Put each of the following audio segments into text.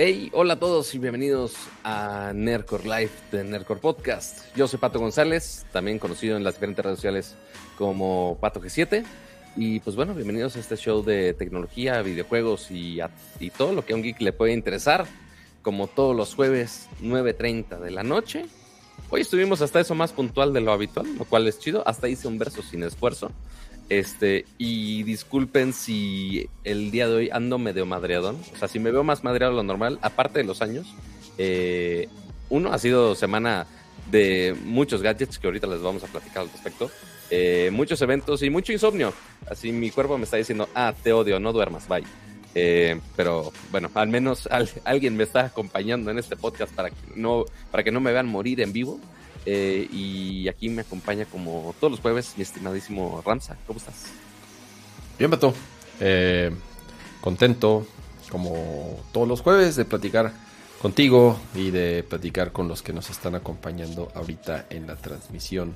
Hey, hola a todos y bienvenidos a Nerdcore Live de Nerdcore Podcast. Yo soy Pato González, también conocido en las diferentes redes sociales como Pato G7. Y pues bueno, bienvenidos a este show de tecnología, videojuegos y, y todo lo que a un geek le puede interesar, como todos los jueves 9.30 de la noche. Hoy estuvimos hasta eso más puntual de lo habitual, lo cual es chido. Hasta hice un verso sin esfuerzo. Este, y disculpen si el día de hoy ando medio madreadón. O sea, si me veo más madreado lo normal, aparte de los años. Eh, uno, ha sido semana de muchos gadgets que ahorita les vamos a platicar al respecto. Eh, muchos eventos y mucho insomnio. Así mi cuerpo me está diciendo, ah, te odio, no duermas, bye. Eh, pero bueno, al menos alguien me está acompañando en este podcast para que no, para que no me vean morir en vivo. Eh, y aquí me acompaña como todos los jueves mi estimadísimo Ramsa. ¿Cómo estás? Bien, Pato. Eh, contento, como todos los jueves, de platicar contigo y de platicar con los que nos están acompañando ahorita en la transmisión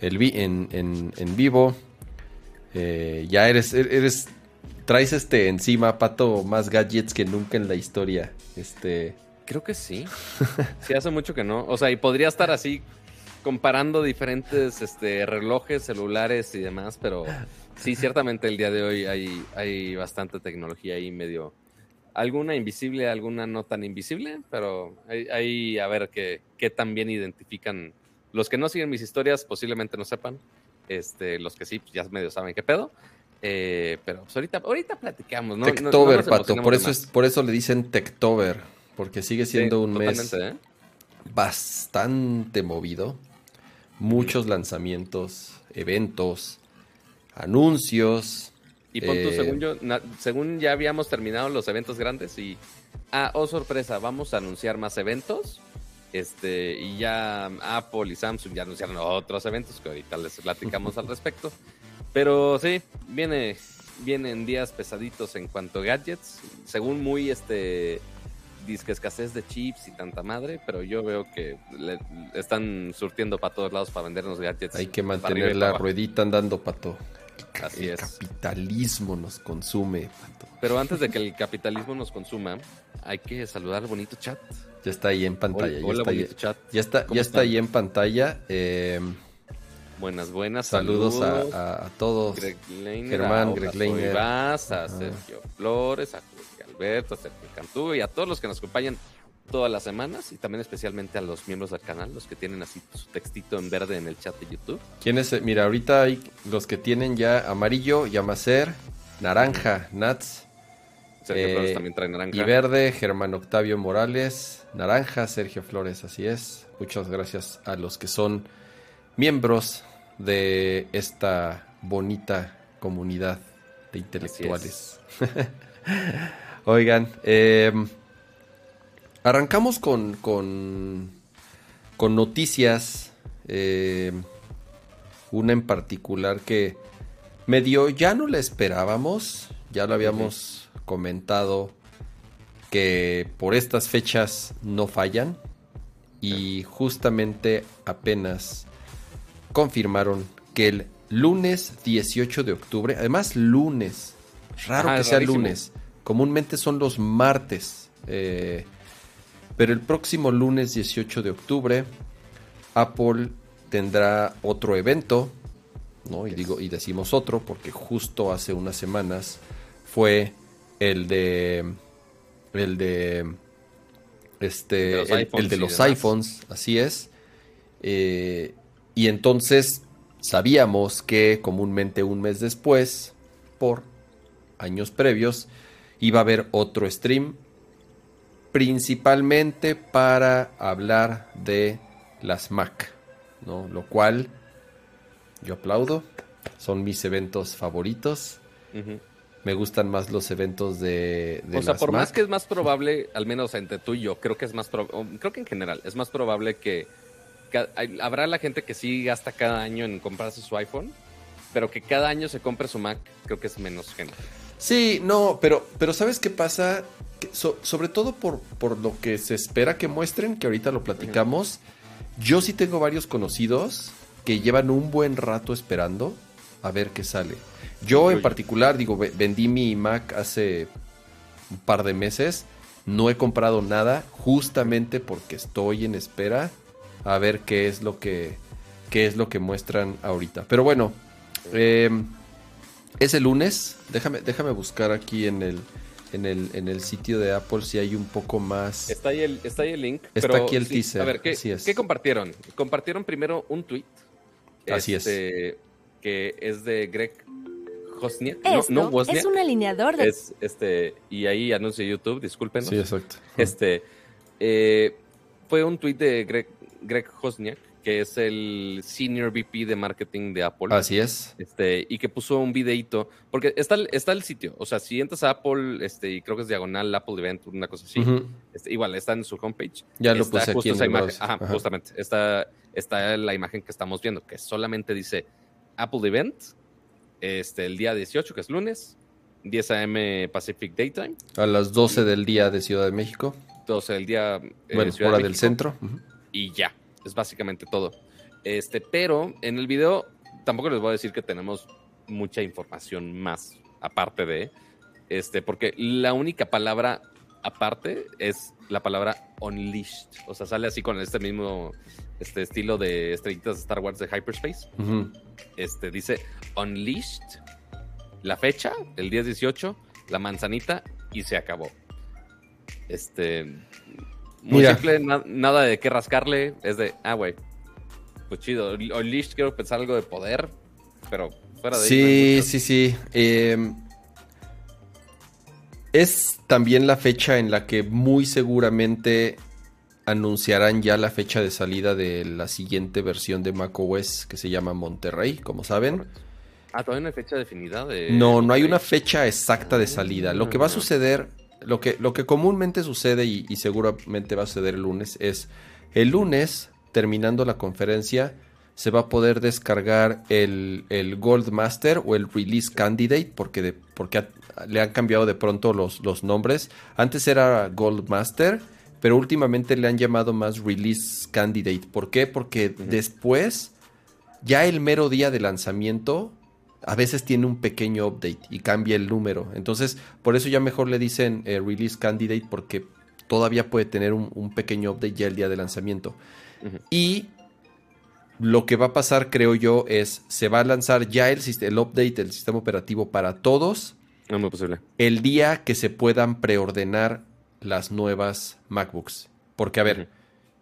el en, en, vivo. Eh, ya eres, eres, traes este encima, Pato, más gadgets que nunca en la historia. Este. Creo que sí. Sí, hace mucho que no. O sea, y podría estar así comparando diferentes este, relojes, celulares y demás, pero sí, ciertamente el día de hoy hay, hay bastante tecnología ahí medio... Alguna invisible, alguna no tan invisible, pero hay, a ver qué, qué tan bien identifican. Los que no siguen mis historias posiblemente no sepan, este, los que sí, pues ya medio saben qué pedo. Eh, pero pues ahorita, ahorita platicamos, ¿no? Techtober, Pato, por eso, es, por eso le dicen Techtober, porque sigue siendo un mes ¿eh? bastante movido muchos lanzamientos, eventos, anuncios. Y punto, eh, según yo, según ya habíamos terminado los eventos grandes y ah, oh sorpresa, vamos a anunciar más eventos. Este, y ya Apple y Samsung ya anunciaron otros eventos que ahorita les platicamos al respecto. Pero sí, viene vienen días pesaditos en cuanto a gadgets, según muy este disque escasez de chips y tanta madre, pero yo veo que le están surtiendo para todos lados para vendernos gadgets. Hay que mantener la ruedita andando, pato. Así el capitalismo nos consume, pato. Pero antes de que el capitalismo nos consuma, hay que saludar al bonito chat. Ya está ahí en pantalla. Hola, ya, está chat. ya está, ya está ahí en pantalla. Eh, buenas, buenas. Saludos, a, todos. Greg Germán, Greg Leiner. a Sergio Flores, a Alberto, Cantú y a todos los que nos acompañan todas las semanas y también especialmente a los miembros del canal, los que tienen así su textito en verde en el chat de YouTube. ¿Quiénes? Mira, ahorita hay los que tienen ya amarillo, Yamacer, naranja, Nats. Sergio Flores eh, también trae naranja. Y verde, Germán Octavio Morales, naranja, Sergio Flores, así es. Muchas gracias a los que son miembros de esta bonita comunidad de intelectuales. Oigan, em, arrancamos con, con, con noticias. Em, una en particular que medio ya no la esperábamos. Ya lo habíamos comentado que por estas fechas no fallan. Y justamente apenas confirmaron que el lunes 18 de octubre, además lunes, raro que sea lunes, Comúnmente son los martes. Eh, pero el próximo lunes 18 de octubre, Apple tendrá otro evento. ¿no? Y, digo, y decimos otro porque justo hace unas semanas fue el de. El de. Este. el, de los iPhones, así es. Eh, y entonces sabíamos que comúnmente un mes después, por años previos, iba a haber otro stream principalmente para hablar de las Mac, ¿no? Lo cual yo aplaudo, son mis eventos favoritos. Me gustan más los eventos de, de O sea, por más que es más probable, al menos entre tú y yo, creo que es más probable, creo que en general es más probable que, habrá la gente que sí gasta cada año en comprarse su iPhone, pero que cada año se compre su Mac, creo que es menos gente. Sí, no, pero, pero ¿sabes qué pasa? sobre todo por, por lo que se espera que muestren, que ahorita lo platicamos, yo sí tengo varios conocidos que llevan un buen rato esperando a ver qué sale. Yo en particular, digo, vendí mi Mac hace un par de meses No he comprado nada justamente porque estoy en espera a ver qué es lo que, qué es lo que muestran ahorita. Pero bueno, eh, es el lunes. Déjame, déjame buscar aquí en el, en el, en el sitio de Apple si hay un poco más. Está ahí el, está ahí el link. Está pero aquí el sí, teaser, A ver, ¿qué, así es. ¿qué compartieron? Compartieron primero un tweet. Así es. este, Que es de Greg Hosniak. No, Esto no Wozniak. es un alineador de... Es, este, y ahí anuncio YouTube, discúlpenos. Sí, exacto. Este eh, fue un tweet de Greg, Greg Hosniak, que es el Senior VP de Marketing de Apple. Así es. Este, y que puso un videito, porque está, el- está el sitio, o sea, si entras a Apple, este, y creo que es diagonal Apple Event, una cosa así, Ujú. este, igual está en su homepage. Ya lo Está puse justo aquí esa imagen. Ajá, Ajá. justamente. Está, está la imagen que estamos viendo, que solamente dice Apple Event, este, el día 18, que es lunes, 10 a.m. Pacific Daytime, A las 12 del día de Ciudad de México. 12 del día eh, bueno, Ciudad de hora del México. centro. Ujú. y ya. Es básicamente todo. Este, pero en el video tampoco les voy a decir que tenemos mucha información más aparte de este, porque la única palabra aparte es la palabra unleashed. O sea, sale así con este mismo este estilo de estrellitas de Star Wars de Hyperspace. Este dice unleashed, la fecha, el día 18, la manzanita y se acabó. Este muy Mira. simple, na- nada de qué rascarle, es de, ah, güey, pues chido. Unleashed quiero pensar algo de poder, pero fuera de ahí no hay Sí, sí, sí. Eh, es también la fecha en la que muy seguramente anunciarán ya la fecha de salida de la siguiente versión de macOS que se llama Monterrey, como saben. Ah, todavía no hay fecha definida de. No, no hay una fecha exacta de salida. Lo que va a Ah. suceder, lo que, lo que comúnmente sucede y, y seguramente va a suceder el lunes es el lunes, terminando la conferencia, se va a poder descargar el, el Gold Master o el Release Candidate, porque, de- porque le han cambiado de pronto los, los nombres. Antes era Gold Master, pero últimamente le han llamado más Release Candidate. ¿Por qué? Porque después, ya el mero día de lanzamiento, a veces tiene un pequeño update y cambia el número. Entonces, por eso ya mejor le dicen eh, Release Candidate, porque todavía puede tener un, un pequeño update ya el día de lanzamiento. Y lo que va a pasar, creo yo, es se va a lanzar ya el, el update del sistema operativo para todos No es muy posible. el día que se puedan preordenar las nuevas MacBooks. Porque, a ver,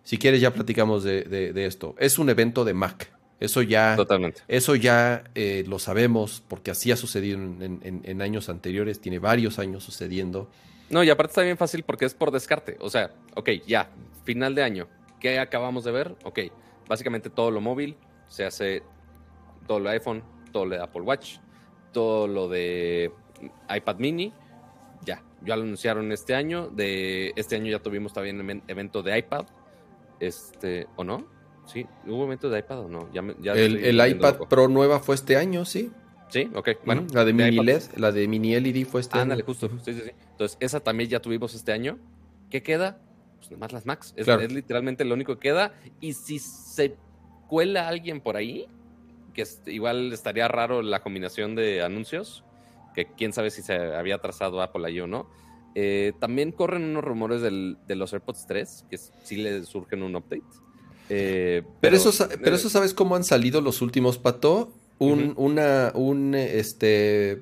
si quieres ya platicamos de, de- de esto. Es un evento de Mac. Eso ya, Totalmente. eso ya eh, lo sabemos porque así ha sucedido en, en- en años anteriores. Tiene varios años sucediendo. No, y aparte está bien fácil porque es por descarte. O sea, ok, ya, final de año. ¿Qué acabamos de ver? Ok, básicamente todo lo móvil se hace, todo lo iPhone, todo lo de Apple Watch, todo lo de iPad mini. Ya, ya lo anunciaron este año. De este año ya tuvimos también even- evento de iPad. Este, ¿o no? Sí, ¿hubo evento de iPad o no? Ya me- ya El, el iPad loco. Pro nueva fue este año, sí. Sí, ok, bueno. La de mini iPad- LED, la de mini LED fue este Ándale, año. justo. Sí, sí, sí. Entonces, esa también ya tuvimos este año. ¿Qué queda? Pues nada más las Macs. Es, Claro. es literalmente lo único que queda. Y si se cuela alguien por ahí, que es- igual estaría raro la combinación de anuncios, que quién sabe si se había atrasado Apple ahí o no. Eh, también corren unos rumores del- de los AirPods 3, que sí le surgen un update. Eh, Pero, eso, sa- pero eh, eso, ¿sabes cómo han salido los últimos, Pato? Un, una, un, eh, este,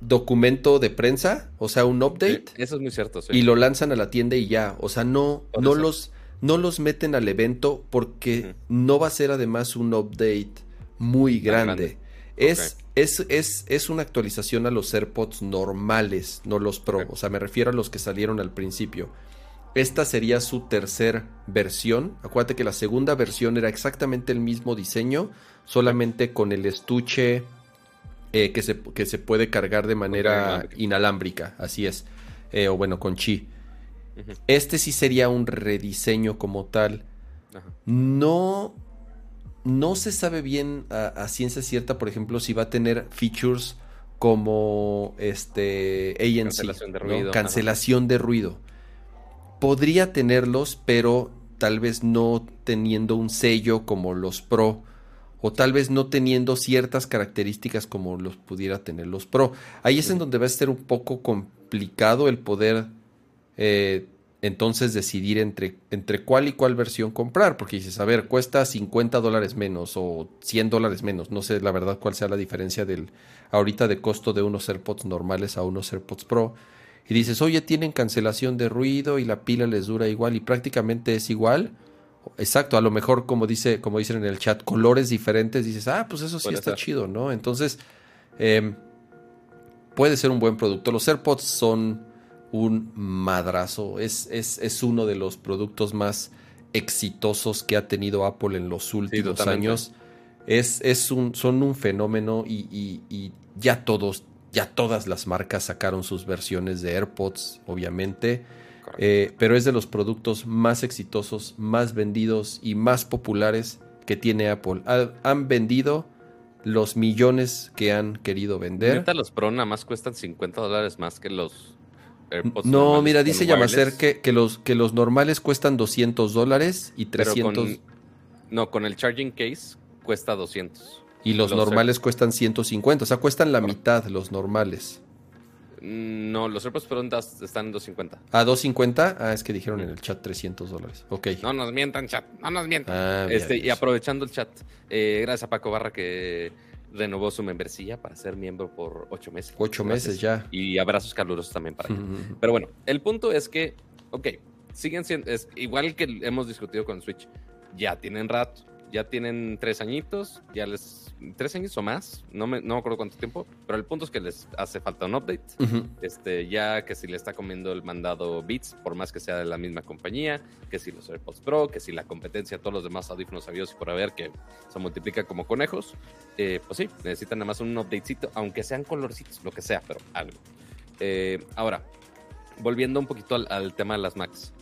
documento de prensa, o sea, un sí, update, eso es muy cierto. sí. y lo lanzan a la tienda y ya. O sea, no, Por no eso. los, no los meten al evento porque no va a ser además un update muy grande. grande. Es, es, es, es una actualización a los AirPods normales, no los Pro. O sea, me refiero a los que salieron al principio. Esta sería su tercer versión. Acuérdate que la segunda versión era exactamente el mismo diseño, solamente con el estuche eh, que, se, que se puede cargar de manera inalámbrica. Así es. Eh, o bueno, con chi. Este sí sería un rediseño como tal. No, no se sabe bien a, a ciencia cierta, por ejemplo, si va a tener features como este ANC, Cancelación de ¿no? ruido, cancelación de ruido. Podría tenerlos, pero tal vez no teniendo un sello como los Pro o tal vez no teniendo ciertas características como los pudiera tener los Pro. Ahí es en donde va a ser un poco complicado el poder eh, entonces decidir entre, entre cuál y cuál versión comprar, porque dices, a ver, cuesta 50 dólares menos o 100 dólares menos, no sé la verdad cuál sea la diferencia del ahorita de costo de unos AirPods normales a unos AirPods Pro, y dices, oye, tienen cancelación de ruido y la pila les dura igual y prácticamente es igual. Exacto, a lo mejor como dice, como dicen en el chat, colores diferentes, dices, ah, pues eso sí está chido, ¿no? Entonces, eh, puede ser un buen producto. Los AirPods son un madrazo. Es, es, es, uno de los productos más exitosos que ha tenido Apple en los últimos años. Es, es un, son un fenómeno y, y, ya todos, ya todas las marcas sacaron sus versiones de AirPods, obviamente. Eh, pero es de los productos más exitosos, más vendidos y más populares que tiene Apple. han vendido los millones que han querido vender. los Pro nada más cuestan 50 dólares más que los no, mira, dice Yamacer que, que, los, que los normales cuestan 200 dólares y 300. no, con el charging case cuesta 200. Y los, normales cuestan 150, o sea, cuestan la mitad los normales. Mm, no, los AirPods Pro están en 250. ¿A 250? Ah, es que dijeron en el chat 300 dólares. Ok. No nos mientan, chat. No nos mientan. Ah, este, y aprovechando el chat, eh, gracias a Paco Barra que renovó su membresía para ser miembro por ocho meses. Ocho meses ya. Y abrazos calurosos también para él. Pero bueno, el punto es que, ok, siguen siendo, es igual que hemos discutido con Switch, ya tienen rato, ya tienen tres añitos, ya les. tres años o más, no me, no me acuerdo cuánto tiempo, pero el punto es que les hace falta un update. este, ya que si le está comiendo el mandado Beats, por más que sea de la misma compañía, que si los AirPods Pro, que si la competencia, todos los demás audífonos sabios y por haber que se multiplica como conejos, eh, pues sí, necesitan nada más un updatecito, aunque sean colorcitos, lo que sea, pero algo. Eh, ahora, volviendo un poquito al, al tema de las Macs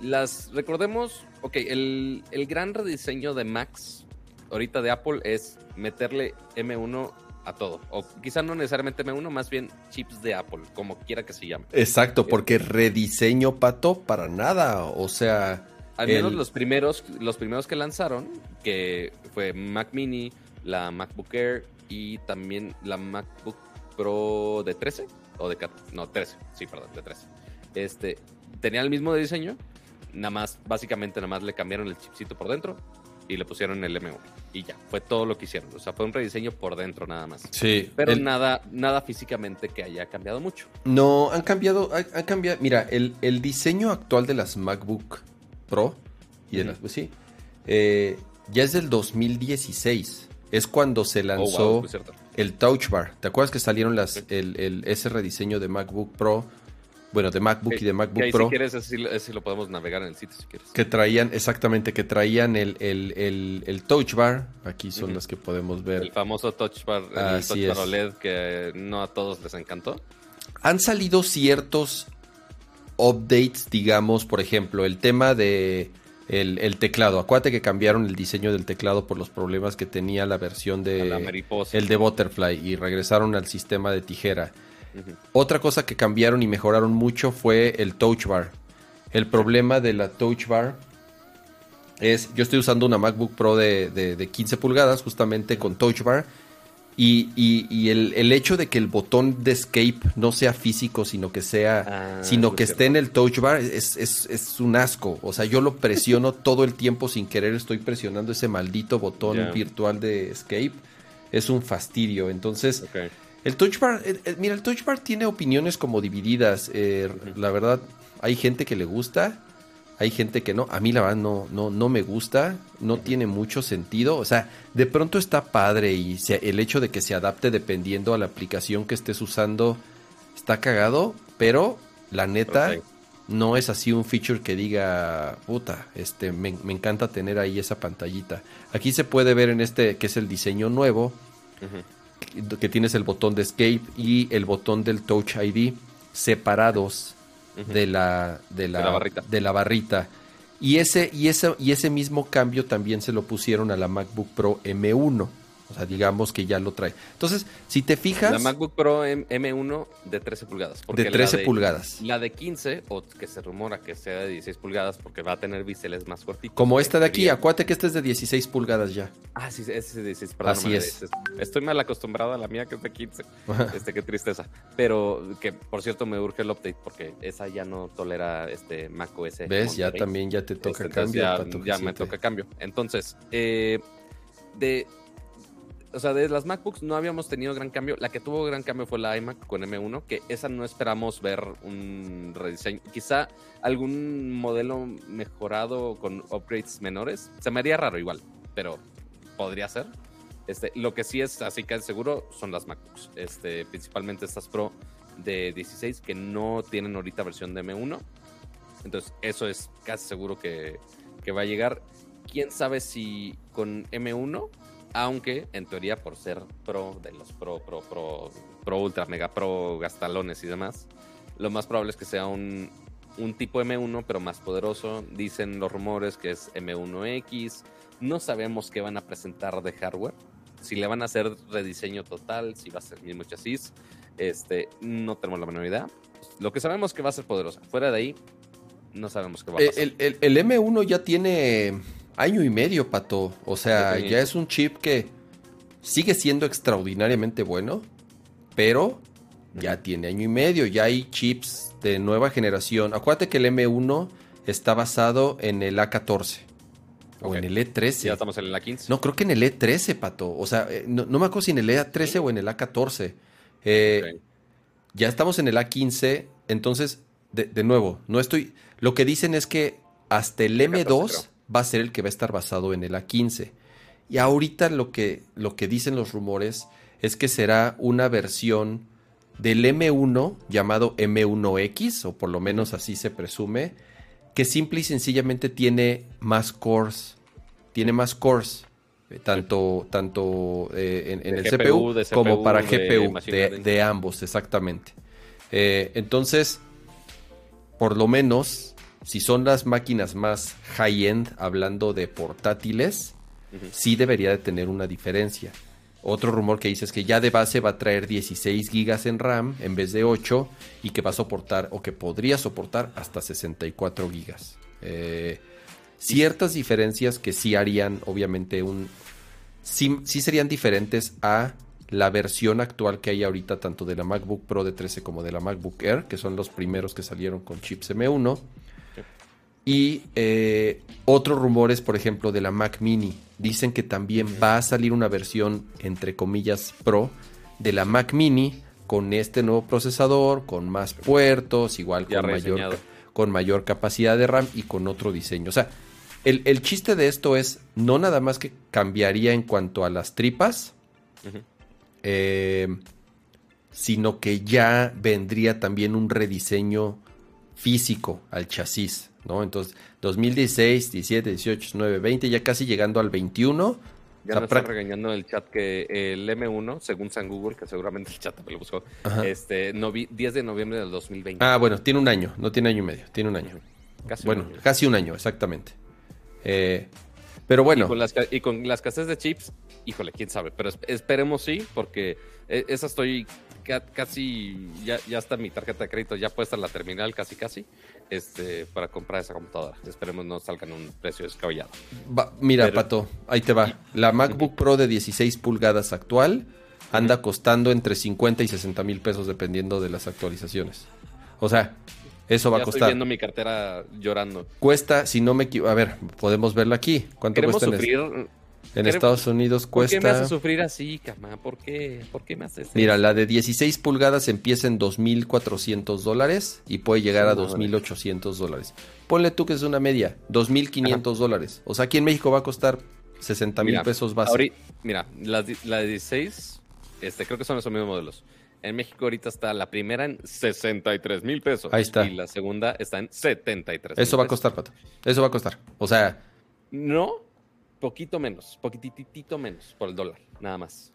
las recordemos, ok, el, gran rediseño de Max ahorita de Apple es meterle M1 a todo. O quizá no necesariamente M1, más bien chips de Apple, como quiera que se llame. Exacto, porque rediseño, Pato, para nada. O sea... Al menos los, primeros, los primeros que lanzaron, que fue Mac Mini, la MacBook Air y también la MacBook Pro de 13 o de no 13, sí, perdón, de 13. Este, tenía el mismo diseño, nada más, básicamente nada más le cambiaron el chipcito por dentro y le pusieron el M1 y ya, fue todo lo que hicieron. O sea, fue un rediseño por dentro nada más. Sí. Pero nada, nada físicamente que haya cambiado mucho. No, han cambiado, han, cambiado. Mira, el, el, diseño actual de las MacBook Pro y de las, pues sí, eh, ya es del 2016. Es cuando se oh, lanzó el Touch Bar. ¿Te acuerdas que salieron las, el, el, ese rediseño de MacBook Pro? Bueno, de MacBook y de MacBook Pro. Si quieres, ese, lo podemos navegar en el sitio, si quieres. Que traían, exactamente, que traían el, el, el, Touch Bar. Aquí son las que podemos ver. El famoso Touch Bar, el Touch Bar OLED que no a todos les encantó. Han salido ciertos updates, digamos, por ejemplo, el tema de el, teclado. Acuérdate que cambiaron el diseño del teclado por los problemas que tenía la versión de la el de Butterfly y regresaron al sistema de tijera. Otra cosa que cambiaron y mejoraron mucho fue el touch bar. El problema de la touch bar es, yo estoy usando una MacBook Pro de, 15 pulgadas justamente con touch bar y, el, hecho de que el botón de escape no sea físico, sino que sea, ah, sino que esté en el touch bar, es, un asco. O sea, yo lo presiono todo el tiempo sin querer, estoy presionando ese maldito botón virtual de escape. Es un fastidio. Entonces, el touch bar, mira, el touch bar tiene opiniones como divididas. Eh, la verdad, hay gente que le gusta, hay gente que no. A mí la verdad no, no, no me gusta, no tiene mucho sentido. O sea, de pronto está padre y el hecho de que se adapte dependiendo a la aplicación que estés usando está cagado, pero la neta no es así un feature que diga, puta, este, me, me, encanta tener ahí esa pantallita. Aquí se puede ver en este, que es el diseño nuevo que tienes el botón de escape y el botón del Touch ID separados de, la, de, la, barrita. de la barrita. Y ese, y, ese, y ese mismo cambio también se lo pusieron a la MacBook Pro M1. O sea, digamos que ya lo trae. Entonces, si te fijas... La MacBook Pro M1 de 13 pulgadas. de 13 pulgadas. La de 15, o que se rumora que sea de 16 pulgadas, porque va a tener biseles más cortitos. Como esta de aquí, acuérdate que esta es de 16 pulgadas ya. Ah, sí, es de 16, perdón. Así es. Estoy mal acostumbrado a la mía, que es de 15. este, qué tristeza. Pero que, por cierto, me urge el update, porque esa ya no tolera este Mac OS. ¿Ves? Ya también ya te toca este, cambio. Ya, ya me toca cambio. Entonces, eh, de o sea, de las MacBooks no habíamos tenido gran cambio. La que tuvo gran cambio fue la iMac con M1, que esa no esperamos ver un rediseño. Quizá algún modelo mejorado con upgrades menores. Se me haría raro igual, pero podría ser. Este, lo que sí es así que seguro son las MacBooks. Este, principalmente estas Pro de 16 que no tienen ahorita versión de M1. Entonces, eso es casi seguro que, que va a llegar. Quién sabe si con M1 aunque en teoría por ser pro de los pro, pro, pro, pro ultra, mega pro, gastalones y demás, lo más probable es que sea un, un tipo M1 pero más poderoso. Dicen los rumores que es M1X. No sabemos qué van a presentar de hardware. Si le van a hacer rediseño total, si va a ser el mismo chasis, este, no tenemos la menor idea. Lo que sabemos es que va a ser poderosa. Fuera de ahí, no sabemos qué va a pasar. El, el, el M1 ya tiene año y medio, Pato. O sea, ya es un chip que sigue siendo extraordinariamente bueno, pero ya tiene año y medio. Ya hay chips de nueva generación. Acuérdate que el M1 está basado en el A14. O en el E13. Ya estamos en el A15. No, creo que en el E13, Pato. O sea, eh, no, me acuerdo si en el E13 o en el A14. Eh, ya estamos en el A15. Entonces, de, de, nuevo, no estoy. Lo que dicen es que hasta el M2 va a ser el que va a estar basado en el A15. Y ahorita lo que, lo que dicen los rumores es que será una versión del M1 llamado M1X, o por lo menos así se presume, que simple y sencillamente tiene más cores, tiene más cores, eh, tanto, tanto eh, en, el CPU, como para GPU, de, ambos, exactamente. Eh, entonces, por lo menos si son las máquinas más high-end, hablando de portátiles, sí debería de tener una diferencia. Otro rumor que dice es que ya de base va a traer 16 gigas en RAM en vez de 8 y que va a soportar o que podría soportar hasta 64 gigas. Eh, ciertas diferencias que sí harían, obviamente, un. Sí, sí, serían diferentes a la versión actual que hay ahorita, tanto de la MacBook Pro de 13 como de la MacBook Air, que son los primeros que salieron con chips M1. Y eh, otros rumores, por ejemplo, de la Mac Mini. Dicen que también va a salir una versión, entre comillas, Pro de la Mac Mini con este nuevo procesador, con más puertos, igual con mayor, con mayor, capacidad de RAM y con otro diseño. O sea, el, chiste de esto es no nada más que cambiaría en cuanto a las tripas, eh, sino que ya vendría también un rediseño físico al chasis. ¿No? Entonces, 2016, 17, 18, 19, 20, ya casi llegando al 21. Ya nos está regañando en el chat que el M1, según San Google, que seguramente el chat me lo buscó, este, 10 de noviembre del 2020. Ah, bueno, tiene un año, no tiene año y medio, tiene un año. Casi bueno, un año. casi un año, exactamente. Eh, pero bueno. Y con, las, y con las casas de chips, híjole, quién sabe, pero esperemos sí, porque e, esa estoy casi, ya, ya está mi tarjeta de crédito ya puesta en la terminal, casi casi, este, para comprar esa computadora. Esperemos no salgan un precio descabellado. mira, Pato, ahí te va. La MacBook Pro de 16 pulgadas actual anda costando entre 50 y 60 mil pesos dependiendo de las actualizaciones. O sea, eso va a costar. Estoy viendo mi cartera llorando. Cuesta, si no me equivoco, a ver, podemos verla aquí. ¿Cuánto cuesta? Sufrir, en Estados Unidos cuesta. ¿Por qué me haces sufrir así, cama? ¿Por qué, ¿Por qué me haces Mira, la de 16 pulgadas empieza en 2.400 dólares y puede llegar a 2.800 dólares. Ponle tú que es una media, 2.500 dólares. O sea, aquí en México va a costar 60 mil pesos base. mira, la, de 16, este, creo que son esos mismos modelos. En México ahorita está la primera en 63 mil pesos. Ahí está. Y la segunda está en 73 Eso va a costar, Pato. Eso va a costar. O sea... No, poquito menos, poquitito menos por el dólar, nada más.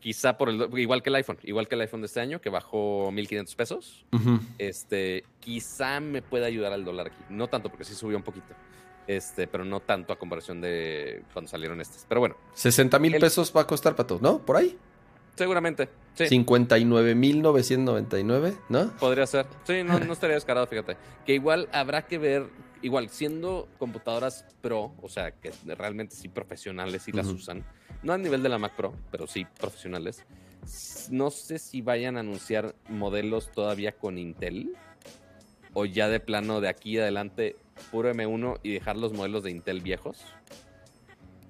Quizá por el igual que el iPhone, igual que el iPhone de este año que bajó 1500 pesos. Este, quizá me pueda ayudar al dólar aquí, no tanto porque sí subió un poquito. Este, pero no tanto a comparación de cuando salieron estos. Pero bueno. 60 mil pesos va a costar, Pato, ¿no? ¿Por ahí? Seguramente. Sí. 59.999, ¿no? Podría ser. Sí, no, no estaría descarado, fíjate. Que igual habrá que ver, igual siendo computadoras pro, o sea, que realmente sí profesionales y las usan, no a nivel de la Mac Pro, pero sí profesionales. No sé si vayan a anunciar modelos todavía con Intel o ya de plano de aquí adelante puro M1 y dejar los modelos de Intel viejos.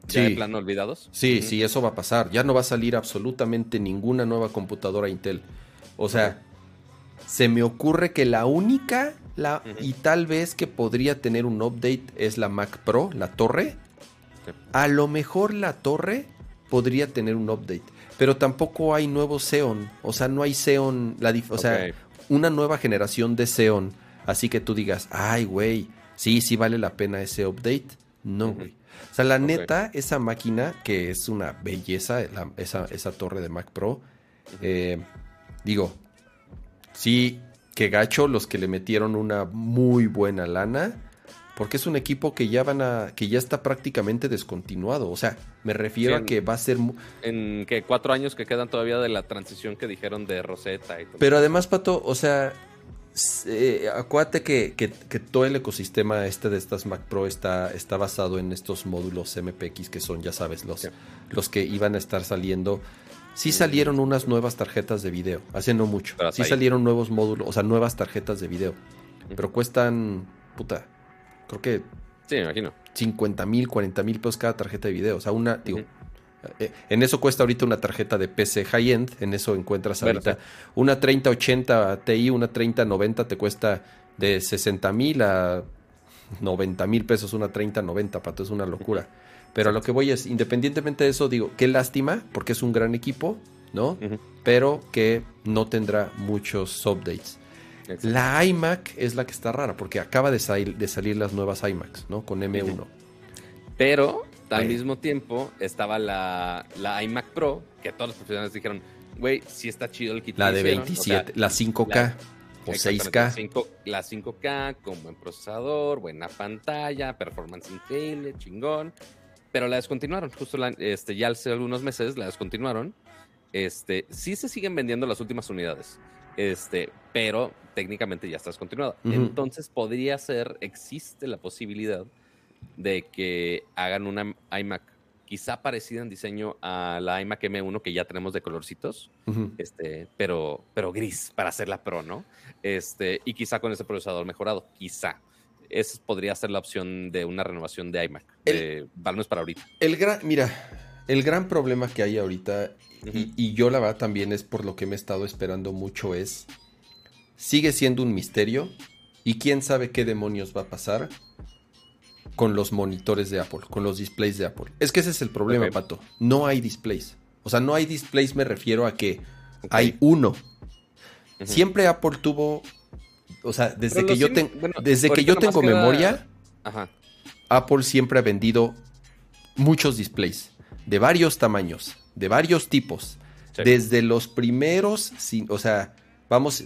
¿Ya de plano olvidados? Sí, sí, eso va a pasar. Ya no va a salir absolutamente ninguna nueva computadora Intel. O sea, se me ocurre que la única la, y tal vez que podría tener un update es la Mac Pro, la torre. A lo mejor la torre podría tener un update, pero tampoco hay nuevo Xeon. O sea, no hay Xeon, la o sea, una nueva generación de Xeon. Así que tú digas, ay, güey, sí, sí vale la pena ese update. No, güey. O sea, la neta, esa máquina, que es una belleza, esa, torre de Mac Pro, eh, digo, sí, que gacho los que le metieron una muy buena lana, porque es un equipo que ya van a, que ya está prácticamente descontinuado. O sea, me refiero a que va a ser... En que cuatro años que quedan todavía de la transición que dijeron de Rosetta y todo. Pero además, Pato, o sea, eh, acuérdate que, todo el ecosistema este de estas Mac Pro está, está basado en estos módulos MPX que son, ya sabes, los, los que iban a estar saliendo. Sí salieron unas nuevas tarjetas de video, hace no mucho. sí salieron nuevos módulos, o sea, nuevas tarjetas de video. Pero cuestan, puta, creo que... Sí, me imagino. 50 mil, 40 mil pesos cada tarjeta de video. O sea, una, digo, eh, en eso cuesta ahorita una tarjeta de PC high-end, en eso encuentras ahorita una 3080 Ti, una 3090 te cuesta de 60 mil a 90 mil pesos una 3090, pato, es una locura. Pero a lo que voy es, independientemente de eso, digo, qué lástima, porque es un gran equipo, ¿no? Pero que no tendrá muchos updates. La iMac es la que está rara, porque acaba de, de salir las nuevas iMacs, ¿no? Con M1. Pero al mismo tiempo estaba la, la, iMac Pro, que todos los profesionales dijeron, güey, sí está chido el kit. La de 27, la 5K o 6K. La, 5, k con buen procesador, buena pantalla, performance increíble, chingón. Pero la descontinuaron, justo este, ya hace algunos meses la descontinuaron. Este, sí se siguen vendiendo las últimas unidades, este, pero técnicamente ya está descontinuada. Entonces podría ser, existe la posibilidad de que hagan una iMac quizá parecida en diseño a la iMac M1 que ya tenemos de colorcitos, este, pero, pero gris para hacerla Pro, ¿no? Este, y quizá con ese procesador mejorado, quizá. Esa podría ser la opción de una renovación de iMac. El, para ahorita. El gran, mira, el gran problema que hay ahorita, y, y, yo la verdad también es por lo que me he estado esperando mucho, es, sigue siendo un misterio, y quién sabe qué demonios va a pasar con los monitores de Apple, con los displays de Apple. Es que ese es el problema, Pato. No hay displays. O sea, no hay displays, me refiero a que hay uno. Siempre Apple tuvo. O sea, desde que yo, desde que yo tengo memoria, Apple siempre ha vendido muchos displays de varios tamaños, de varios tipos. Desde los primeros, o sea, vamos,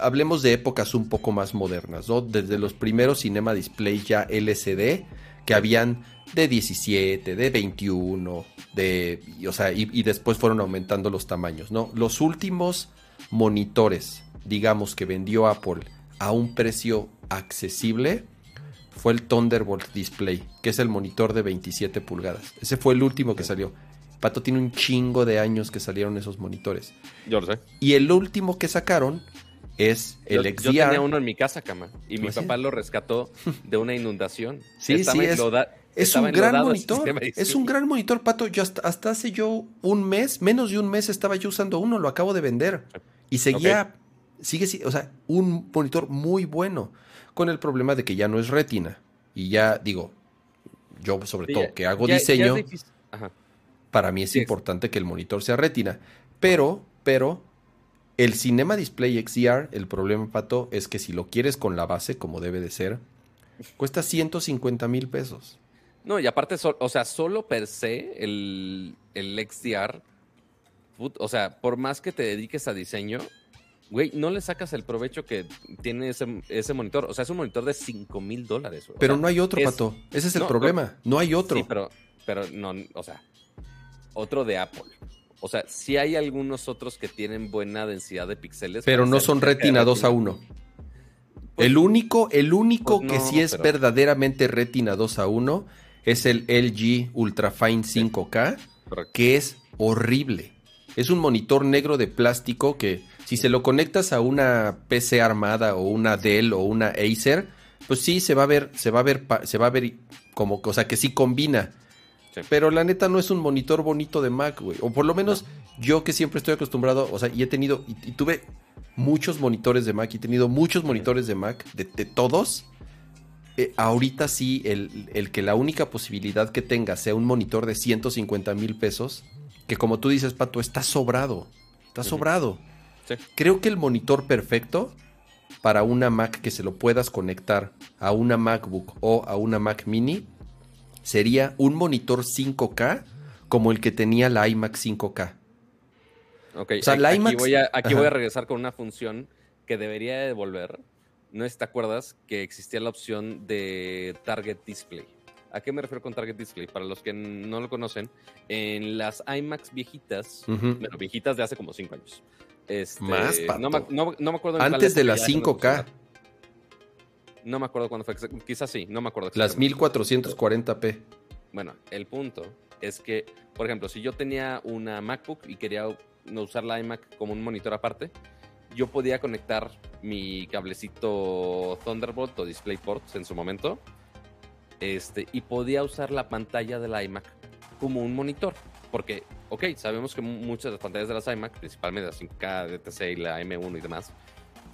hablemos de épocas un poco más modernas, ¿no? Desde los primeros cinema displays ya LCD, que habían de 17, de 21, de, o sea, y, después fueron aumentando los tamaños, ¿no? Los últimos monitores, digamos, que vendió Apple a un precio accesible, fue el Thunderbolt Display, que es el monitor de 27 pulgadas. Ese fue el último que salió. Pato tiene un chingo de años que salieron esos monitores. Yo lo sé. Y el último que sacaron es el XDR. Yo tenía uno en mi casa, cama, y mi papá lo rescató de una inundación. Sí, sí, es, es un gran monitor. Es un gran monitor, Pato. Yo hasta, hace yo un mes, menos de un mes estaba yo usando uno, lo acabo de vender. Y seguía, sigue, o sea, un monitor muy bueno, con el problema de que ya no es retina. Y ya, digo, yo sobre todo que hago diseño... Ajá para mí es importante que el monitor sea retina. Pero, pero, el Cinema Display XDR, el problema, Pato, es que si lo quieres con la base, como debe de ser, cuesta 150 mil pesos. No, y aparte, o sea, solo per se el, el XDR, o sea, por más que te dediques a diseño, güey, no le sacas el provecho que tiene ese, monitor. O sea, es un monitor de 5 mil dólares. Pero no hay otro, Pato. Ese es el problema. No, hay otro. Sí, pero, pero no, o sea, otro de Apple. O sea, sí hay algunos otros que tienen buena densidad de píxeles. Pero no son Retina 2 a 1. Pues el único, el único pues que sí es verdaderamente Retina 2 a 1 es el LG Ultrafine 5K, que es horrible. Es un monitor negro de plástico que si se lo conectas a una PC armada o una Dell o una Acer, pues sí se va a ver, se va a ver, se va a ver como, cosa que sí combina. Pero la neta no es un monitor bonito de Mac, güey. O por lo menos yo que siempre estoy acostumbrado, o sea, y he tenido, y, tuve muchos monitores de Mac, y he tenido muchos monitores de Mac, de, todos. Eh, ahorita sí, el, el, que la única posibilidad que tenga sea un monitor de 150 mil pesos, que como tú dices, Pato, está sobrado. Está sobrado. Creo que el monitor perfecto para una Mac que se lo puedas conectar a una MacBook o a una Mac mini sería un monitor 5K como el que tenía la iMac 5K. Ok, o sea, la aquí, voy a, aquí voy a regresar con una función que debería devolver. No si te acuerdas que existía la opción de Target Display. ¿A qué me refiero con Target Display? Para los que no lo conocen, en las iMacs viejitas, bueno, viejitas de hace como 5 años. Este, Más, no, me, acuerdo. Antes de las 5K. No me acuerdo cuándo fue. Quizás sí, no me acuerdo. Las 1440p. Bueno, el punto es que, por ejemplo, si yo tenía una MacBook y quería usar la iMac como un monitor aparte, yo podía conectar mi cablecito Thunderbolt o DisplayPort en su momento este, y podía usar la pantalla de la iMac como un monitor. Porque, ok, sabemos que muchas de las pantallas de las iMac, principalmente la 5K, DTC y la M1 y demás,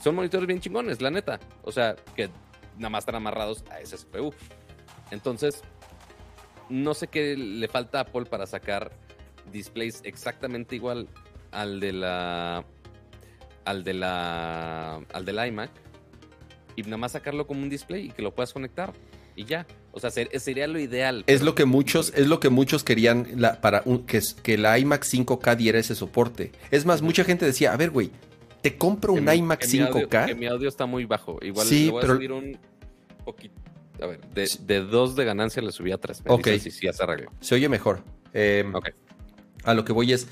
son monitores bien chingones, la neta. O sea, que nada más están amarrados a ese CPU. Entonces, no sé qué le falta a Apple para sacar displays exactamente igual al de la al de la al del iMac y nada más sacarlo como un display y que lo puedas conectar y ya. O sea, sería lo ideal. Es lo que muchos, es lo que muchos querían para que, que la iMac 5K diera ese soporte. Es más, mucha gente decía, a ver, güey, te compro un iMac 5K. que mi audio está muy bajo. Igual sí, le voy a subir un poquito. A ver, de, dos de ganancia le subí a tres. ok. Sí, sí, ya se arregló. Se oye mejor. Em, ok. A lo que voy es.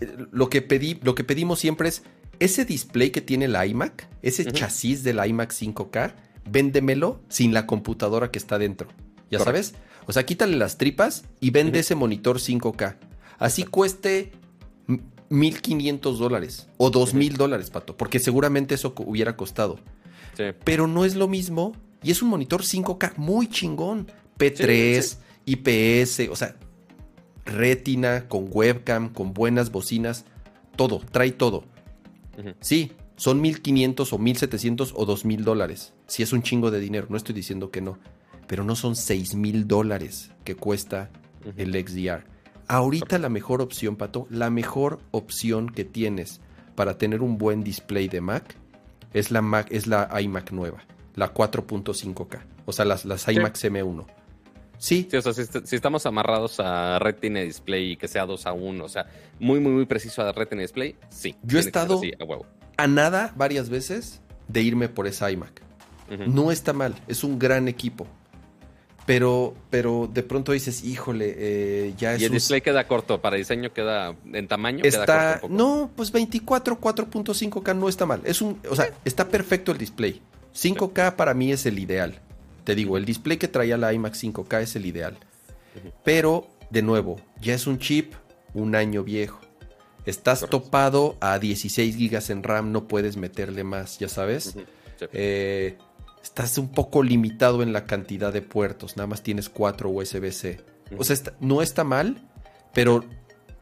Eh, lo que, pedí, lo que pedimos siempre es ese display que tiene la iMac, ese chasis del iMac 5K, véndemelo sin la computadora que está dentro. ¿Ya sabes? O sea, quítale las tripas y vende ese monitor 5K. Así cueste 1.500 dólares o 2.000 dólares, Pato, porque seguramente eso hubiera costado. Pero no es lo mismo y es un monitor 5K muy chingón. P3, IPS, o sea, retina, con webcam, con buenas bocinas, todo, trae todo. Sí, son 1.500 o 1.700 o 2.000 dólares. Si es un chingo de dinero, no estoy diciendo que no. Pero no son 6.000 dólares que cuesta el XDR. Ahorita la mejor opción, Pato, la mejor opción que tienes para tener un buen display de Mac es la, Mac, es la iMac nueva, la 4.5K. O sea, las, las iMac M1. Sí. sí o sea, si, estamos amarrados a Retina Display y que sea 2 a 1, o sea, muy, muy, muy preciso a Retina Display, sí. Yo he estado a, nada varias veces de irme por esa iMac. No está mal, es un gran equipo. Pero, pero de pronto dices, híjole, eh, ya es. Y el display queda corto, para diseño queda en tamaño. Está, no, pues 24, 4.5K no está mal. Es un, o sea, está perfecto el display. 5K para mí es el ideal. Te digo, el display que traía la iMac 5K es el ideal. Pero, de nuevo, ya es un chip un año viejo. Estás topado a 16 GB en RAM, no puedes meterle más, ya sabes. Eh, estás un poco limitado en la cantidad de puertos, nada más tienes 4 USB-C. O sea, no está mal, pero,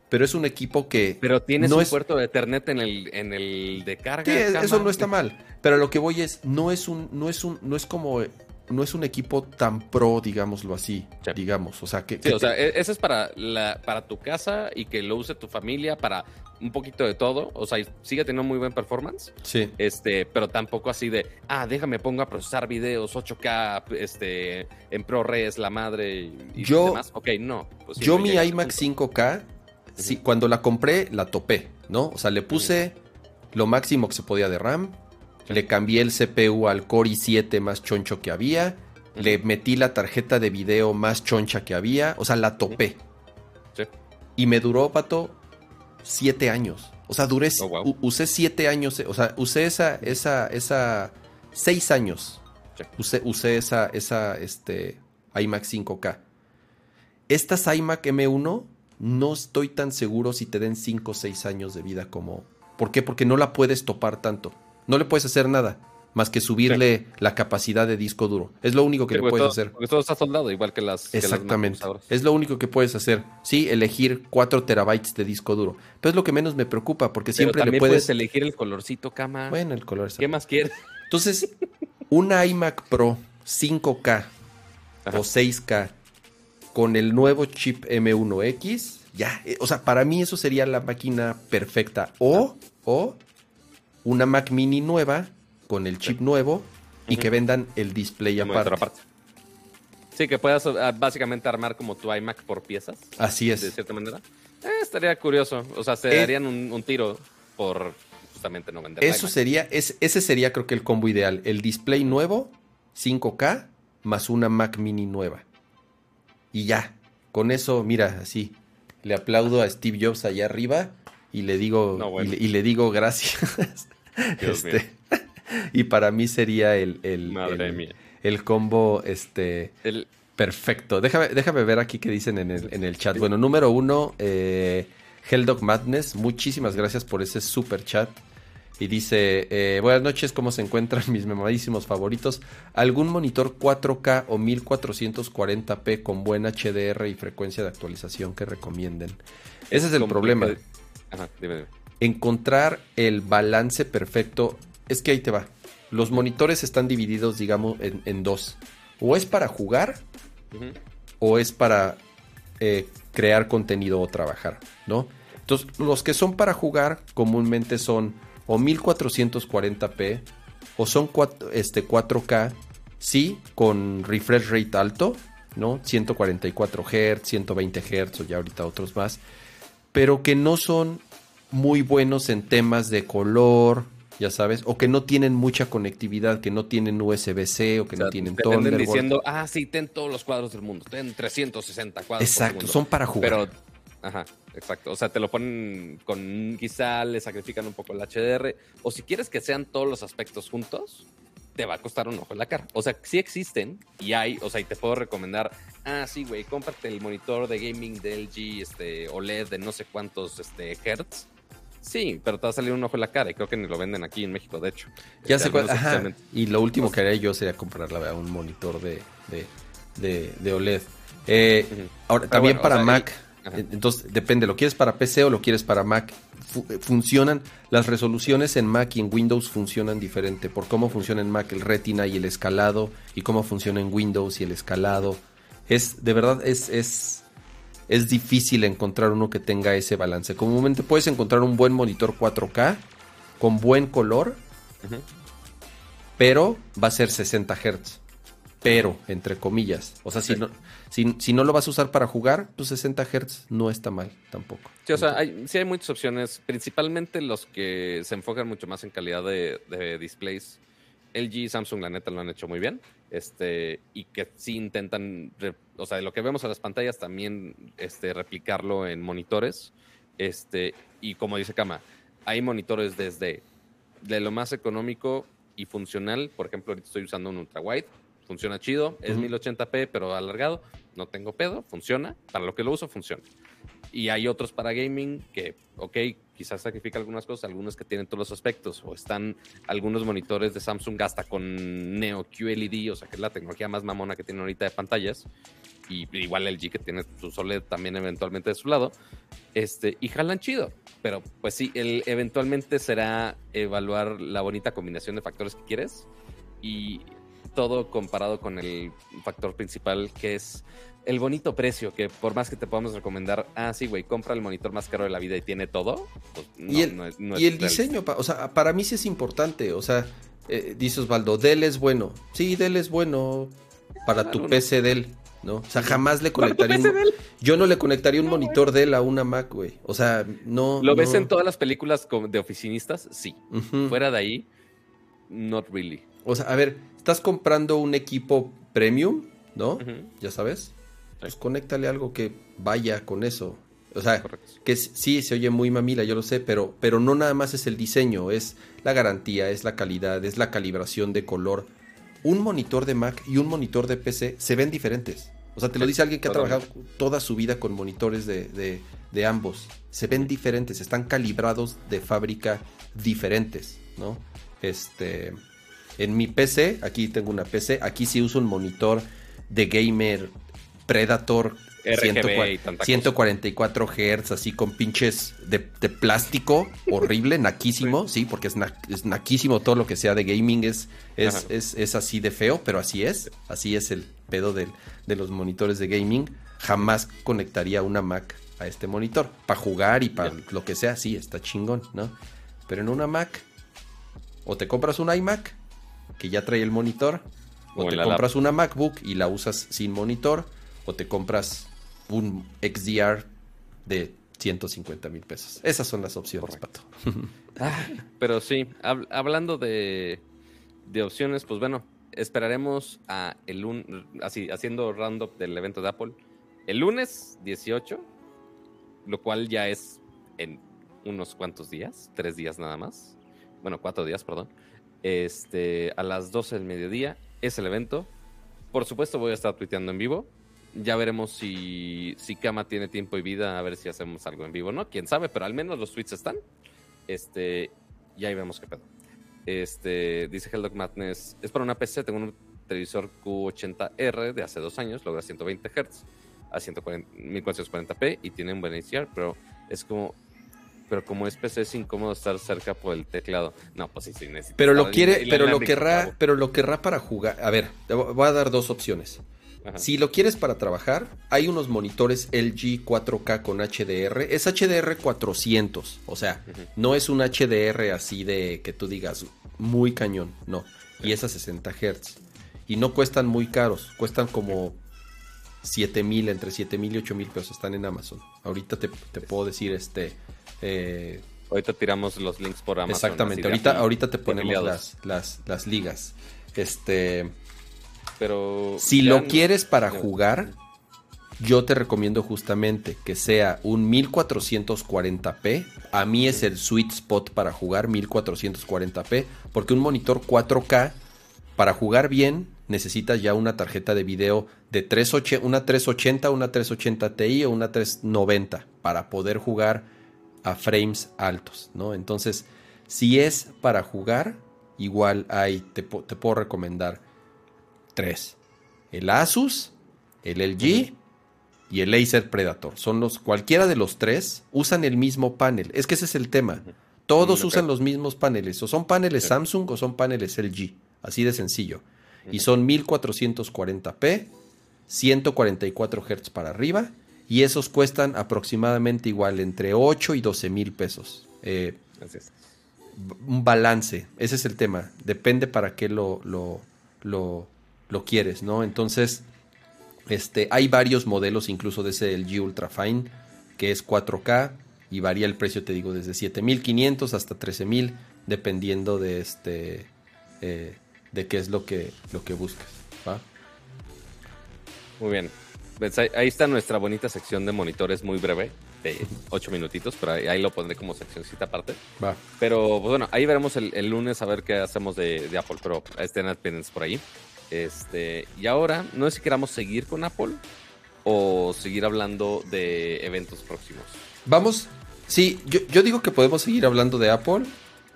pero es un equipo que... Pero tienes un puerto de Ethernet en el, en el de carga. Sí, eso no está mal. Pero lo que voy es, no es un, no es un, no es como no es un equipo tan pro, digámoslo así, digamos, o sea que... Sí, o sea, e-, ese es para, la, para tu casa y que lo use tu familia, para un poquito de todo, o sea, sigue teniendo muy buen performance. Sí. Este, pero tampoco así de, ah, déjame pongo a procesar videos 8K, este, en ProRes, la madre y, yo, demás. Ok, no. Pues yo mi iMac 5K, sí, cuando la compré, la topé, ¿no? O sea, le puse lo máximo que se podía de RAM, le cambié el CPU al Core i7 más choncho que había, le metí la tarjeta de video más choncha que había, o sea, la topé. Sí. Y me duró, pato, siete años. O sea, duré, Oh, wow. usé siete años, o sea, usé esa, esa, esa, seis años. Sí. Usé, usé esa, esa, este, iMac 5K. Estas iMac M1 no estoy tan seguro si te den 5 o 6 años de vida como... ¿Por qué? Porque no la puedes topar tanto. No le puedes hacer nada más que subirle la capacidad de disco duro. Es lo único que Sí, le puedes todo- hacer. Porque todo está soldado, igual que las. que las Exactamente. Es lo único que puedes hacer. Sí, elegir 4 terabytes de disco duro. Pero es lo que menos me preocupa porque Pero siempre le puedes... puedes elegir el colorcito, cama. Bueno, el color. ¿Qué más quieres? Entonces, una iMac Pro 5K Ajá. o 6K con el nuevo chip M1X, ya, eh, o sea, para mí eso sería la máquina perfecta. O, o una Mac mini nueva con el chip nuevo y que vendan el display aparte. parte. Sí, que puedas ah, básicamente armar como tu iMac por piezas, Así de es. cierta manera. Eh, estaría curioso. O sea, se Eh, darían un, un tiro por justamente no vender Eso sería, es- ese sería creo que el combo ideal. El display nuevo, 5K, más una Mac mini nueva. Y ya, con eso, mira, así, le aplaudo a Steve Jobs allá arriba y le digo, No, bueno. y, le, y le digo gracias. Este, y para mí sería el, el, Madre el- mía. el combo este, El, perfecto. Déjame, déjame ver aquí qué dicen en el, en el chat. Bueno, número uno, eh, Helldog Madness, muchísimas gracias por ese super chat. Y dice, eh, buenas noches, ¿cómo se encuentran mis memorísimos favoritos? ¿Algún monitor 4K o 1440p con buen HDR y frecuencia de actualización que recomienden? Ese es el problema. Ajá, dime, dime. Encontrar el balance perfecto. Es que ahí te va. Los monitores están divididos, digamos, en, en dos. O es para jugar o es para eh, crear contenido o trabajar, ¿no? Entonces, los que son para jugar comúnmente son o 1440p o son cuat- este, 4K, sí, con refresh rate alto, ¿no? 144 Hz, 120 Hz o ya ahorita otros más, pero que no son muy buenos en temas de color, ya sabes, o que no tienen mucha conectividad, que no tienen USB-C o que O sea, no tienen Thunderbolt. diciendo, ah, sí, ten todos los cuadros del mundo, ten 360 cuadros. Exacto, segundo". son para jugar. Pero, ajá, exacto. O sea, te lo ponen con, quizá le sacrifican un poco el HDR. O si quieres que sean todos los aspectos juntos, te va a costar un ojo en la cara. O sea, sí existen y hay, o sea, y te puedo recomendar, ah, sí, güey, cómprate el monitor de gaming de LG, este, OLED de no sé cuántos, este, hertz. Sí, pero te va a salir un ojo en la cara y creo que ni lo venden aquí en México, de hecho. Ya Este, sé cuál. Ajá. Y lo último que haría yo sería comprar la verdad, un monitor de, de, de- de OLED. Eh. Ahora, Pero también bueno, o para sea, Mac. Ajá. Entonces, depende, ¿lo quieres para PC o lo quieres para Mac? Eh, funcionan, las resoluciones en Mac y en Windows funcionan diferente por cómo funciona en Mac el retina y el escalado y cómo funciona en Windows y el escalado. Es, de verdad, es, es, es difícil encontrar uno que tenga ese balance. Comúnmente puedes encontrar un buen monitor 4K con buen color, pero va a ser 60 Hz. Pero, entre comillas. O sea, si, no, si, si no lo vas a usar para jugar, pues 60 Hz no está mal tampoco. Sí, o sea, hay, sí hay muchas opciones, principalmente los que se enfocan mucho más en calidad de, de displays. LG y Samsung, la neta, lo han hecho muy bien. Este, y que sí intentan, o sea, lo que vemos en las pantallas también este, replicarlo en monitores. Este, y como dice Kama, hay monitores desde de lo más económico y funcional. Por ejemplo, ahorita estoy usando un ultra wide. Funciona chido, es Ujú. 1080p, pero alargado. No tengo pedo, funciona. Para lo que lo uso, funciona. Y hay otros para gaming que, ok, quizás sacrifica algunas cosas, algunos que tienen todos los aspectos, o están algunos monitores de Samsung hasta con Neo QLED, o sea, que es la tecnología más mamona que tienen ahorita de pantallas, y igual LG que tiene su OLED también eventualmente de su lado, este, y jalan chido. Pero pues sí, el, eventualmente será evaluar la bonita combinación de factores que quieres y todo comparado con el factor principal que es el bonito precio, que por más que te podamos recomendar, ah, sí, güey, compra el monitor más caro de la vida y tiene todo, pues no, y el, no es- no y el diseño, o sea, para mí sí es importante. O sea, eh, dice Osvaldo, Dell es bueno. Sí, Dell es bueno para tu Algunos. PC Dell. ¿no? O sea, jamás le conectaría. Un, yo no le conectaría un monitor de él a una Mac, güey. O sea, no. ¿Lo ves en todas las películas de oficinistas? Sí. Fuera de ahí, not really. O sea, a ver, estás comprando un equipo premium, ¿no? Ya sabes. Pues conéctale algo que vaya con eso. O sea, que sí, se oye muy mamila, yo lo sé, pero, pero no nada más es el diseño, es la garantía, es la calidad, es la calibración de color. Un monitor de Mac y un monitor de PC se ven diferentes. O sea, te lo dice alguien que ha trabajado toda su vida con monitores de, de, ambos. Se ven diferentes, están calibrados de fábrica diferentes, ¿no? Este, en mi PC, aquí tengo una PC, aquí sí uso un monitor de gamer Predator 144 Hz, así con pinches de, plástico, horrible, naquísimo, sí, porque es, naquísimo todo lo que sea de gaming, es, es, así de feo, pero así es, así es el pedo de, los monitores de gaming. Jamás conectaría una Mac a este monitor, para jugar y para lo que sea, sí, está chingón, ¿no? Pero en una Mac, o te compras un iMac, que ya trae el monitor, o, te compras una MacBook y la usas sin monitor, o te compras un XDR de 150 mil pesos. Esas son las opciones, Pato. Ah, pero sí, hablando de, de, opciones, pues bueno, esperaremos a el lunes, así, haciendo roundup del evento de Apple, el lunes 18, lo cual ya es en unos cuantos días, tres días nada más, bueno, cuatro días, perdón, este, a las 12 del mediodía es el evento. Por supuesto voy a estar tuiteando en vivo, ya veremos si, si Kama tiene tiempo y vida, a ver si hacemos algo en vivo, ¿no? Quién sabe, pero al menos los tweets están. Este, y ahí vemos qué pedo. Este, dice Helldog Madness, es para una PC, tengo un televisor Q80R de hace dos años, logra 120 Hz a 1440p y tiene un buen HDR, pero es como, pero como es PC es incómodo estar cerca por el teclado. No, pues sí, sí necesito. Pero lo quiere, pero lo querrá, pero lo querrá para jugar. A ver, te voy a dar dos opciones. Si lo quieres para trabajar, hay unos monitores LG 4K con HDR. Es HDR 400. O sea, no es un HDR así de que tú digas muy cañón. No. Y es a 60 Hz. Y no cuestan muy caros. Cuestan como 7 mil, entre 7 mil y 8 mil pesos. Están en Amazon. Ahorita te, puedo decir este. Eh, ahorita tiramos los links por Amazon. Exactamente. Ahorita, ahorita te ponemos las, las, las ligas. Este. Pero. Si lo quieres para jugar, yo te recomiendo justamente que sea un 1440p. A mí es el sweet spot para jugar 1440p, porque un monitor 4K para jugar bien necesitas ya una tarjeta de video de 380, una 380, una 380 Ti o una 390 para poder jugar a frames altos, ¿no? Entonces, si es para jugar, igual hay, te puedo recomendar tres. El Asus, el LG y el Acer Predator. Son los, cualquiera de los tres usan el mismo panel. Es que ese es el tema. Todos usan los mismos paneles. O son paneles Samsung o son paneles LG. Así de sencillo. Y son 1440p, 144 Hz para arriba. Y esos cuestan aproximadamente igual entre 8 y 12 mil pesos. Eh, un balance. Ese es el tema. Depende para qué lo, lo, lo lo quieres, ¿no? Entonces, este, hay varios modelos incluso de ese LG Ultrafine que es 4K y varía el precio, te digo, desde 7500 hasta 13000 dependiendo de este eh, de qué es lo que lo que buscas, Muy bien. Pues ahí está nuestra bonita sección de monitores muy breve, de 8 minutitos, pero ahí, lo pondré como seccióncita aparte. Va. Pero pues bueno, ahí veremos el, lunes a ver qué hacemos de, de Apple, pero estén pendientes por ahí. Este, y ahora, no sé si queramos seguir con Apple o seguir hablando de eventos próximos. Vamos, sí, yo, digo que podemos seguir hablando de Apple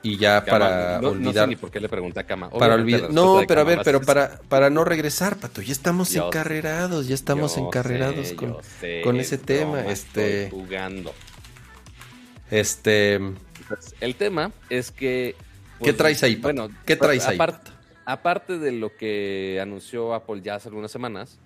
y ya para olvidar. No sé ni por qué le pregunté a Kama. Para olvidar. No, pero a ver, pero para, para no regresar, Pato, ya estamos encarrerados, ya estamos encarrerados con, con ese tema. Este. Jugando. Este. Pues, el tema es que. ¿Qué pues, traes ahí? Pato? Bueno, ¿qué traes ahí? aparte de lo que anunció Apple ya hace algunas semanas,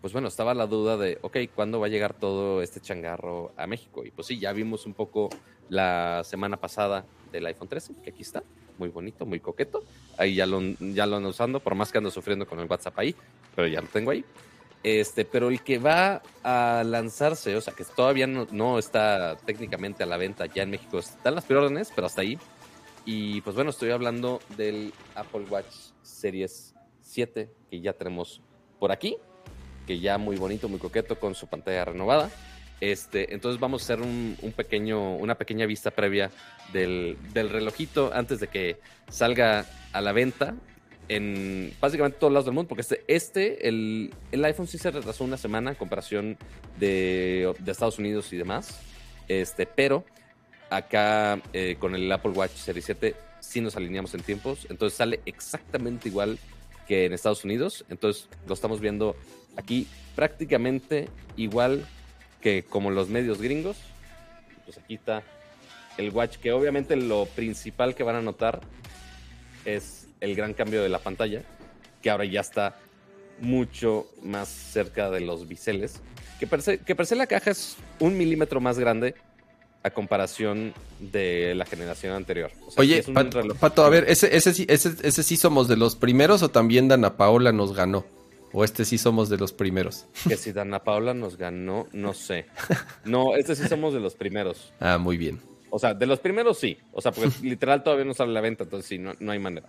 pues bueno, estaba la duda de, ok, ¿cuándo va a llegar todo este changarro a México? Y pues sí, ya vimos un poco la semana pasada del iPhone 13, que aquí está, muy bonito, muy coqueto. Ahí ya lo, ya lo ando usando, por más que ando sufriendo con el WhatsApp ahí, pero ya lo tengo ahí. Este, pero el que va a lanzarse, o sea, que todavía no, no está técnicamente a la venta ya en México, están las preórdenes, pero hasta ahí. Y pues bueno, estoy hablando del Apple Watch Series 7, que ya tenemos por aquí, que ya muy bonito, muy coqueto, con su pantalla renovada. Este, entonces vamos a hacer un, pequeño, una pequeña vista previa del, relojito antes de que salga a la venta en básicamente todos lados del mundo, porque este, este el, el, iPhone sí se retrasó una semana en comparación de, de Estados Unidos y demás, este, pero acá eh, con el Apple Watch Series 7 sí nos alineamos en tiempos, entonces sale exactamente igual que en Estados Unidos, entonces lo estamos viendo aquí prácticamente igual que como los medios gringos, pues aquí está el watch, que obviamente lo principal que van a notar es el gran cambio de la pantalla, que ahora ya está mucho más cerca de los biseles, que per se, que la caja es un milímetro más grande a comparación de la generación anterior. Oye, Pato, a ver, ¿ese, ese, ese, ese sí somos de los primeros o también Dana Paola nos ganó? ¿O este sí somos de los primeros? Que si Dana Paola nos ganó, no sé. No, este sí somos de los primeros. Ah, muy bien. O sea, de los primeros sí. O sea, porque literal todavía no sale a la venta, entonces sí, no, no hay manera.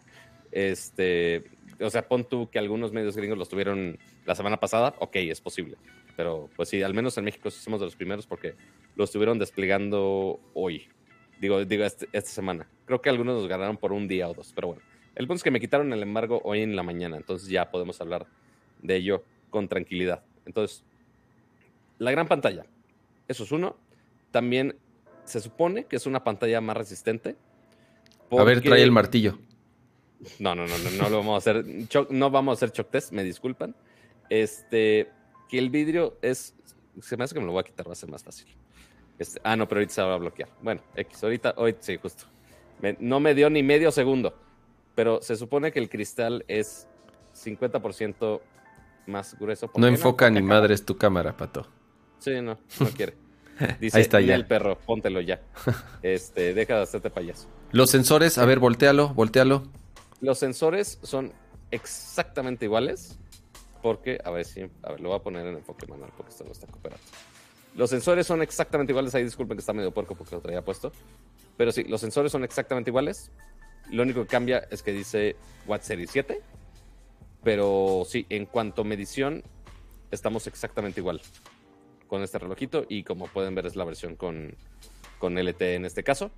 Este, o sea, pon tú que algunos medios gringos los tuvieron la semana pasada, ok, es posible. Pero pues sí, al menos en México somos de los primeros porque los estuvieron desplegando hoy. Digo, digo este, esta semana. Creo que algunos nos ganaron por un día o dos, pero bueno. El punto es que me quitaron el embargo hoy en la mañana, entonces ya podemos hablar de ello con tranquilidad. Entonces, la gran pantalla, eso es uno. También se supone que es una pantalla más resistente. A ver, trae el martillo. No, no, no, no, no lo vamos a hacer. no vamos a hacer shock test, me disculpan. Este, que el vidrio es. Se me hace que me lo voy a quitar, va a ser más fácil. Este, ah, no, pero ahorita se va a bloquear. Bueno, X, ahorita, hoy sí, justo. no me dio ni medio segundo. Pero se supone que el cristal es 50% más grueso. No enfoca ni madres tu cámara, pato. Sí, no, no quiere. Dice, Ahí está ya. el perro, póntelo ya. Este, deja de hacerte payaso. Los sensores, a ver, voltealo, voltealo. Los sensores son exactamente iguales. Porque, a ver si, a ver, lo voy a poner en enfoque manual porque esto no está cooperando. Los sensores son exactamente iguales. Ahí disculpen que está medio puerco porque lo traía puesto. Pero sí, los sensores son exactamente iguales. Lo único que cambia es que dice Watt Series 7. Pero sí, en cuanto a medición, estamos exactamente igual con este relojito. Y como pueden ver, es la versión con, con LT en este caso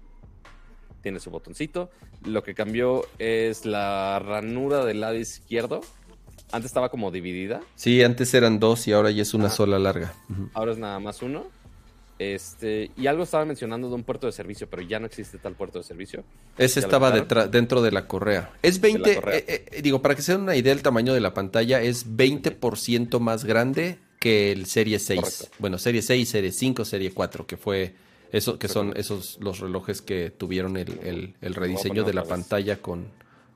tiene su botoncito. Lo que cambió es la ranura del lado izquierdo. Antes estaba como dividida. Sí, antes eran dos y ahora ya es una sola larga. Ahora es nada más uno. Este, y algo estaba mencionando de un puerto de servicio, pero ya no existe tal puerto de servicio. Ese estaba dentro de la correa. Es 20, eh, eh, digo, para que se den una idea del tamaño de la pantalla, es 20% más grande que el Serie 6. Bueno, Serie 6, Serie 5, Serie 4, que fue eso, que son esos los relojes que tuvieron el, rediseño de la pantalla con,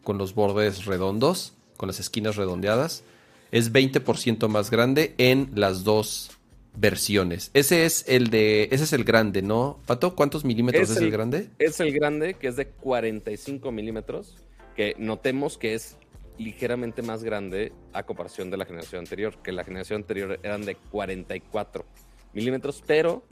con los bordes redondos, con las esquinas redondeadas. Es 20% más grande en las dos versiones. Ese es el de, ese es el grande, ¿no? Pato, ¿cuántos milímetros es, el, grande? Es el grande, que es de 45 milímetros, que notemos que es ligeramente más grande a comparación de la generación anterior, que la generación anterior eran de 44 milímetros, pero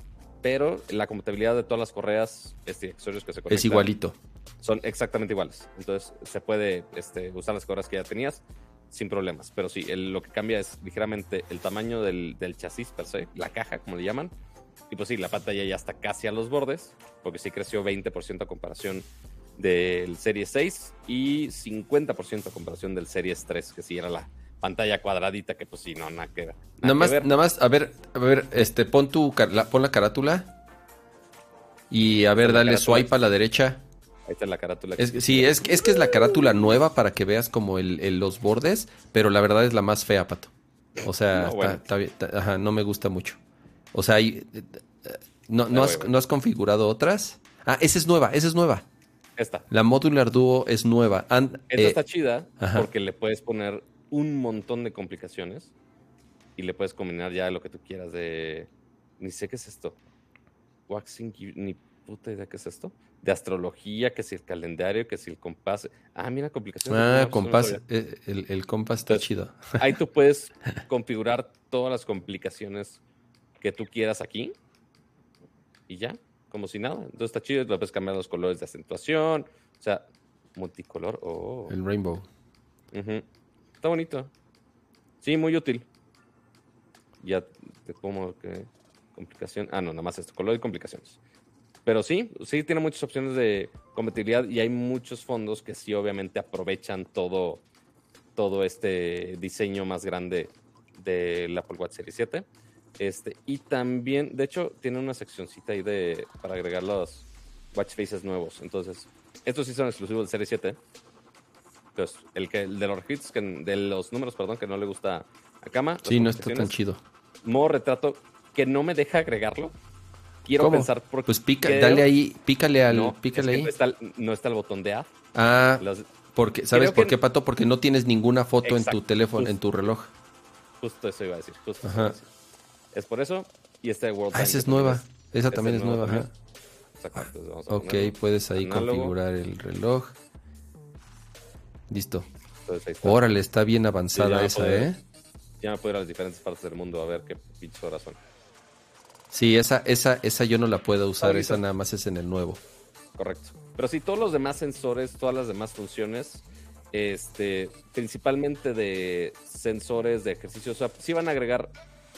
pero la compatibilidad de todas las correas este, accesorios que se conectan es igualito. Son exactamente iguales. Entonces se puede este, usar las correas que ya tenías sin problemas. Pero sí, lo que cambia es ligeramente el tamaño del, chasis per se, la caja, como le llaman. Y pues sí, la pantalla ya está casi a los bordes, porque sí creció 20% a comparación del Series 6 y 50% a comparación del Series 3, que sí era la, pantalla cuadradita que pues sí, no, nada que, nada, más, Nada más, a ver, a ver, este, pon tu, pon la carátula y a ver, dale swipe a la derecha. Ahí está la carátula. sí, es, es que es la carátula nueva para que veas como el, los bordes, pero la verdad es la más fea, Pato. O sea, no, me gusta mucho. O sea, eh, no, no, has, no has configurado otras. Ah, esa es nueva, esa es nueva. Esta. La Modular Duo es nueva. Esta está eh, chida porque le puedes poner un montón de complicaciones y le puedes combinar ya lo que tú quieras de... Ni sé qué es esto. Waxing, ni puta idea qué es esto. De astrología, que si el calendario, que si el compás. Ah, mira, complicaciones. Ah, No, compás. no eh, El, el compás está Entonces, chido. Ahí tú puedes configurar todas las complicaciones que tú quieras aquí. Y ya, como si nada. Entonces está chido, le puedes cambiar los colores de acentuación. O sea, multicolor. Oh. El rainbow. Está bonito. Sí, muy útil. Ya te como que complicación. Ah, no, nada más esto, color y complicaciones. Pero sí, sí tiene muchas opciones de compatibilidad y hay muchos fondos que sí obviamente aprovechan todo, todo este diseño más grande del Apple Watch Series 7. Este, y también, de hecho, tiene una seccioncita ahí de, para agregar los watch faces nuevos. Entonces, estos sí son exclusivos del Series 7. Entonces, el, que, el de los hits, que, de los números, perdón, que no le gusta a Cama. Sí, no está tan chido. Modo retrato que no me deja agregarlo. Quiero ¿Cómo? pensar por Pues pica, creo- dale ahí, pícale al, No, pícale es que ahí. No está, el- no está el botón de add. Ah, Los- porque, ¿sabes creo por qué, Pato? Porque no tienes ninguna foto en tu teléfono, justo. en tu reloj. justo eso iba a decir. Justo eso Ajá. iba a decir. Es por eso. Y este World Ah, esa es nueva. Esa también es nueva. también. ajá. Exacto, entonces vamos a Ok, ponerlo. puedes ahí Análogo. configurar el reloj. Listo. Entonces ahí está. Órale, está bien avanzada ya esa, ¿eh? Ya me puedo ir a las diferentes partes del mundo a ver qué pinches horas son. Sí, esa, esa, esa yo no la puedo usar, Ahorita. esa nada más es en el nuevo. Correcto. Pero sí, todos los demás sensores, todas las demás funciones, este, principalmente de sensores de ejercicio, o sea, sí van a agregar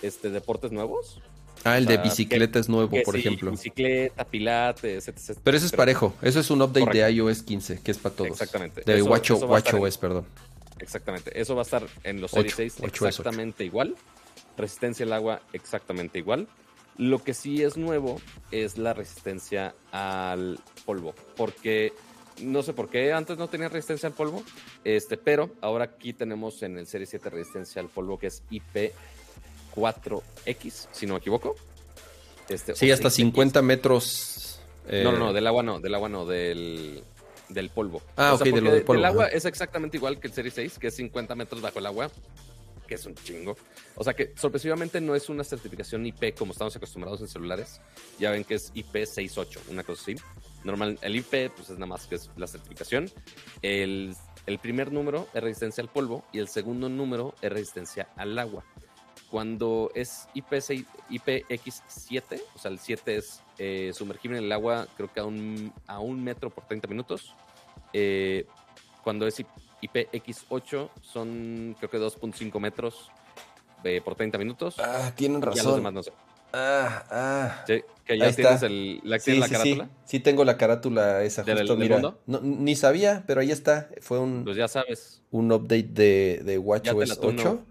este, deportes nuevos. Ah, el O de bicicleta es nuevo, por sí, ejemplo. Bicicleta, pilates, etc. Pero eso es parejo, eso es un update Correcto. de iOS 15, que es para todos. Exactamente. De Watch, WatchOS, perdón. Exactamente. Eso va a estar en los Ocho, Series 6 ocho es exactamente igual. Resistencia al agua exactamente igual. Lo que sí es nuevo es la resistencia al polvo. Porque no sé por qué antes no tenía resistencia al polvo. Este, pero ahora aquí tenemos en el Serie 7 resistencia al polvo que es IP4X, si no me equivoco. Este, Sí, o hasta 6X. 50 metros. eh, No, no, no, del agua no, del agua no, del, del polvo. Ah, ok, de lo del polvo, Del agua es exactamente igual que el Series 6, que es 50 metros bajo el agua, es un chingo. O sea que sorpresivamente no es una certificación IP como estamos acostumbrados en celulares. Ya ven que es IP68, una cosa así. Normal, el IP pues es nada más que es la certificación. El, el primer número es resistencia al polvo y el segundo número es resistencia al agua. Cuando es IP6, IPX7, o sea, el 7 es eh, sumergible en el agua, creo que a un, a un metro por 30 minutos. Eh, cuando es IPX8, son creo que 2.5 metros eh, por 30 minutos. Ah, tienen y a los razón. demás no sé. Ah, ah. Sí, que ya Ahí tienes está. el, la, Sí, tienes la sí, carátula. sí. Sí, tengo la carátula esa, ¿Del- justo, del mira. mundo? No, ni sabía, pero ahí está. Fue un, Pues ya sabes. un update de, de WatchOS la tuno. 8.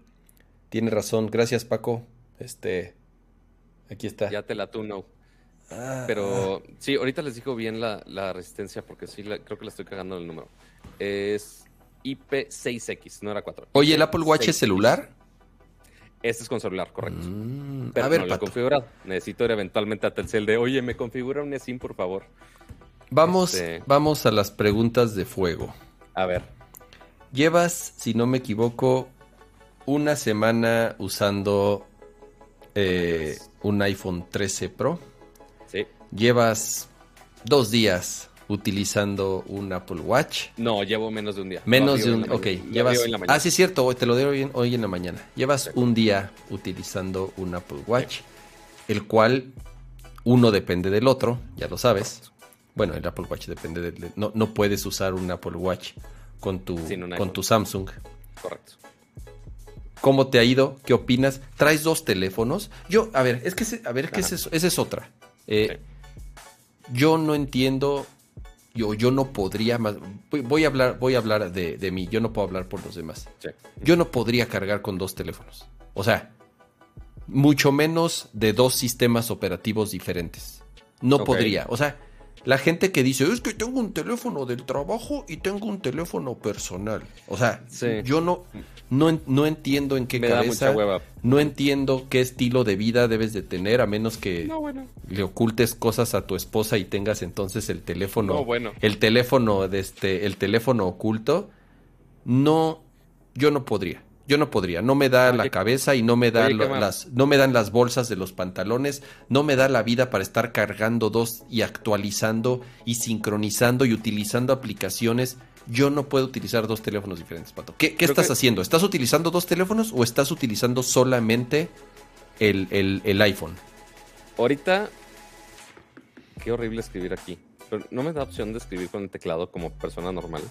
Tiene razón. Gracias, Paco. Este. Aquí está. Ya te la tuno. Ah, Pero sí, ahorita les digo bien la, la resistencia porque sí, la- creo que la estoy cagando el número. Es IP6X, no era 4. Oye, ¿el Apple Watch es celular? Este es con celular, correcto. Mm, Pero a ver, no lo he configurado. Necesito ir eventualmente a Telcel de, oye, me configura un eSIM, por favor. Vamos, este- vamos a las preguntas de fuego. A ver. Llevas, si no me equivoco, una semana usando eh, un iPhone 13 Pro. Sí. Llevas dos días utilizando un Apple Watch. No, llevo menos de un día. Menos de un... Ok. Lo llevas... abrí hoy en la mañana. Ah, sí es cierto, te lo bien hoy en la mañana. Llevas un día utilizando un Apple Watch, el cual uno depende del otro, ya lo sabes. Bueno, el Apple Watch depende del... No, no puedes usar un Apple Watch con tu, con tu Samsung. Correcto. ¿Cómo te ha ido? ¿Qué opinas? ¿Traes dos teléfonos? Yo, a ver, es que, a ver, ¿qué es Ajá. eso? Esa es otra. Eh, Yo no entiendo, yo, yo no podría más, voy, voy a hablar, voy a hablar de, de mí, yo no puedo hablar por los demás. Sí. Yo no podría cargar con dos teléfonos. O sea, mucho menos de dos sistemas operativos diferentes. No podría. O sea, la gente que dice, es que tengo un teléfono del trabajo y tengo un teléfono personal. O sea, Sí. yo no, no, no entiendo en qué Me da cabeza, mucha hueva. no entiendo qué estilo de vida debes de tener a menos que No, bueno. le ocultes cosas a tu esposa y tengas entonces el teléfono, No, bueno. el teléfono de este, el teléfono oculto. No, yo no podría. Yo no podría, no me da la cabeza y no me da Oye, lo- las no me dan las bolsas de los pantalones, no me da la vida para estar cargando dos y actualizando y sincronizando y utilizando aplicaciones. Yo no puedo utilizar dos teléfonos diferentes, Pato. ¿Qué, estás que- haciendo? ¿Estás utilizando dos teléfonos o estás utilizando solamente el, el- el iPhone? Ahorita, qué horrible escribir aquí. Pero no me da opción de escribir con el teclado como persona normal.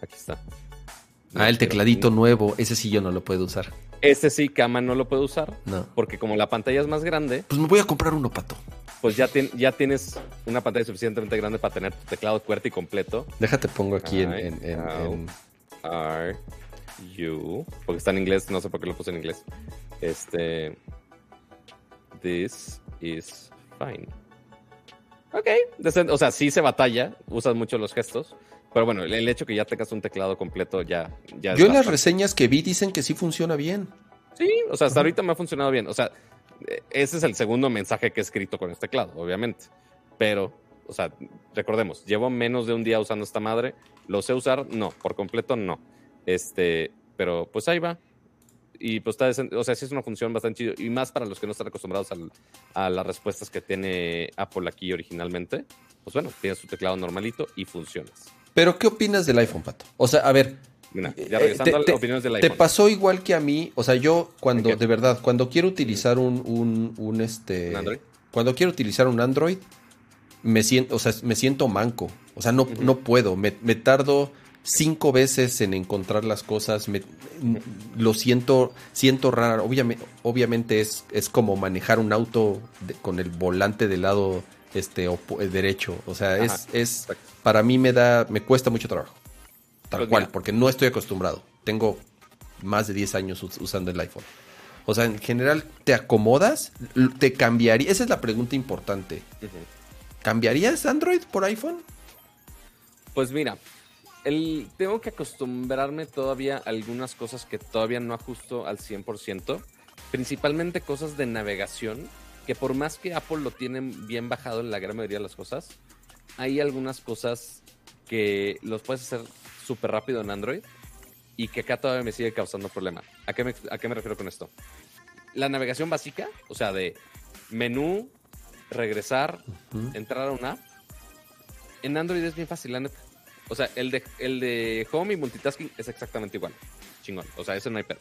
Aquí está. Ah, el pero- tecladito nuevo, ese sí yo no lo puedo usar. Ese sí, Cama no lo puede usar. No. Porque como la pantalla es más grande, Pues me voy a comprar uno, Pato. pues ya, tien- ya tienes una pantalla suficientemente grande para tener tu teclado QWERTY completo. Déjate pongo aquí en, en- en- Are you? Porque está en inglés, no sé por qué lo puse en inglés. Este. This is fine. Ok, o sea, sí se batalla, usas mucho los gestos, pero bueno, el, hecho que ya tengas un teclado completo ya. ya Yo en las reseñas que vi dicen que sí funciona bien. Sí, o sea, hasta ahorita me ha funcionado bien. O sea, ese es el segundo mensaje que he escrito con este teclado, obviamente. Pero, o sea, recordemos, llevo menos de un día usando esta madre. ¿Lo sé usar? No, por completo no. Este, pero pues ahí va. Y pues está, o sea, sí es una función bastante chido. Y más para los que no están acostumbrados al- a las respuestas que tiene Apple aquí originalmente. Pues bueno, tienes tu teclado normalito y funcionas. Pero, ¿qué opinas del iPhone, Pato? O sea, a ver, Mira, Eh, ya regresando te- a las te- opiniones del ¿te iPhone. pasó igual que a mí? O sea, yo cuando, ¿De verdad, cuando quiero utilizar un, un, un, este... ¿Un Android? Cuando quiero utilizar un Android, me siento, o sea, me siento manco. O sea, no, no puedo. Me, me tardo cinco veces en encontrar las cosas. Me, lo siento, siento raro. Obviamente, obviamente es, es como manejar un auto de- con el volante del lado este eh, derecho. O sea, es, Ajá, es para mí me da, me cuesta mucho trabajo. Tal Pues cual, mira. porque no estoy acostumbrado. Tengo más de 10 años us- usando el iPhone. O sea, en general, ¿te acomodas? ¿Te cambiaría? Esa es la pregunta importante. ¿Cambiarías Android por iPhone? Pues mira, el, tengo que acostumbrarme todavía a algunas cosas que todavía no ajusto al 100%, principalmente cosas de navegación, que por más que Apple lo tiene bien bajado en la gran mayoría de las cosas, hay algunas cosas que los puedes hacer súper rápido en Android y que acá todavía me sigue causando problema. ¿A qué, me, ¿A qué me refiero con esto? La navegación básica, o sea, de menú, regresar, entrar a una app, en Android es bien fácil, la neta. O sea, el de, el de Home y Multitasking es exactamente igual. Chingón. O sea, eso no hay pedo.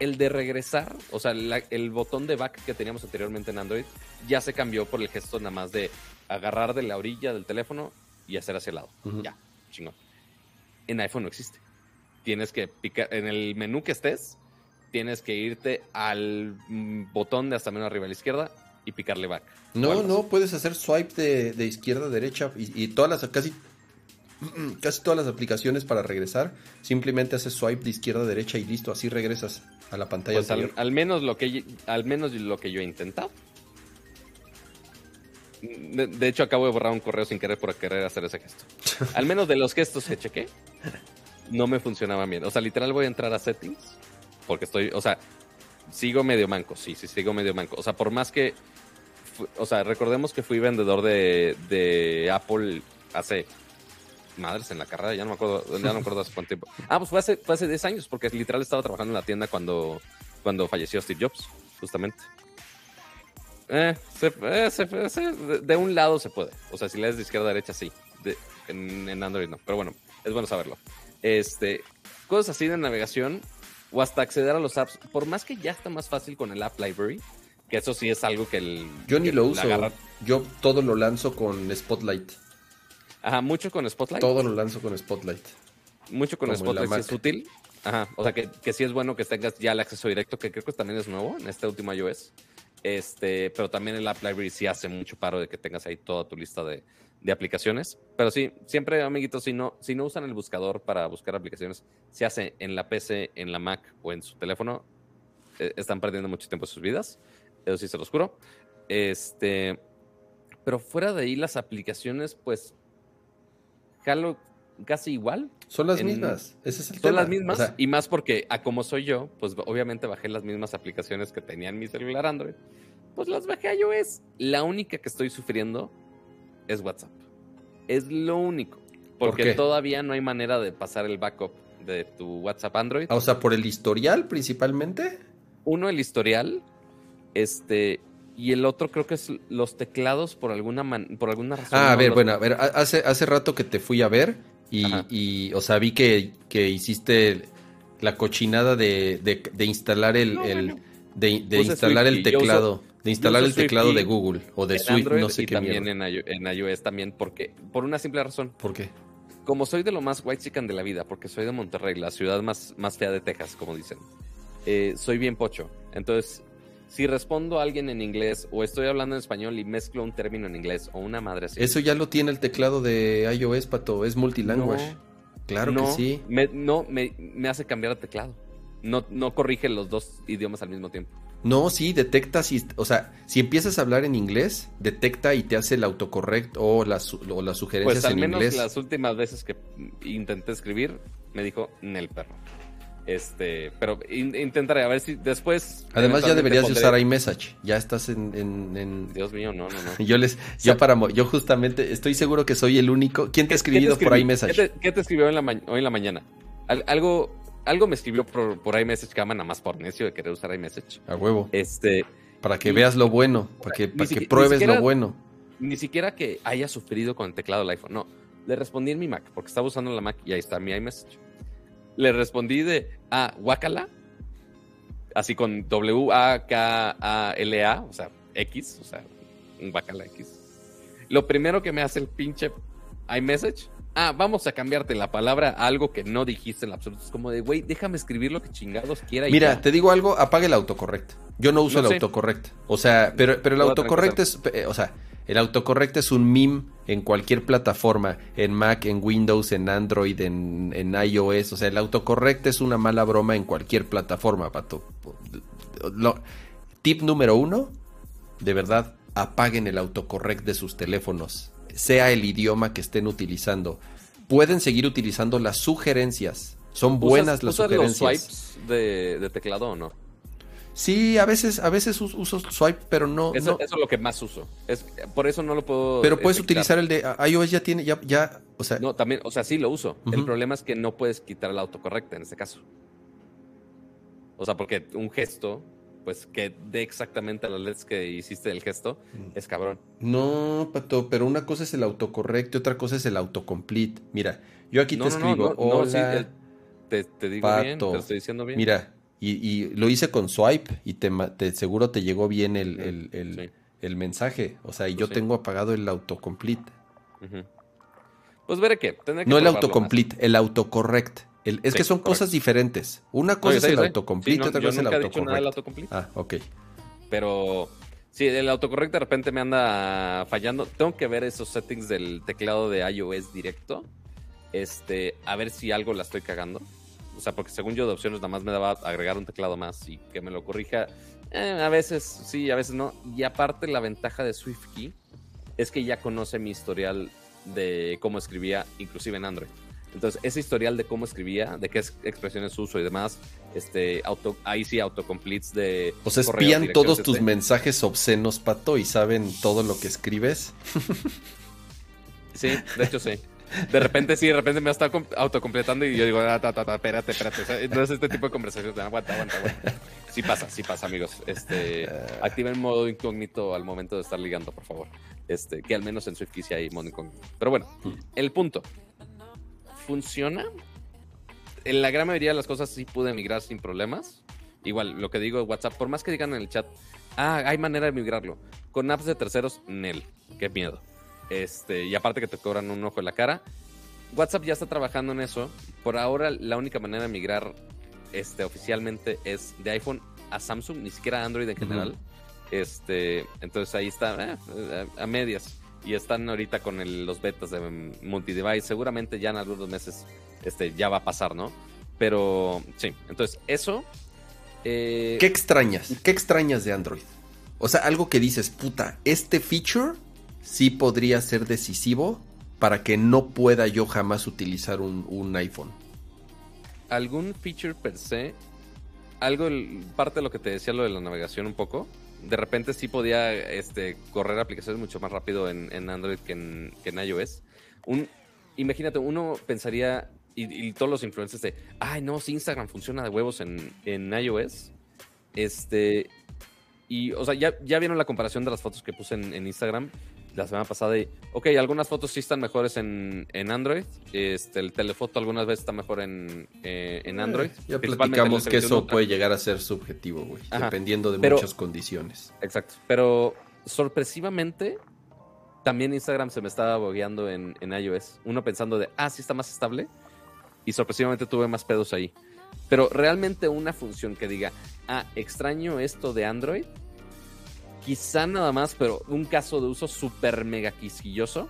El de regresar, o sea, la- el botón de back que teníamos anteriormente en Android, ya se cambió por el gesto nada más de agarrar de la orilla del teléfono y hacer hacia el lado. Ya, chingón. En iPhone no existe. Tienes que picar, en el menú que estés, tienes que irte al mm, botón de hasta menos arriba a la izquierda y picarle back. No, no, así. puedes hacer swipe de, de izquierda a derecha y, y todas las, casi, casi todas las aplicaciones para regresar, simplemente haces swipe de izquierda a derecha y listo, así regresas a la pantalla Pues al, menos lo que al menos lo que yo he intentado. De, de hecho, acabo de borrar un correo sin querer por querer hacer ese gesto. Al menos de los gestos que chequé, no me funcionaban bien. O sea, literal voy a entrar a settings porque estoy, o sea, sigo medio manco, sí, sí, sigo medio manco. O sea, por más que, o sea, recordemos que fui vendedor de, de Apple hace madres en la carrera, ya no me acuerdo, ya no me acuerdo hace cuánto tiempo. Ah, pues fue hace, fue hace 10 años, porque literal estaba trabajando en la tienda cuando, cuando falleció Steve Jobs, justamente. Eh, se- eh, se- se- de, de un lado se puede. O sea, si le das de izquierda a derecha, sí. De- en, en Android no. Pero bueno, es bueno saberlo. Este, cosas así de navegación o hasta acceder a los apps. Por más que ya está más fácil con el App Library, que eso sí es algo que el. Yo ni lo uso, agarra- yo todo lo lanzo con Spotlight, Ajá, mucho con Spotlight. todo lo lanzo con Spotlight. Mucho con Como en Spotlight es útil. Ajá, o sea que, que sí es bueno que tengas ya el acceso directo, que creo que también es nuevo en este último iOS. Este, pero también el App Library sí hace mucho paro de que tengas ahí toda tu lista de, de aplicaciones. Pero sí, siempre, amiguitos, si no, si no usan el buscador para buscar aplicaciones, se hace en la PC, en la Mac o en su teléfono, eh, están perdiendo mucho tiempo de sus vidas. Eso sí se los juro. Este, pero fuera de ahí, las aplicaciones, pues, jalo casi igual. Son las En- mismas, ese es el Son tema. las mismas. O sea, y más porque, a como soy yo, pues obviamente bajé las mismas aplicaciones que tenía en mi celular Android. Pues las bajé a iOS. La única que estoy sufriendo es WhatsApp. Es lo único. Porque todavía no hay manera de pasar el backup de tu WhatsApp Android. Ah, o sea, por el historial principalmente. Uno, el historial. Este. Y el otro creo que es los teclados por alguna por alguna razón. Ah, a ver, bueno, a ver, hace, hace rato que te fui a ver y, y o sea, vi que, que hiciste la cochinada de, de, instalar el, el de, de instalar el teclado. de instalar el teclado de Google o de Swift, no sé y qué también en, en iOS también, porque, por una simple razón. ¿Por qué? Como soy de lo más white chicken de la vida, porque soy de Monterrey, la ciudad más, más fea de Texas, como dicen, eh, soy bien pocho. Entonces, si respondo a alguien en inglés o estoy hablando en español y mezclo un término en inglés o una madre así. Eso ya lo tiene el teclado de iOS, Pato, es multilingüe. claro que sí. Me, no, me, me hace cambiar de teclado. No, no corrige los dos idiomas al mismo tiempo. No, sí, detecta si, o sea, si empiezas a hablar en inglés, detecta y te hace el autocorrect o las, o las sugerencias pues al en menos inglés. las últimas veces que intenté escribir, me dijo Nel perro. Este, pero intentaré a ver si después. Además ya deberías usar iMessage. Ya estás en, Dios mío, no, no, no. yo les, yo para, yo justamente estoy seguro que soy el único. ¿Quién te ha escribido por iMessage? ¿Qué te, escribió en la hoy en la mañana? algo, algo me escribió por, por iMessage que ama nada más por necio de querer usar iMessage. A huevo. Este. Para que veas lo bueno, para que, para que pruebes lo bueno. Ni siquiera que haya sufrido con el teclado del iPhone. No. Le respondí en mi Mac, porque estaba usando la Mac y ahí está mi iMessage le respondí de ah, Wakala, así con W-A-K-A-L-A, o sea, X, o sea, un Wakala X. Lo primero que me hace el pinche iMessage, ah, vamos a cambiarte la palabra a algo que no dijiste en absoluto. Es como de, güey, déjame escribir lo que chingados quiera. Mira, te digo algo, apague el autocorrect. Yo no uso el autocorrect. O sea, pero, pero el autocorrect es, eh, o sea, el autocorrecto es un meme en cualquier plataforma, en Mac, en Windows, en Android, en, iOS. O sea, el autocorrecto es una mala broma en cualquier plataforma, pato. tip número uno, de verdad, apaguen el autocorrect de sus teléfonos, sea el idioma que estén utilizando. Pueden seguir utilizando las sugerencias. Son buenas las sugerencias. los swipes de, de teclado o no? Sí, a veces, a veces uso swipe, pero no eso, es lo que más uso. Es, por eso no lo puedo. Pero puedes utilizar el de iOS ya tiene, ya, ya, o sea. No, también, o sea, sí lo uso. El problema es que no puedes quitar el autocorrecto en este caso. O sea, porque un gesto, pues que dé exactamente a las letras que hiciste el gesto, mm. es cabrón. No, Pato, pero una cosa es el autocorrecto y otra cosa es el autocomplete. Mira, yo aquí te escribo. Hola, te, digo bien, te estoy diciendo bien. Mira, y, lo hice con swipe y te, seguro te llegó bien el, mensaje. O sea, y yo tengo apagado el autocomplete. Pues veré que. no el autocomplete, el autocorrect. es que son cosas diferentes. Una cosa es el autocomplete, otra cosa es el autocorrect. Ah, ok. Pero sí, el autocorrect de repente me anda fallando. Tengo que ver esos settings del teclado de iOS directo. Este, a ver si algo la estoy cagando. O sea, porque según yo de opciones nada más me daba agregar un teclado más y que me lo corrija. Eh, a veces sí, a veces no. Y aparte la ventaja de SwiftKey es que ya conoce mi historial de cómo escribía, inclusive en Android. Entonces, ese historial de cómo escribía, de qué expresiones uso y demás, este, auto, ahí sí autocompletes de... O sea, espían todos tus mensajes obscenos, Pato, y saben todo lo que escribes. Sí, de hecho sí. De repente sí, de repente me está autocompletando y yo digo, ah, ta, ta, ta, espérate, espérate. no es este tipo de conversaciones. Aguanta, aguanta, aguanta. Sí pasa, sí pasa, amigos. Este, activen modo incógnito al momento de estar ligando, por favor. Este, que al menos en Swift hay modo incógnito. Pero bueno, el punto. ¿Funciona? En la gran mayoría de las cosas sí pude migrar sin problemas. Igual, lo que digo de WhatsApp, por más que digan en el chat, ah, hay manera de migrarlo. Con apps de terceros, Nel. Qué miedo. Este, y aparte que te cobran un ojo en la cara. WhatsApp ya está trabajando en eso. Por ahora, la única manera de migrar este, oficialmente es de iPhone a Samsung, ni siquiera Android en general. Este, entonces ahí está, eh, a medias. Y están ahorita con los betas de multi-device. Seguramente ya en algunos meses este, ya va a pasar, ¿no? Pero sí, entonces eso. Eh, ¿Qué extrañas? ¿Qué extrañas de Android? O sea, algo que dices, puta, este feature sí podría ser decisivo para que no pueda yo jamás utilizar un, iPhone. ¿Algún feature per se? Algo, parte de lo que te decía lo de la navegación un poco. De repente sí podía este, correr aplicaciones mucho más rápido en, Android que en, que en iOS. Un, imagínate, uno pensaría y, todos los influencers de, ay, no, si Instagram funciona de huevos en, en iOS. Este, y, o sea, ya, ya vieron la comparación de las fotos que puse en, Instagram la semana pasada. Y, ok, algunas fotos sí están mejores en, en Android. Este, el telefoto algunas veces está mejor en, eh, en Android. ya platicamos que eso puede llegar a ser subjetivo, güey. Dependiendo de muchas condiciones. Exacto. Pero sorpresivamente, también Instagram se me estaba bogueando en, en iOS. Uno pensando de, ah, sí está más estable. Y sorpresivamente tuve más pedos ahí. Pero realmente una función que diga, ah, extraño esto de Android, quizá nada más, pero un caso de uso súper mega quisquilloso.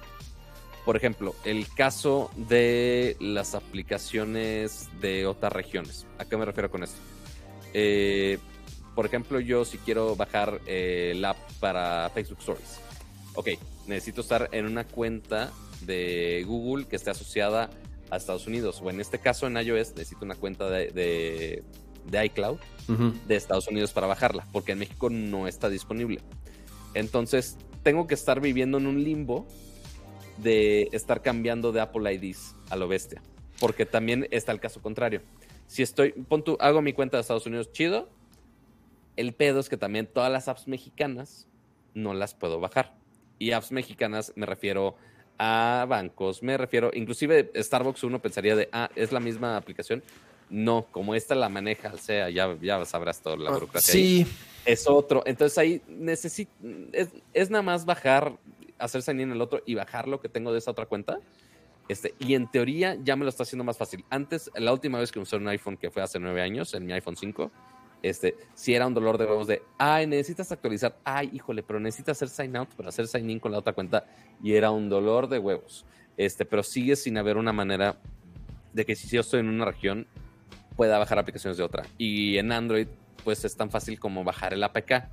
Por ejemplo, el caso de las aplicaciones de otras regiones. ¿A qué me refiero con esto? Eh, por ejemplo, yo si quiero bajar eh, el app para Facebook Stories. Ok, necesito estar en una cuenta de Google que esté asociada a Estados Unidos. O en este caso en iOS necesito una cuenta de, iCloud de Estados Unidos para bajarla, porque en México no está disponible. Entonces tengo que estar viviendo en un limbo de estar cambiando de Apple IDs a lo bestia. Porque también está el caso contrario. Si estoy, pon hago mi cuenta de Estados Unidos, chido. El pedo es que también todas las apps mexicanas no las puedo bajar. Y apps mexicanas me refiero a bancos, me refiero, inclusive Starbucks uno pensaría de, ah, es la misma aplicación. No, como esta la maneja o sea, ya, ya sabrás toda la ah, burocracia. Sí. Es otro. Entonces ahí necesito, es, nada más bajar, hacer sign en el otro y bajar lo que tengo de esa otra cuenta. Este, y en teoría ya me lo está haciendo más fácil. Antes, la última vez que usé un iPhone, que fue hace nueve años, en mi iPhone 5, este, si era un dolor de huevos de, ay, necesitas actualizar, ay, híjole, pero necesitas hacer sign out para hacer sign in con la otra cuenta, y era un dolor de huevos. Este, pero sigue sin haber una manera de que si yo estoy en una región, pueda bajar aplicaciones de otra. Y en Android, pues es tan fácil como bajar el APK.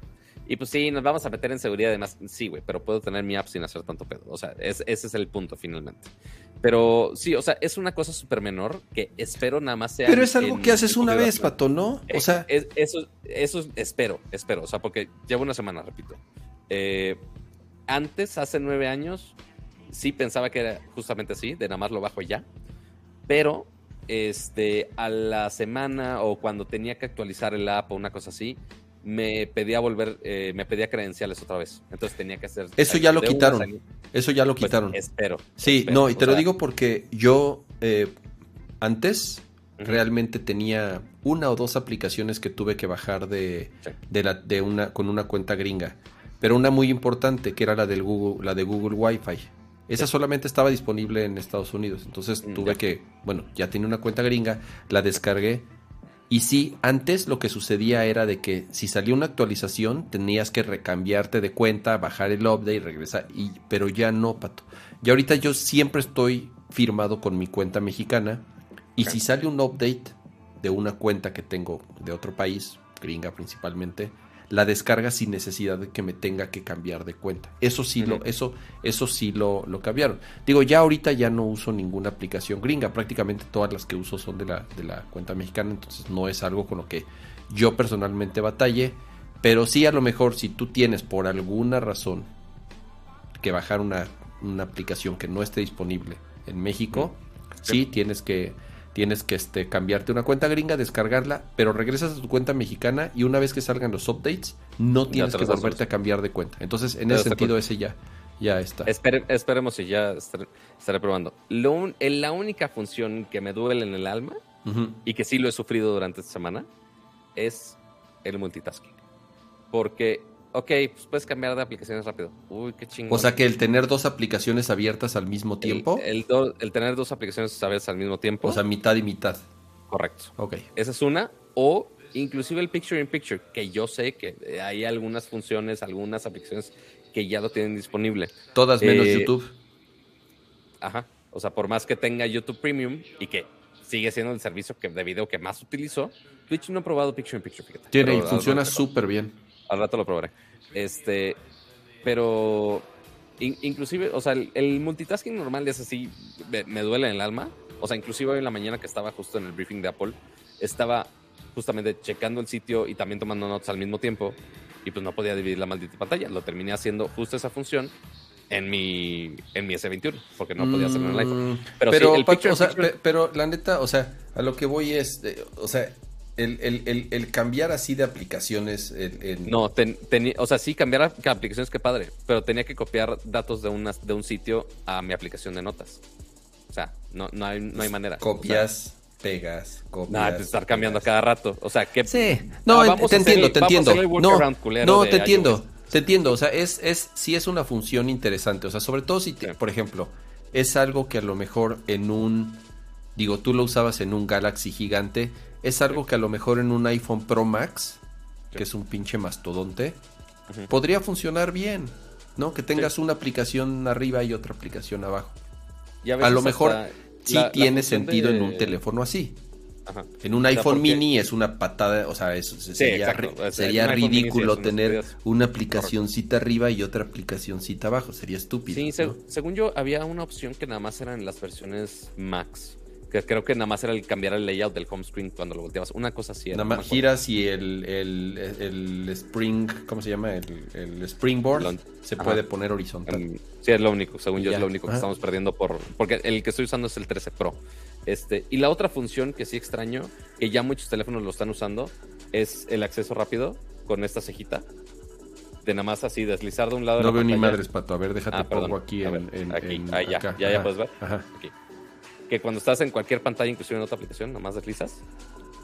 Y pues sí, nos vamos a meter en seguridad además. Sí, güey, pero puedo tener mi app sin hacer tanto pedo. O sea, ese es el punto finalmente. Pero sí, o sea, es una cosa súper menor que espero nada más sea. Pero es algo que haces una vez, Pato, ¿no? O eh, sea. eso, eso espero, espero. O sea, porque llevo una semana, repito. Eh, antes, hace nueve años, sí pensaba que era justamente así, de nada más lo bajo ya. Pero este, a la semana o cuando tenía que actualizar el app o una cosa así, me pedía volver, eh, me pedía credenciales otra vez. Entonces tenía que hacer. Eso ya lo quitaron. Eso ya lo pues, quitaron. espero. Sí, no, y te lo digo porque yo eh, antes realmente tenía una o dos aplicaciones que tuve que bajar de, de, la, de una, con una cuenta gringa. Pero una muy importante, que era la del Google, la de Google Wi-Fi. Esa solamente estaba disponible en Estados Unidos. Entonces mm, tuve que, bueno, ya tenía una cuenta gringa, la descargué y sí, antes lo que sucedía era de que si salía una actualización tenías que recambiarte de cuenta, bajar el update y regresar. Y, pero ya no, Pato. Y ahorita yo siempre estoy firmado con mi cuenta mexicana. Y si sale un update de una cuenta que tengo de otro país, gringa principalmente, la descarga sin necesidad de que me tenga que cambiar de cuenta. Eso sí, lo, eso, eso sí lo, lo, cambiaron. Digo, ya ahorita ya no uso ninguna aplicación gringa, prácticamente todas las que uso son de la, de la cuenta mexicana, entonces no es algo con lo que yo personalmente batalle, pero sí a lo mejor si tú tienes por alguna razón que bajar una, una aplicación que no esté disponible en México, sí tienes que tienes que este, cambiarte una cuenta gringa, descargarla, pero regresas a tu cuenta mexicana y una vez que salgan los updates, no tienes que volverte a cambiar de cuenta. Entonces, en ese sentido, ese ya, ya está. esperemos si ya estaré, probando. Lo la única función que me duele en el alma y que sí lo he sufrido durante esta semana es el multitasking. Porque Ok, pues puedes cambiar de aplicaciones rápido. Uy, qué chingón. O sea que el tener dos aplicaciones abiertas al mismo tiempo. El, tener dos aplicaciones abiertas al mismo tiempo. O sea, mitad y mitad. Correcto. Ok. Esa es una. O inclusive el Picture in Picture, que yo sé que hay algunas funciones, algunas aplicaciones que ya lo tienen disponible. Todas menos eh, YouTube. Ajá. O sea, por más que tenga YouTube Premium y que sigue siendo el servicio que, de video que más utilizo, Twitch no ha probado Picture in Picture, fíjate. Tiene y funciona súper bien. Al rato lo probaré. Este, pero inclusive, o sea, el, multitasking normal es así, me, duele en el alma. O sea, inclusive hoy en la mañana que estaba justo en el briefing de Apple, estaba justamente checando el sitio y también tomando notas al mismo tiempo y pues no podía dividir la maldita pantalla. Lo terminé haciendo justo esa función en mi, en mi S21, porque no podía hacerlo en el iPhone. Mm, Pero, Pero, sí, el picture o sea, picture- pero la neta, o sea, a lo que voy es, eh, o sea, el, el- el- el cambiar así de aplicaciones, el- el- No, ten- tenía- o sea, sí, cambiar aplicaciones, que padre, pero tenía que copiar datos de, una, de un sitio a mi aplicación de notas. O sea, no, no, hay, no hay manera. copias, pegas, copias. nada, de estar cambiando a pegas. cada rato. O sea, que... Sí, no, Ah, vamos te hacer entiendo, te entiendo. No, no, te entiendo, iOS. te entiendo. O sea, es, es, sí es una función interesante. O sea, sobre todo si, te- Sí. por ejemplo, es algo que a lo mejor en un, digo, tú lo usabas en un Galaxy gigante, es algo que a lo mejor en un iPhone Pro Max, Sí. que es un pinche mastodonte, podría funcionar bien, ¿no? Que tengas una aplicación arriba y otra aplicación abajo. Y A lo mejor sí la- tiene sentido de- en un teléfono así. Ajá. En un iPhone porque- mini es una patada, o sea, eso sería, O sea, sería sí ridículo tener una aplicacioncita arriba y otra aplicacioncita abajo, sería estúpido. Sí, según yo, había una opción que nada más era en las versiones Max. Que creo que nada más era el cambiar el layout del home screen cuando lo volteabas. Una cosa así era. Nada más giras y el, el, el Spring, ¿cómo se llama? El, el Springboard Lo- se Ajá. puede poner horizontal. Mm, Sí, es lo único. Según Y yo, ya. es lo único que Ajá. estamos perdiendo por. Porque el que estoy usando es el 13 Pro. Este, y la otra función que sí extraño, que ya muchos teléfonos lo están usando, es el acceso rápido con esta cejita. De nada más así deslizar de un lado de No la veo ni madres, Pato. A ver, déjate Ah, pongo aquí en, en- aquí. en- Ah, ya, acá. ya, ya puedes ver. Ajá. Aquí. Que cuando estás en cualquier pantalla, inclusive en otra aplicación, nomás deslizas.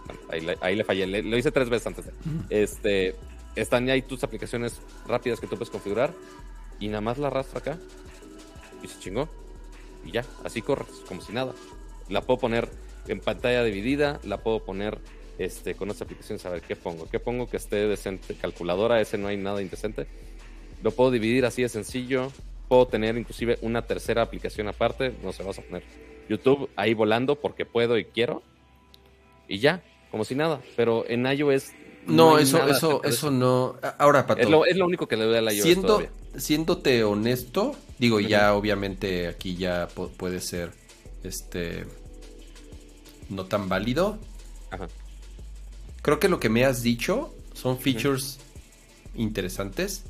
Bueno, ahí, le, ahí le fallé, le- lo hice tres veces antes de. Este, están ya ahí tus aplicaciones rápidas que tú puedes configurar y nada más la arrastra acá y se chingó. Y ya, así corres, como si nada. La puedo poner en pantalla dividida, la puedo poner este, con otras aplicaciones, a ver qué pongo. ¿Qué pongo que esté decente? Calculadora, ese no hay nada indecente. Lo puedo dividir así de sencillo. Puedo tener inclusive una tercera aplicación aparte. No se vas a poner YouTube ahí volando porque puedo y quiero. Y ya, como si nada. Pero en iOS. No, hay eso, eso, eso no. Ahora, Pato. Es lo, es lo único que le doy a la iOS siendo, todavía. siéndote honesto, digo, ya obviamente aquí ya pu- puede ser este no tan válido. Ajá. Creo que lo que me has dicho son features interesantes,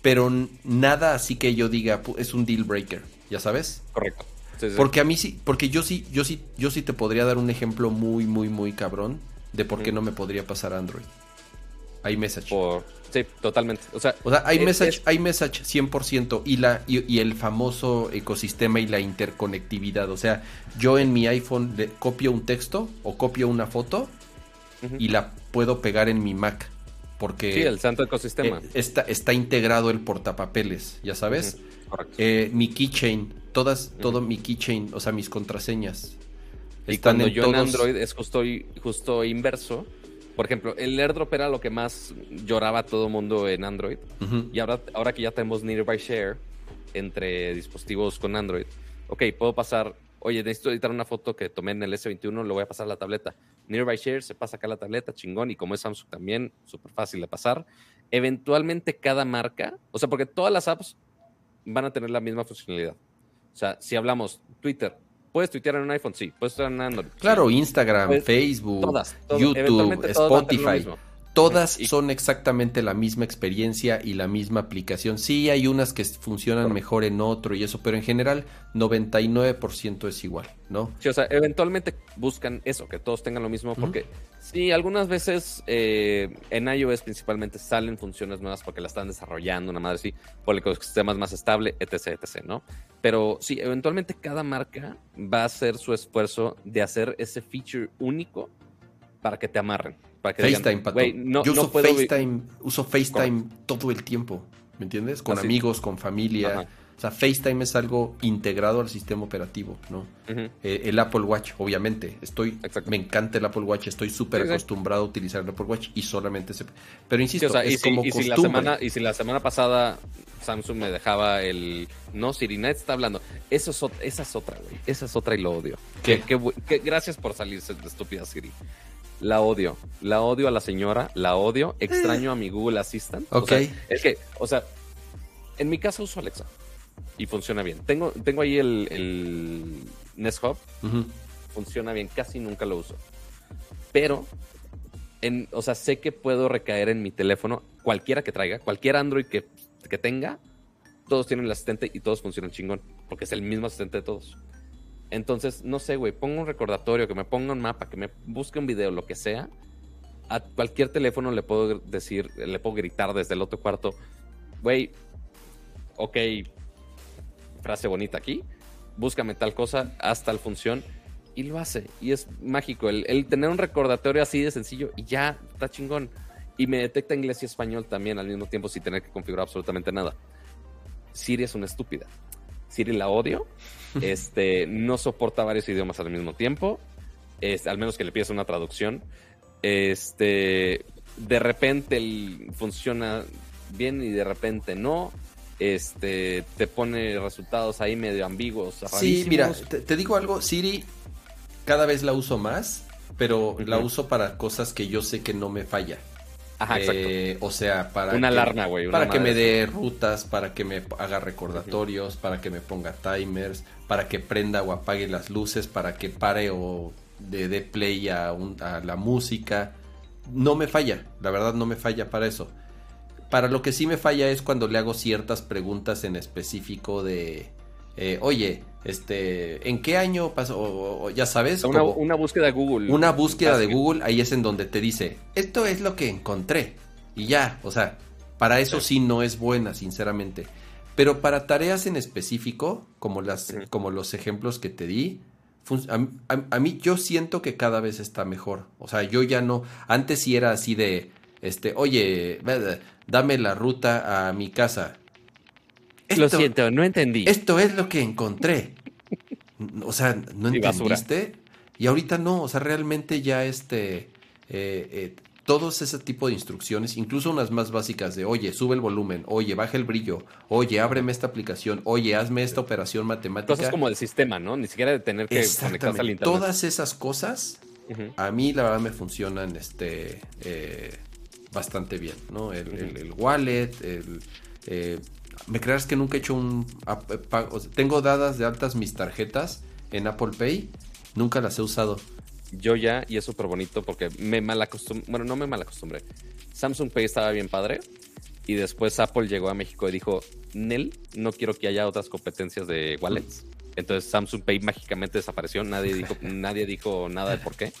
pero nada así que yo diga "Pu- es un deal breaker, ¿ya sabes? Correcto. Sí, sí. Porque a mí sí, porque yo sí, yo sí, yo sí te podría dar un ejemplo muy, muy, muy cabrón de por qué no me podría pasar Android. iMessage. Por- sí, totalmente. O sea, O sea, es- iMessage, es- iMessage 100% y, la, y, y el famoso ecosistema y la interconectividad. O sea, yo en mi iPhone le copio un texto o copio una foto y la puedo pegar en mi Mac. Porque Sí, el santo ecosistema. eh, está, está integrado el portapapeles, ya sabes. Correcto. Eh, mi keychain, todas, todo mi keychain, o sea, mis contraseñas. Y están cuando en yo en todos- Android es justo, justo inverso. Por ejemplo, el AirDrop era lo que más lloraba todo el mundo en Android. Ujú. Y ahora, ahora que ya tenemos Nearby Share entre dispositivos con Android, ok, puedo pasar, oye, necesito editar una foto que tomé en el S21, lo voy a pasar a la tableta. Nearby Share se pasa acá a la tableta, chingón, y como es Samsung también, súper fácil de pasar. Eventualmente cada marca, o sea, porque todas las apps van a tener la misma funcionalidad. O sea, si hablamos Twitter, ¿puedes tuitear en un iPhone? Sí. ¿Puedes tuitear en Android? Claro, Instagram, Facebook, Todas, todas. YouTube, Spotify. Todas Y- son exactamente la misma experiencia y la misma aplicación. Sí, hay unas que funcionan mejor en otro y eso, pero en general 99% es igual, ¿no? Sí, o sea, eventualmente buscan eso, que todos tengan lo mismo, porque sí, algunas veces eh, en iOS principalmente salen funciones nuevas porque la están desarrollando, una madre así, por el ecosistema es más estable, etc, etc, ¿no? Pero sí, eventualmente cada marca va a hacer su esfuerzo de hacer ese feature único para que te amarren. Para que digan, FaceTime, pato. "Güey, no, Yo no uso puedo FaceTime, uso FaceTime todo el tiempo, ¿me entiendes? Con Así. amigos, con familia. Ajá. O sea, FaceTime es algo integrado al sistema operativo, ¿no? Eh, el Apple Watch, obviamente. Estoy, Exacto. me encanta el Apple Watch, estoy súper acostumbrado a utilizar el Apple Watch y solamente se... Pero Sí, insisto, o sea, y, es si, como y si la semana, y si la semana pasada Samsung me dejaba el... No, Siri, Net está hablando. Eso es, ot- esa es otra, güey. Esa es otra y lo odio. ¿Qué? Que- que- gracias por salirse de estúpida Siri. La odio. La odio a la señora. La odio. Extraño a mi Google Assistant. O Ok. sea, es que, o sea, en mi casa uso Alexa. Y funciona bien. Tengo, tengo ahí el, el Nest Hub. Funciona bien. Casi nunca lo uso. Pero, en, o sea, sé que puedo recaer en mi teléfono, cualquiera que traiga, cualquier Android que, que tenga, todos tienen el asistente y todos funcionan chingón, porque es el mismo asistente de todos. Entonces, no sé, güey, pongo un recordatorio, que me ponga un mapa, que me busque un video, lo que sea. A cualquier teléfono le puedo decir, le puedo gritar desde el otro cuarto, güey, ok, frase bonita aquí, búscame tal cosa, haz tal función, y lo hace. Y es mágico. El, el, tener un recordatorio así de sencillo y ya está chingón. Y me detecta inglés y español también al mismo tiempo sin tener que configurar absolutamente nada. Siri es una estúpida. Siri la odio. Este, no soporta varios idiomas al mismo tiempo. Es, al menos que le pidas una traducción. Este, de repente funciona bien y de repente no. Este, te pone resultados ahí medio ambiguos. Sí, mira, te, te, digo algo, Siri cada vez la uso más, pero la uso para cosas que yo sé que no me falla. Ajá. Eh, o sea, para una alarma, güey. Para que me dé rutas, para que me haga recordatorios, para que me ponga timers, para que prenda o apague las luces, para que pare o de dé play a, a la música. No me falla, la verdad no me falla para eso. Para lo que sí me falla es cuando le hago ciertas preguntas en específico de, eh, oye, este, ¿en qué año pasó? O, o, ya sabes. Una, como, una, búsqueda de Google. Una búsqueda de Google, ahí es en donde te dice, esto es lo que encontré. Y ya, o sea, para eso sí, sí no es buena, sinceramente. Pero para tareas en específico, como, las, sí. como los ejemplos que te di, a, a, a, mí yo siento que cada vez está mejor. O sea, yo ya no, antes sí era así de, este, oye, dame la ruta a mi casa. Esto, lo siento, no entendí. Esto es lo que encontré. O sea, ¿no entendiste? Basura. Y ahorita no, o sea, realmente ya este... Eh, eh, todos ese tipo de instrucciones, incluso unas más básicas de, oye, sube el volumen, oye, baja el brillo, oye, ábreme esta aplicación, oye, hazme esta operación matemática. Cosas como del sistema, ¿no? Ni siquiera de tener que conectarse al internet. Todas esas cosas, uh -huh. a mí la verdad me funcionan este, eh, bastante bien, ¿no? El, uh -huh. el, el wallet, el... Eh, me creas que nunca he hecho un. Tengo dadas de altas mis tarjetas en Apple Pay. Nunca las he usado. Yo ya, y es súper bonito porque me mal acostumbré. Bueno, no me mal acostumbré. Samsung Pay estaba bien padre. Y después Apple llegó a México y dijo: Nel, no quiero que haya otras competencias de wallets. Entonces Samsung Pay mágicamente desapareció. Nadie dijo, nadie dijo nada de por qué.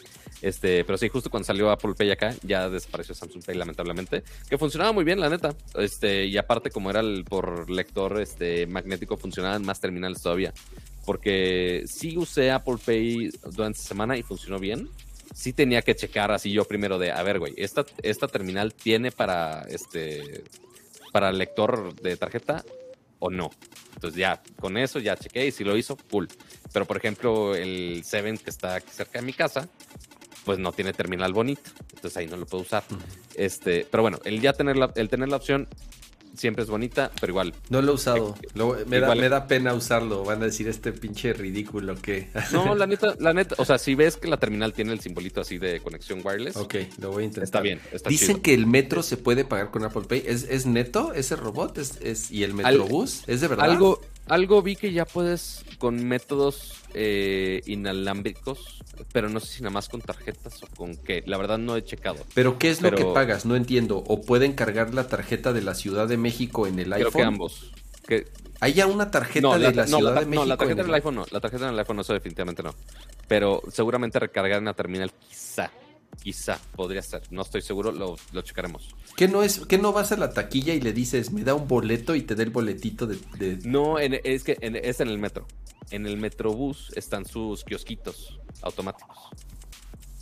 Este, pero sí, justo cuando salió Apple Pay acá, ya desapareció Samsung Pay, lamentablemente. Que funcionaba muy bien, la neta. Este, y aparte, como era el por lector este, magnético, funcionaban más terminales todavía. Porque sí usé Apple Pay durante esta semana y funcionó bien. Sí tenía que checar así yo primero de, a ver, güey, esta, esta terminal tiene para este para lector de tarjeta o no. Entonces ya, con eso ya chequé y si lo hizo, cool. Pero por ejemplo, el 7 que está cerca de mi casa, pues no tiene terminal bonito. Entonces ahí no lo puedo usar. Este, pero bueno, el ya tener la, el tener la opción siempre es bonita, pero igual. No lo he usado. Lo, me, igual, da, me, da, pena usarlo. Van a decir este pinche ridículo que. No, la neta, la neta, o sea, si ves que la terminal tiene el simbolito así de conexión wireless. Ok, lo voy a intentar. Está bien. Está Dicen chido. que el metro se puede pagar con Apple Pay. ¿Es, es neto ese robot? ¿Es, es y el Metrobús? ¿Es de verdad? Algo, algo vi que ya puedes con métodos eh, inalámbricos, pero no sé si nada más con tarjetas o con qué. La verdad no he checado. ¿Pero qué es pero... lo que pagas? No entiendo. ¿O pueden cargar la tarjeta de la Ciudad de México en el Creo iPhone? que ambos. Que... ¿Hay ya una tarjeta no, de la, la no, Ciudad la, de México? No, la tarjeta del iPhone no. La tarjeta del iPhone no, eso definitivamente no. Pero seguramente recargar en la terminal quizá. Quizá podría ser. No estoy seguro, lo, lo checaremos. ¿Qué no es? ¿Qué no vas a la taquilla y le dices, me da un boleto y te da el boletito de. de... No, en, es que en, es en el metro. En el metrobús están sus kiosquitos automáticos.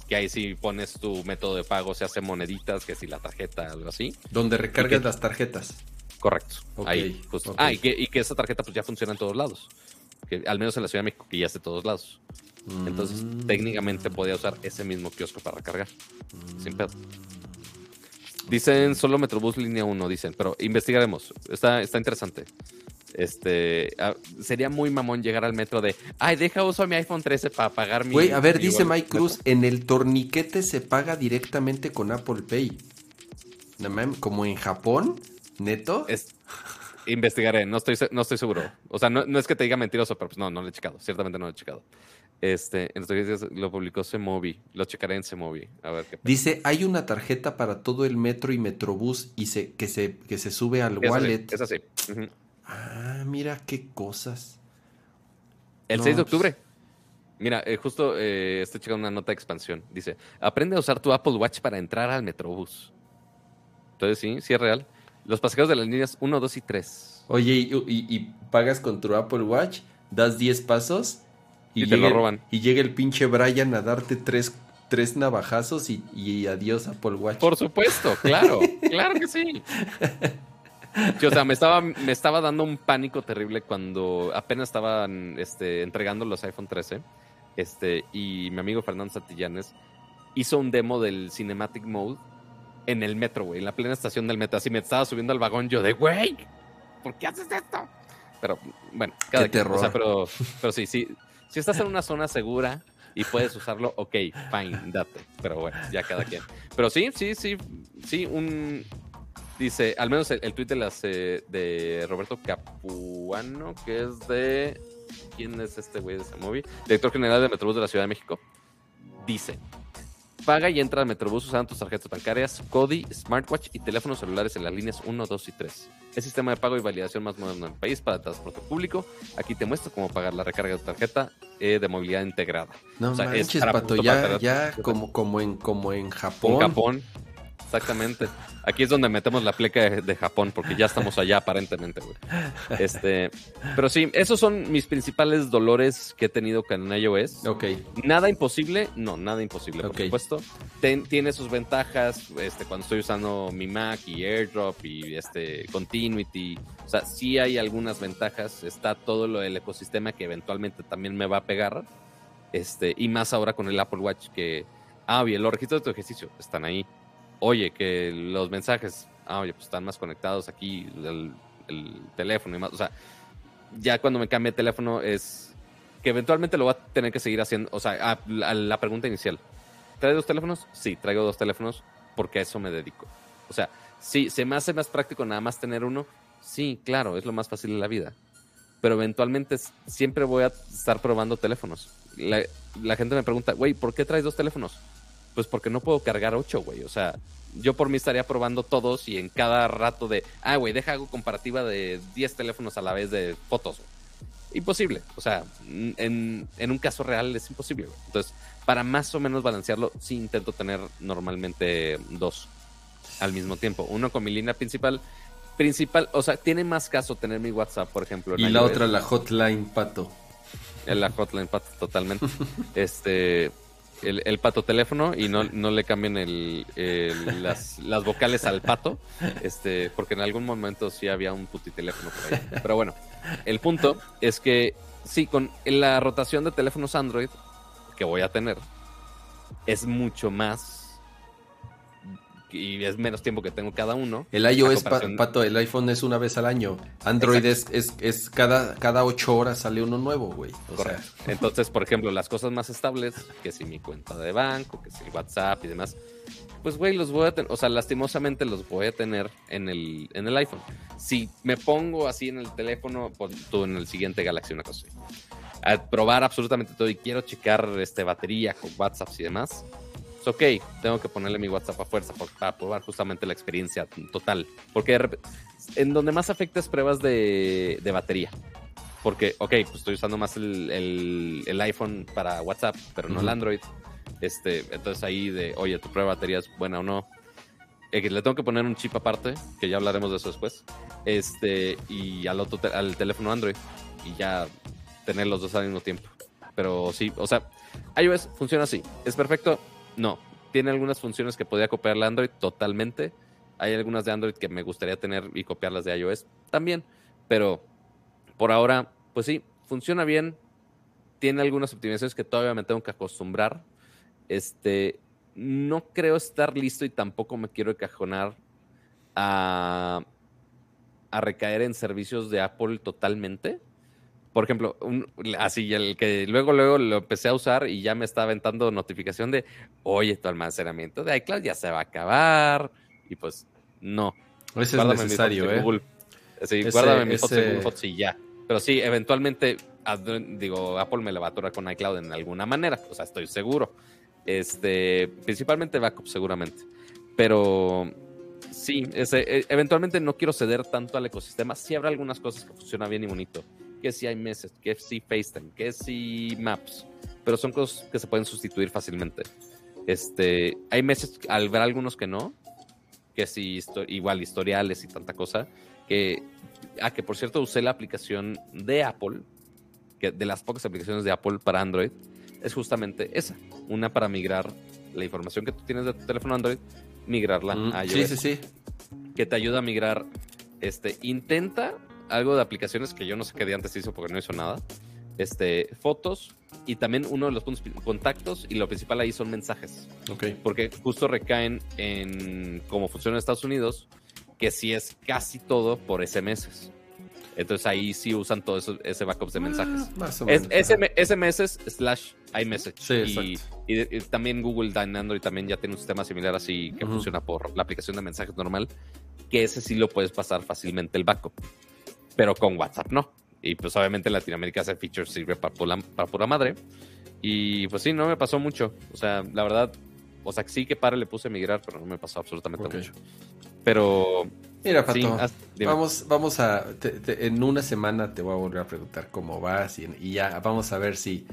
Que ahí si pones tu método de pago, se hace moneditas, que si la tarjeta, algo así. Donde recargas que, las tarjetas. Correcto. Okay, ahí, justo. Okay. Ah, y que, y que esa tarjeta pues ya funciona en todos lados. Que, al menos en la Ciudad de México, que ya es de todos lados. Entonces, mm. técnicamente podía usar ese mismo kiosco para recargar. Mm. Sin pedo. Dicen solo Metrobús línea 1, dicen, pero investigaremos. Está, está interesante. Este uh, sería muy mamón llegar al metro de ay, deja uso mi iPhone 13 para pagar mi. Güey, a ver, mi dice Mike Cruz, en el torniquete se paga directamente con Apple Pay. Como en Japón, neto. Es, investigaré, no estoy, no estoy seguro. O sea, no, no, es que te diga mentiroso, pero pues no, no lo he checado. Ciertamente no lo he checado. Este, en estos días lo publicó Semovi. Lo checaré en Semovi. A ver qué pasa. Dice, hay una tarjeta para todo el metro y metrobús y se, que, se, que se sube al es wallet. Así, es así. Uh -huh. Ah, mira qué cosas. El No, 6 de pues- octubre. Mira, eh, justo eh, estoy checando una nota de expansión. Dice, aprende a usar tu Apple Watch para entrar al Metrobús. Entonces sí, sí es real. Los pasajeros de las líneas 1, 2 y 3. Oye, y, y- y pagas con tu Apple Watch, das 10 pasos Y te lo roban. Y llega el pinche Brian a darte tres, tres navajazos y, y adiós Apple Watch. Por supuesto, claro, claro que sí. Sí, o sea, me estaba, me estaba dando un pánico terrible cuando apenas estaban este, entregando los iPhone 13. Este, y mi amigo Fernando Santillanes hizo un demo del Cinematic Mode en el metro, güey, en la plena estación del metro. Así me estaba subiendo al vagón yo de, güey, ¿por qué haces esto? Pero bueno, cada Qué quien, o sea, terror. pero, pero sí, sí, si estás en una zona segura y puedes usarlo, ok, fine, date. Pero bueno, ya cada quien. Pero sí, sí, sí, sí, un... Dice, al menos el, el tweet de, las, eh, de Roberto Capuano, que es de... ¿Quién es este güey de ese movie? Director general de Metrobús de la Ciudad de México. Dice, paga y entra al Metrobús usando tus tarjetas bancarias, CODI, smartwatch y teléfonos celulares en las líneas 1, 2 y 3. El sistema de pago y validación más moderno del país para el transporte público. Aquí te muestro cómo pagar la recarga de tu tarjeta eh, de movilidad integrada. No o sea, es manches, Pato, ya, ya como, como, en, como en Japón. Con Japón. Exactamente. Aquí es donde metemos la pleca de, de Japón, porque ya estamos allá aparentemente, güey. Este, pero sí, esos son mis principales dolores que he tenido con iOS. Ok, Nada imposible, no, nada imposible, por supuesto. Ten- tiene sus ventajas, este, cuando estoy usando mi Mac y AirDrop y este Continuity. O sea, sí hay algunas ventajas. Está todo lo del ecosistema que eventualmente también me va a pegar. Este, y más ahora con el Apple Watch que, ah, bien, los registros de tu ejercicio están ahí. Oye, que los mensajes, ah, oye, pues están más conectados aquí, el, el teléfono y más. O sea, ya cuando me cambie de teléfono es que eventualmente lo voy a tener que seguir haciendo. O sea, a, a la pregunta inicial. ¿Traes dos teléfonos? Sí, traigo dos teléfonos porque a eso me dedico. O sea, sí, se me hace más práctico nada más tener uno. Sí, claro, es lo más fácil de la vida. Pero eventualmente siempre voy a estar probando teléfonos. La, la gente me pregunta, güey, ¿por qué traes dos teléfonos? Pues porque no puedo cargar ocho, güey. O sea, yo por mí estaría probando todos y en cada rato de, ah, güey, deja hago comparativa de 10 teléfonos a la vez de fotos. güey. Imposible. O sea, en, en un caso real es imposible. güey. Entonces, para más o menos balancearlo, sí intento tener normalmente dos al mismo tiempo. Uno con mi línea principal. Principal, o sea, tiene más caso tener mi WhatsApp, por ejemplo. y la otra, la hotline, Pato. En la hotline pato, totalmente. este, el, el pato teléfono y no, no le cambien el, el- las, las vocales al pato, este, porque en algún momento sí había un puti teléfono por ahí. Pero bueno, el punto es que sí, con la rotación de teléfonos Android que voy a tener, es mucho más y es menos tiempo que tengo cada uno. El iOS, pa- Pato, el iPhone es una vez al año. Android es, es, es cada, cada ocho horas sale uno nuevo, güey. O sea, Correcto. Entonces, por ejemplo, las cosas más estables, que si mi cuenta de banco, que si WhatsApp y demás, pues, güey, los voy a tener, o sea, lastimosamente los voy a tener en el, en el iPhone. Si me pongo así en el teléfono, pon tú en el siguiente Galaxy, una cosa así, a probar absolutamente todo y quiero checar este, batería con WhatsApp y demás, es ok, tengo que ponerle mi WhatsApp a fuerza por- para probar justamente la experiencia total. Porque en donde más afecta es pruebas de, de batería. Porque, ok, pues estoy usando más el, el- el iPhone para WhatsApp, pero no el. Android. Este, entonces ahí de, oye, tu prueba de batería es buena o no. Eh, le tengo que poner un chip aparte, que ya hablaremos de eso después. Este, y al otro te- al teléfono Android. Y ya tener los dos al mismo tiempo. Pero sí, o sea, iOS funciona así. ¿Es perfecto? No. Tiene algunas funciones que podría copiarle a Android totalmente. Hay algunas de Android que me gustaría tener y copiarlas de iOS también. Pero por ahora, pues sí, funciona bien. Tiene algunas optimizaciones que todavía me tengo que acostumbrar. Este, no creo estar listo y tampoco me quiero encajonar a, a recaer en servicios de Apple totalmente. Por ejemplo, un- así el que luego luego lo empecé a usar y ya me está aventando notificación de, oye, tu almacenamiento de iCloud ya se va a acabar. Y pues no, es Guárdame mis necesario, ¿eh? Google. Sí, Ese- guárdame mis ese- Google Fotos y ya. Pero sí, eventualmente, digo, Apple me la va a atorar con iCloud en alguna manera. O sea, estoy seguro. Este, principalmente backup, seguramente. Pero Sí, ese, e, eventualmente no quiero ceder tanto al ecosistema. Sí habrá algunas cosas que funcionan bien y bonito. Que si hay meses, que si FaceTime, que si Maps. Pero son cosas que se pueden sustituir fácilmente. Este, hay meses, al ver algunos que no, que si igual historiales y tanta cosa, que, ah, que por cierto usé la aplicación de Apple, que de las pocas aplicaciones de Apple para Android, es justamente esa, una para migrar la información que tú tienes de tu teléfono Android, migrarla mm, a iOS. Sí, sí, sí. Que te ayuda a migrar, este, intenta algo de aplicaciones que yo no sé qué de antes hizo porque no hizo nada, este, fotos y también uno de los puntos contactos y lo principal ahí son mensajes. Ok. Porque justo recaen en cómo funciona en Estados Unidos, que sí es casi todo por SMS. Entonces ahí sí usan todo eso, ese backup de ah, mensajes. más o menos. Es, SMS slash iMessage. Sí, y, y, también Google y también ya tiene un sistema similar así que funciona por la aplicación de mensajes normal, que ese sí lo puedes pasar fácilmente el backup. Pero con WhatsApp no. Y pues obviamente en Latinoamérica ese feature sirve para pura, para pura madre. Y pues sí, no me pasó mucho. O sea, la verdad, o sea, sí que para le puse migrar, pero no me pasó absolutamente mucho. Pero. Mira, Pato, vamos, vamos a. en una semana te voy a volver a preguntar cómo vas y, ya vamos a ver si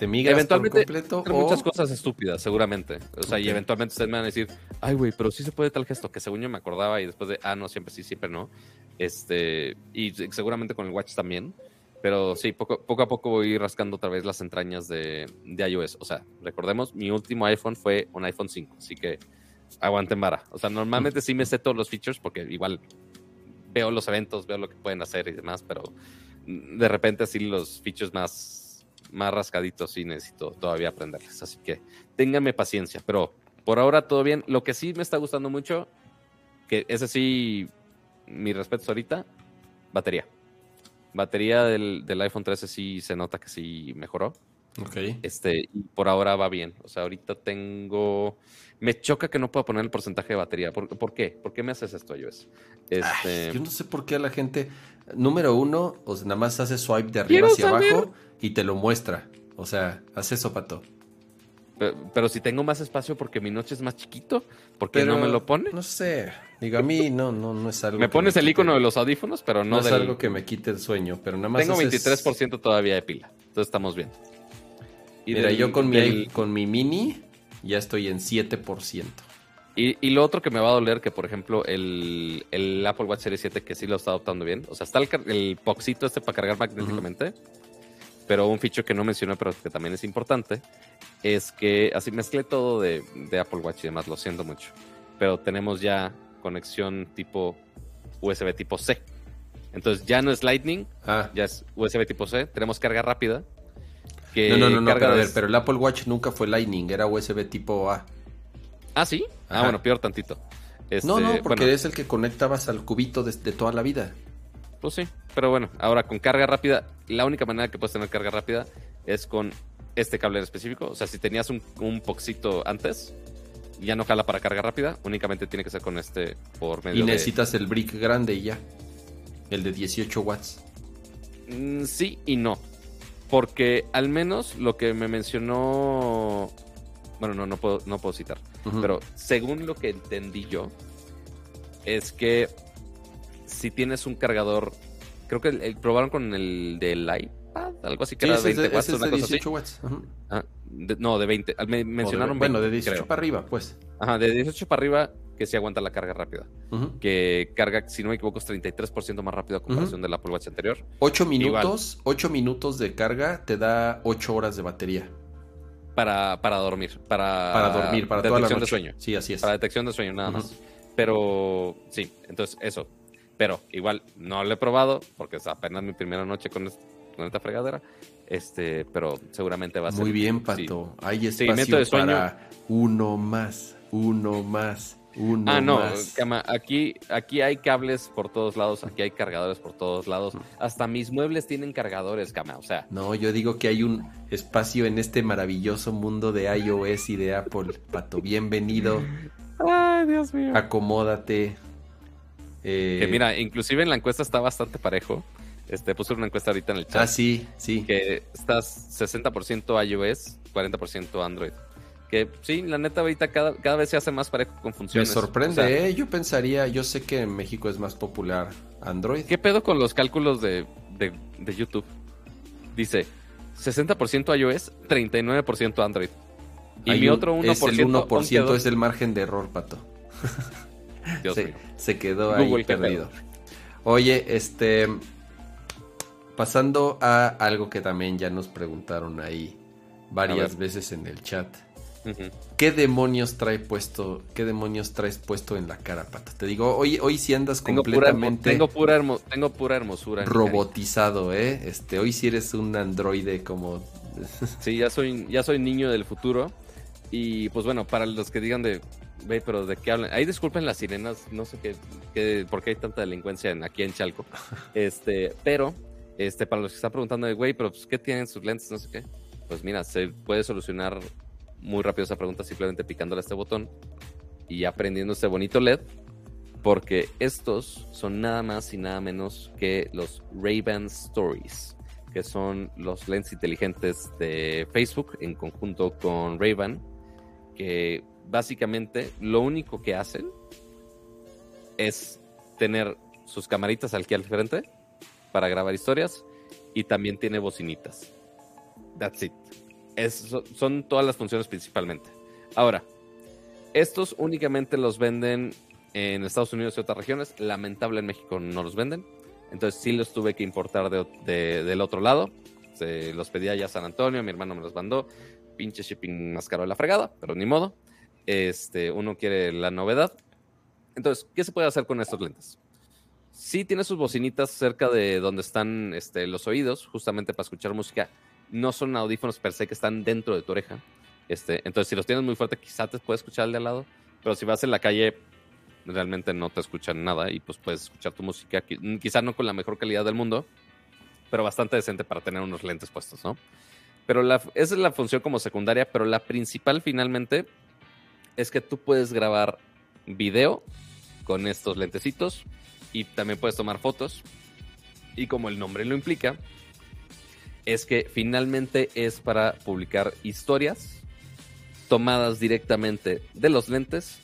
te migras eventualmente, por completo. O... muchas cosas estúpidas, seguramente. O sea, y eventualmente ustedes me van a decir, ay, güey, pero sí se puede tal gesto, que según yo me acordaba y después de, ah, no, siempre sí, siempre no. Este, y seguramente con el Watch también. Pero sí, poco, poco a poco voy rascando otra vez las entrañas de, de iOS. O sea, recordemos, mi último iPhone fue un iPhone 5, así que aguanten vara. O sea, normalmente sí me sé todos los features porque igual veo los eventos, veo lo que pueden hacer y demás, pero de repente así los features más, más rascaditos sí necesito todavía aprenderles. Así que ténganme paciencia, pero por ahora todo bien. Lo que sí me está gustando mucho, que ese sí, mi respeto ahorita, batería. Batería del, del iPhone 13 sí se nota que sí mejoró. Ok. Este, y por ahora va bien. O sea, ahorita tengo. Me choca que no pueda poner el porcentaje de batería. ¿Por, ¿por qué? ¿Por qué me haces esto, yo Este... yo no sé por qué a la gente. Número uno, o sea, nada más hace swipe de arriba hacia abajo y te lo muestra. O sea, hace eso, pato. Pero, si tengo más espacio porque mi noche es más chiquito, ¿por qué no me lo pone? No sé. Digo, a mí no, no, no es algo. Me pones el icono de los audífonos, pero no, no es algo que me quite el sueño, pero nada más. Tengo 23% todavía de pila, entonces estamos bien. Y Mira, yo con, mi, con mi mini ya estoy en 7%. Y, y, lo otro que me va a doler, que por ejemplo el, el Apple Watch Series 7, que sí lo está adoptando bien, o sea, está el, el poxito este para cargar magnéticamente, pero un feature que no mencioné, pero que también es importante, es que así mezclé todo de, de Apple Watch y demás, lo siento mucho, pero tenemos ya conexión tipo USB tipo C. Entonces ya no es Lightning, ah. ya es USB tipo C, tenemos carga rápida no, no, no, no pero, a ver, pero el Apple Watch nunca fue Lightning, era USB tipo A. ¿Ah, sí? Ah, bueno, peor tantito. no, no, este, porque es el que conectabas al cubito de, toda la vida. Pues sí, pero bueno, ahora con carga rápida, la única manera que puedes tener carga rápida es con este cable en específico. O sea, si tenías un, un poxito antes, ya no jala para carga rápida, únicamente tiene que ser con este por medio Y necesitas el brick grande y ya. El de 18 watts. Mm, sí y no. Porque al menos lo que me mencionó. Bueno, no, no puedo, no puedo citar. Pero según lo que entendí yo, es que si tienes un cargador. Creo que probaron con el del iPad, algo así que era 20 watts, una de 18 watts. Ah, no, de 20. Me mencionaron Bueno, de 18 para arriba, pues. Ajá, de 18 para arriba que sí aguanta la carga rápida. Que carga, si no me equivoco, es 33% más rápido a comparación del Apple Watch anterior. 8 minutos, 8 minutos de carga te da 8 horas de batería. Para, para dormir. Para, para dormir, para detección toda la de sueño. Sí, así es. Para detección de sueño, nada más. Pero sí, entonces eso. Pero igual no lo he probado porque es apenas mi primera noche con, esta fregadera. Este, pero seguramente va a ser. Muy bien, Pato. Hay espacio de para uno más, uno más ah, no, aquí, aquí hay cables por todos lados, aquí hay cargadores por todos lados. Hasta mis muebles tienen cargadores, Cama, o sea. No, yo digo que hay un espacio en este maravilloso mundo de iOS y de Apple. Pato, bienvenido. Ay, Dios mío. Acomódate. Eh, que mira, inclusive en la encuesta está bastante parejo. Este, puse una encuesta ahorita en el chat. Ah, sí, sí. Que estás 60% iOS, 40% Android. Que sí, la neta ahorita cada, cada vez se hace más parejo con Me funciones. sorprende, O sea, ¿eh? Yo pensaría, yo sé que en México es más popular Android. ¿Qué pedo con los cálculos de, de, de YouTube? Dice 60% iOS, 39% Android. Y Hay mi otro 1%, Es el 1% quedó- es el margen de error, pato. Dios se, mío. se quedó Google, ahí perdido. Oye, este. Pasando a algo que también ya nos preguntaron ahí varias veces en el chat. ¿Qué demonios trae puesto? ¿Qué demonios traes puesto en la cara, pato? Te digo, hoy, hoy sí andas Tengo pura, hermo- completamente tengo, pura hermo- tengo pura hermosura. robotizado, ¿eh? Este, hoy sí eres un androide como. Sí, ya soy, ya soy niño del futuro. Y pues bueno, para los que digan de, ve, pero de qué hablan. Ahí disculpen las sirenas, no sé qué, qué por qué hay tanta delincuencia en, aquí en Chalco. Este, pero, este, para los que están preguntando de, güey, pero pues, ¿qué tienen sus lentes? No sé qué. Pues mira, se puede solucionar muy rápido esa pregunta simplemente picándole a este botón y aprendiendo este bonito LED. Porque estos son nada más y nada menos que los Ray-Ban Stories que son los lentes inteligentes de Facebook en conjunto con Ray-Ban, que básicamente lo único que hacen es tener sus camaritas aquí al frente para grabar historias y también tiene bocinitas. That's it. Es- son todas las funciones principalmente. Ahora, estos únicamente los venden en Estados Unidos y otras regiones. Lamentable en México no los venden. Entonces sí los tuve que importar de, de- del otro lado. Se los pedía ya San Antonio, mi hermano me los mandó. Pinche shipping más caro de la fregada, pero ni modo. Este, uno quiere la novedad. Entonces, ¿qué se puede hacer con estos lentes? Sí tiene sus bocinitas cerca de donde están este, los oídos, justamente para escuchar música. No son audífonos per se que están dentro de tu oreja. Este, entonces, si los tienes muy fuerte, quizá te puedes escuchar el de al lado. Pero si vas en la calle, realmente no te escuchan nada y pues puedes escuchar tu música, qui- quizá no con la mejor calidad del mundo, pero bastante decente para tener unos lentes puestos, ¿no? Pero la, esa es la función como secundaria, pero la principal finalmente es que tú puedes grabar video con estos lentecitos y también puedes tomar fotos. Y como el nombre lo implica, es que finalmente es para publicar historias tomadas directamente de los lentes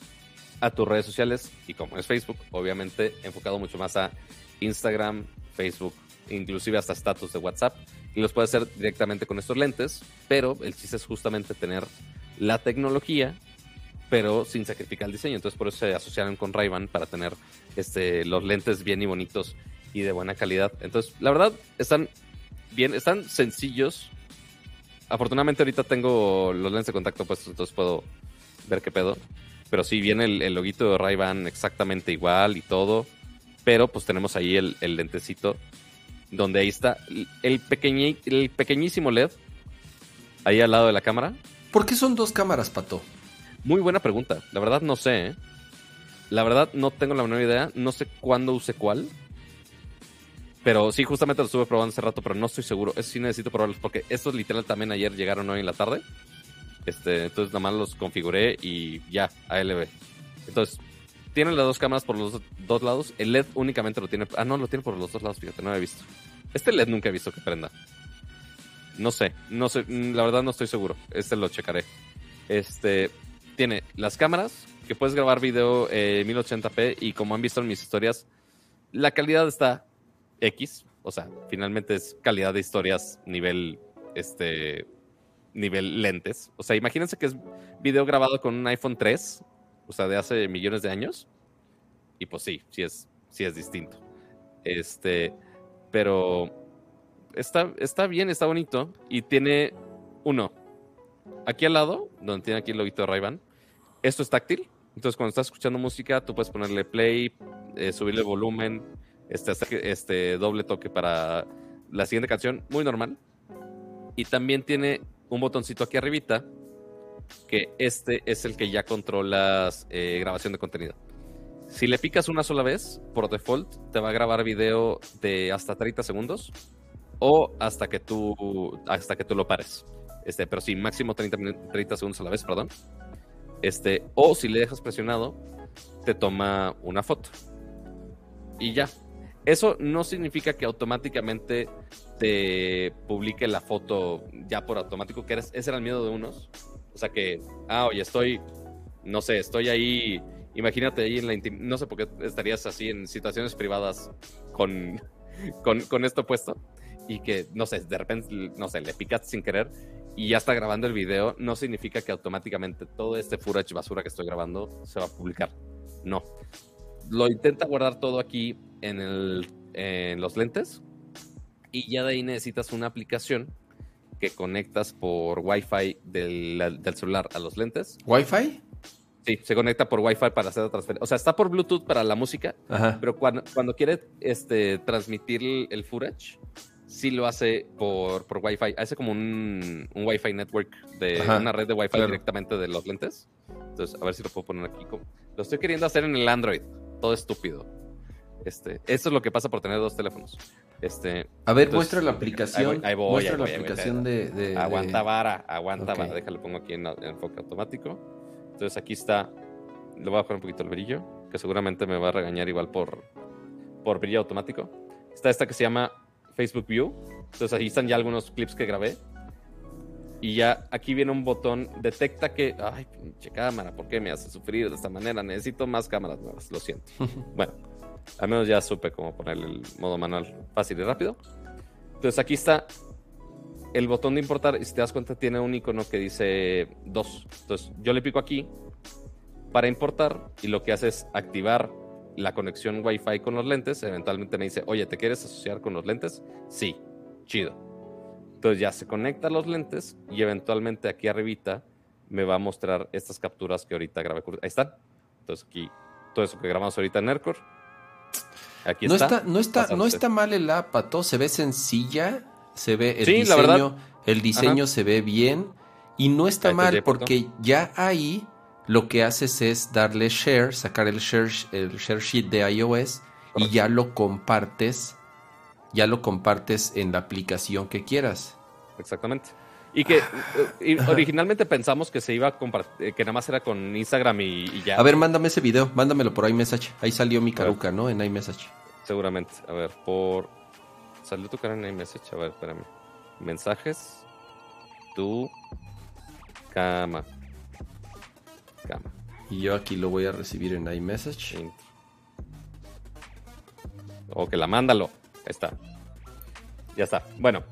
a tus redes sociales y como es Facebook, obviamente enfocado mucho más a Instagram, Facebook, inclusive hasta status de WhatsApp y los puedes hacer directamente con estos lentes, pero el chiste es justamente tener la tecnología pero sin sacrificar el diseño, entonces por eso se asociaron con Ray-Ban para tener este los lentes bien y bonitos y de buena calidad. Entonces, la verdad están bien, están sencillos. Afortunadamente ahorita tengo los lentes de contacto puestos, entonces puedo ver qué pedo. Pero sí, viene el, el loguito de Ray-Ban exactamente igual y todo. Pero pues tenemos ahí el, el lentecito donde ahí está el, pequeñi- el pequeñísimo LED ahí al lado de la cámara. ¿Por qué son dos cámaras, pato? Muy buena pregunta. La verdad no sé. ¿eh? La verdad no tengo la menor idea. No sé cuándo use cuál. Pero sí, justamente lo estuve probando hace rato, pero no estoy seguro. Eso sí necesito probarlos porque estos literal también ayer llegaron hoy en la tarde. Este, entonces nada más los configuré y ya, ALB. Entonces, tienen las dos cámaras por los dos lados. El LED únicamente lo tiene. Ah, no, lo tiene por los dos lados, fíjate, no lo he visto. Este LED nunca he visto que prenda. No sé, no sé, mm, la verdad no estoy seguro. Este lo checaré. Este tiene las cámaras que puedes grabar video eh, 1080p y como han visto en mis historias, la calidad está X, o sea, finalmente es calidad de historias nivel este nivel lentes. O sea, imagínense que es video grabado con un iPhone 3, o sea, de hace millones de años. Y pues sí, sí es, sí es distinto. Este, pero está, está bien, está bonito. Y tiene uno. Aquí al lado, donde tiene aquí el loguito de Ray-Ban, esto es táctil. Entonces, cuando estás escuchando música, tú puedes ponerle play, eh, subirle volumen, este, este doble toque para la siguiente canción, muy normal. Y también tiene un botoncito aquí arribita, que este es el que ya controlas eh, grabación de contenido. Si le picas una sola vez, por default, te va a grabar video de hasta 30 segundos o hasta que tú, hasta que tú lo pares. Este, pero sí, máximo 30, minu- 30 segundos a la vez, perdón. Este, o si le dejas presionado, te toma una foto. Y ya. Eso no significa que automáticamente te publique la foto ya por automático, que eres- ese era el miedo de unos. O sea que, ah, oye, estoy, no sé, estoy ahí, imagínate ahí en la intimidad, no sé por qué estarías así en situaciones privadas con, con, con esto puesto y que, no sé, de repente, no sé, le picaste sin querer y ya está grabando el video, no significa que automáticamente todo este footage basura que estoy grabando se va a publicar. No. Lo intenta guardar todo aquí en, el, en los lentes y ya de ahí necesitas una aplicación que conectas por Wi-Fi del, del celular a los lentes. ¿Wi-Fi? Sí, se conecta por Wi-Fi para hacer la transferencia. O sea, está por Bluetooth para la música, Ajá. pero cuando, cuando quiere este, transmitir el, el footage, sí lo hace por, por Wi-Fi. Hace como un, un Wi-Fi network de Ajá, una red de Wi-Fi claro. directamente de los lentes. Entonces, a ver si lo puedo poner aquí. Lo estoy queriendo hacer en el Android. Todo estúpido. Este, eso es lo que pasa por tener dos teléfonos. Este, A ver, Entonces, muestra la aplicación. ahí voy, muestra ahí la voy, aplicación de, aguanta vara, aguanta vara. Déjale, pongo aquí en, en enfoque automático. Entonces aquí está. Le voy a bajar un poquito el brillo, que seguramente me va a regañar igual por, por brillo automático. Está esta que se llama Facebook View. Entonces ahí están ya algunos clips que grabé. Y ya aquí viene un botón, detecta que, ay, pinche cámara, ¿por qué me hace sufrir de esta manera? Necesito más cámaras nuevas, lo siento. bueno, al menos ya supe cómo ponerle el modo manual fácil y rápido. Entonces aquí está el botón de importar y si te das cuenta tiene un icono que dice 2. Entonces yo le pico aquí para importar y lo que hace es activar la conexión Wi-Fi con los lentes. Eventualmente me dice, oye, ¿te quieres asociar con los lentes? Sí, chido. Entonces ya se conecta a los lentes y eventualmente aquí arribita me va a mostrar estas capturas que ahorita grabé. Ahí están. Entonces aquí todo eso que grabamos ahorita en Nercor. Aquí No está. está, no está, no está mal el app, Pato. Se ve sencilla, se ve el Sí, la diseño, verdad. el diseño se ve bien y no está Ahí mal porque ya ahí lo que haces es darle share, sacar el share, el share sheet de iOS y ya lo compartes, ya lo compartes en la aplicación que quieras. Exactamente. Y que eh, y originalmente pensamos que se iba a compartir, que nada más era con Instagram y, y ya. A ver, mándame ese video, mándamelo por iMessage. Ahí salió mi caruca, ¿no? En iMessage. Seguramente. A ver, por. Salió tu cara en iMessage. A ver, espérame. Mensajes. Tu. Cama. Cama. Y yo aquí lo voy a recibir en iMessage. Sí. O que la mándalo. Ahí está. Ya está. Bueno,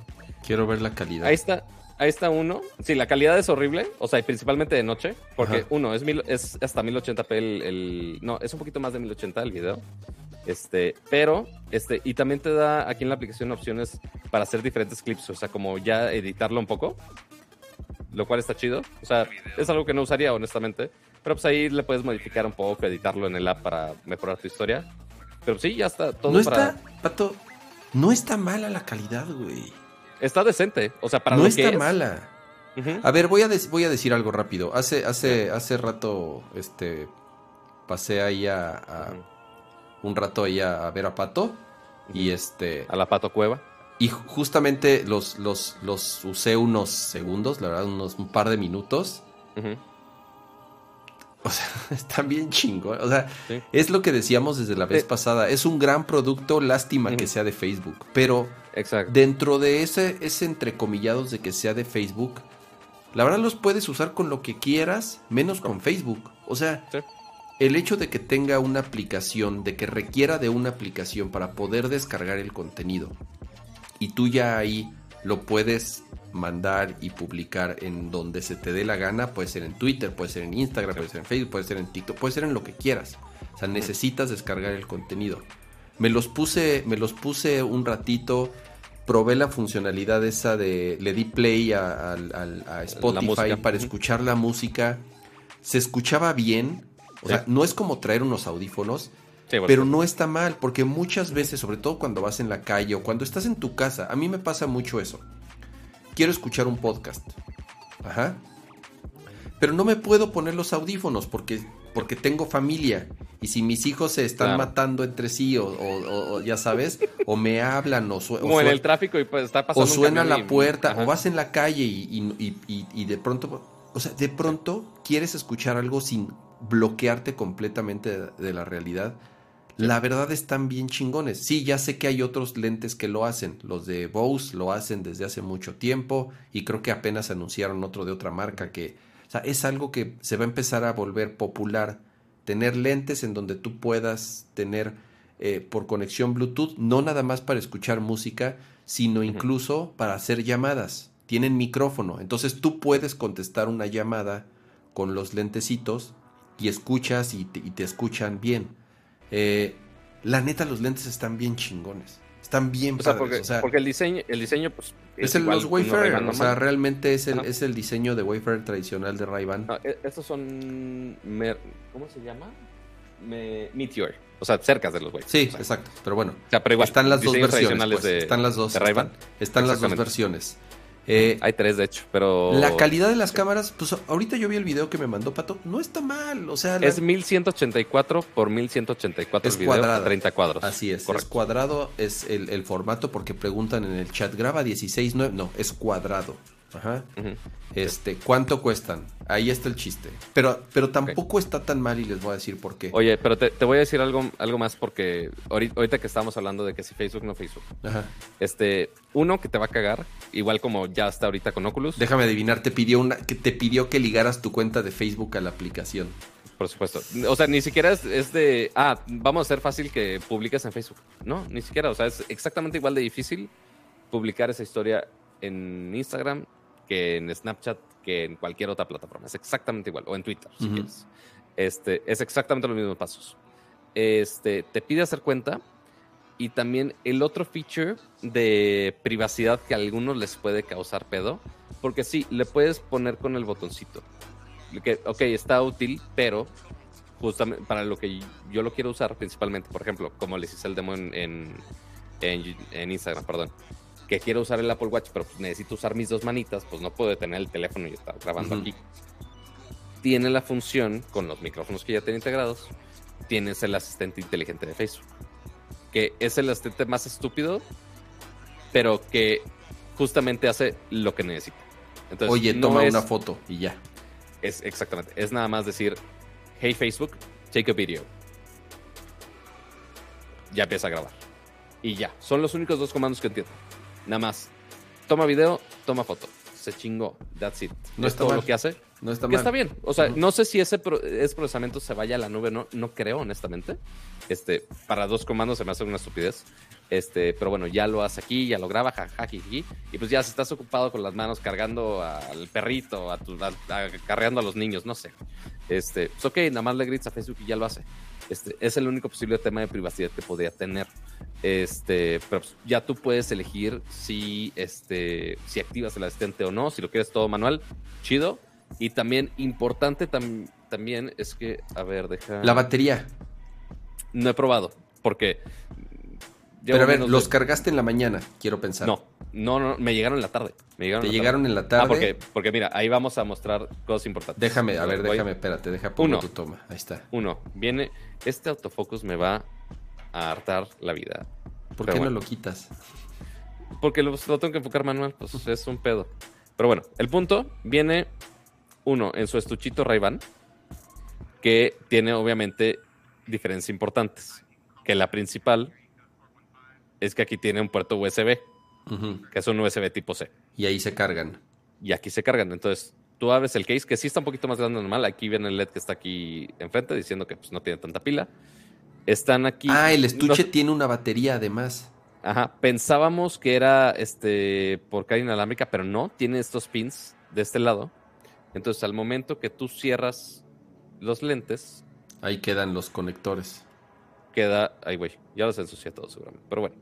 Quiero ver la calidad. Ahí está, ahí está uno. Sí, la calidad es horrible, o sea, y principalmente de noche, porque Ajá. uno, es, mil, es hasta 1080p el, el- No, es un poquito más de 1080 el video. Este, pero, este, y también te da aquí en la aplicación opciones para hacer diferentes clips, o sea, como ya editarlo un poco, lo cual está chido. O sea, es algo que no usaría, honestamente, pero pues ahí le puedes modificar un poco, editarlo en el app para mejorar tu historia. Pero sí, ya está todo no para... está, Pato, no está mala la calidad, güey. Está decente, o sea, para no lo que está es. mala. A ver, voy a, voy a decir algo rápido. Hace, hace, hace rato, este, pasé ahí a, un rato ahí a, a ver a Pato y este, A la Pato Cueva. y ju- justamente los, los, los usé unos segundos, la verdad, unos un par de minutos. O sea, están bien chingón. O sea, Sí. es lo que decíamos desde la vez Sí. pasada. Es un gran producto, lástima que sea de Facebook. Pero Exacto. dentro de ese, ese entrecomillados de que sea de Facebook, la verdad los puedes usar con lo que quieras, menos con Facebook. O sea, Sí. el hecho de que tenga una aplicación, de que requiera de una aplicación para poder descargar el contenido, y tú ya ahí lo puedes mandar y publicar en donde se te dé la gana, puede ser en Twitter, puede ser en Instagram, puede ser en Facebook, puede ser en TikTok, puede ser en lo que quieras. O sea, necesitas descargar el contenido. Me los puse, me los puse un ratito, probé la funcionalidad esa de, le di play a, Spotify para escuchar la música. Se escuchaba bien, o Sí. sea, no es como traer unos audífonos, Sí, bueno, pero no está mal, porque muchas veces, sobre todo cuando vas en la calle o cuando estás en tu casa, a mí me pasa mucho eso. Quiero escuchar un podcast. Ajá. Pero no me puedo poner los audífonos porque, porque tengo familia. Y si mis hijos se están Claro. matando entre sí, o, o- o ya sabes, o me hablan, o, su- o como en el tráfico y pues está o pasando. un suena la y- puerta, Ajá. o vas en la calle y, y- y- y- y de pronto, o sea, de pronto quieres escuchar algo sin bloquearte completamente de, de la realidad. La verdad están bien chingones. Sí, ya sé que hay otros lentes que lo hacen. Los de Bose lo hacen desde hace mucho tiempo y creo que apenas anunciaron otro de otra marca que, o sea, es algo que se va a empezar a volver popular. Tener lentes en donde tú puedas tener eh, por conexión Bluetooth, no nada más para escuchar música, sino incluso para hacer llamadas. Tienen micrófono, entonces tú puedes contestar una llamada con los lentecitos y escuchas y te, escuchan bien. Eh, la neta, los lentes están bien chingones. Están bien padres. porque, el diseño, el diseño pues, es, el, los Wayfarer. O sea, realmente es el, es el diseño de Wayfarer tradicional de Ray-Ban. E, estos son. ¿Cómo se llama? Meteor. O sea, cerca de los Wayfarer. Sí, exacto. Pero bueno. están las dos versiones. Pues. están las dos. están las dos versiones. Eh, Hay tres, de hecho, pero... La calidad de las cámaras, pues ahorita yo vi el video que me mandó Pato, no está mal, o sea... Es 1184 por 1184 es el video, 30 cuadros. Así es, es cuadrado, es el, el, formato porque preguntan en el chat, ¿graba 16.9? No, es cuadrado. Ajá. Este, ¿cuánto cuestan? Ahí está el chiste. Pero, pero tampoco está tan mal y les voy a decir por qué. Oye, pero te, voy a decir algo, algo más porque ahorita, que estamos hablando de que si Facebook no Facebook. Ajá. Este, uno que te va a cagar, igual como ya está ahorita con Oculus. Déjame adivinar, te pidió una, que te pidió que ligaras tu cuenta de Facebook a la aplicación. Por supuesto. O sea, ni siquiera es, es, de, ah, vamos a hacer fácil que publiques en Facebook. No, ni siquiera. O sea, es exactamente igual de difícil publicar esa historia en Instagram que en Snapchat que en cualquier otra plataforma. Es exactamente igual. O en Twitter, si quieres. Este, es exactamente los mismos pasos. Este, te pide hacer cuenta. Y también el otro feature de privacidad que a algunos les puede causar pedo. Porque sí, le puedes poner con el botoncito. Que, ok, está útil, pero justamente para lo que yo lo quiero usar principalmente, por ejemplo, como les hice el demo en, en, en Instagram, perdón que quiero usar el Apple Watch, pero pues necesito usar mis dos manitas, pues no puedo tener el teléfono y estar grabando aquí. Tiene la función, con los micrófonos que ya tiene integrados, tienes el asistente inteligente de Facebook, que es el asistente más estúpido, pero que justamente hace lo que necesita. Entonces, Oye, toma una foto y ya. Es exactamente, es nada más decir, hey Facebook, take a video. Ya empieza a grabar. Y ya, son los únicos dos comandos que entiendo. Nada más. Toma video, toma foto. Se chingó. That's it. No es todo lo que hace. No está que está bien. O sea, no sé si ese, procesamiento se vaya a la nube, no, no creo, honestamente. Este, para dos comandos se me hace una estupidez. Este, pero bueno, ya lo hace aquí, ya lo graba, jajajiji. Y pues ya si estás ocupado con las manos cargando al perrito, a tu, carreando a los niños, no sé. Este, pues ok, nada más le gritas a Facebook y ya lo hace. Este, es el único posible tema de privacidad que podría tener. Este, pero pues, ya tú puedes elegir si, este, si activas el asistente o no, si lo quieres todo manual, chido. Y también importante también es que, a ver, deja. La batería. No he probado, porque. Pero a ver, los cargaste en la mañana, quiero pensar. No, no, no, me llegaron en la tarde. Me llegaron Te llegaron en la tarde. Ah, porque, porque mira, ahí vamos a mostrar cosas importantes. Déjame, a ver, déjame, espérate, deja poner tu toma. Ahí está. Uno, viene, este autofocus me va a hartar la vida. ¿Por qué no lo quitas? Porque lo, tengo que enfocar manual, pues es un pedo. Pero bueno, el punto viene uno en su estuchito ray que tiene obviamente diferencias importantes. Que la principal es que aquí tiene un puerto USB, que es un USB tipo C. Y ahí se cargan. Y aquí se cargan. Entonces, tú abres el case, que sí está un poquito más grande normal. Aquí viene el LED que está aquí enfrente diciendo que pues, no tiene tanta pila. Están aquí. Ah, el estuche tiene una batería además. Ajá, pensábamos que era este por carga inalámbrica, pero no, tiene estos pins de este lado. Entonces, al momento que tú cierras los lentes, ahí quedan los conectores. Queda, ay güey, ya los ensucié todos seguramente, pero bueno.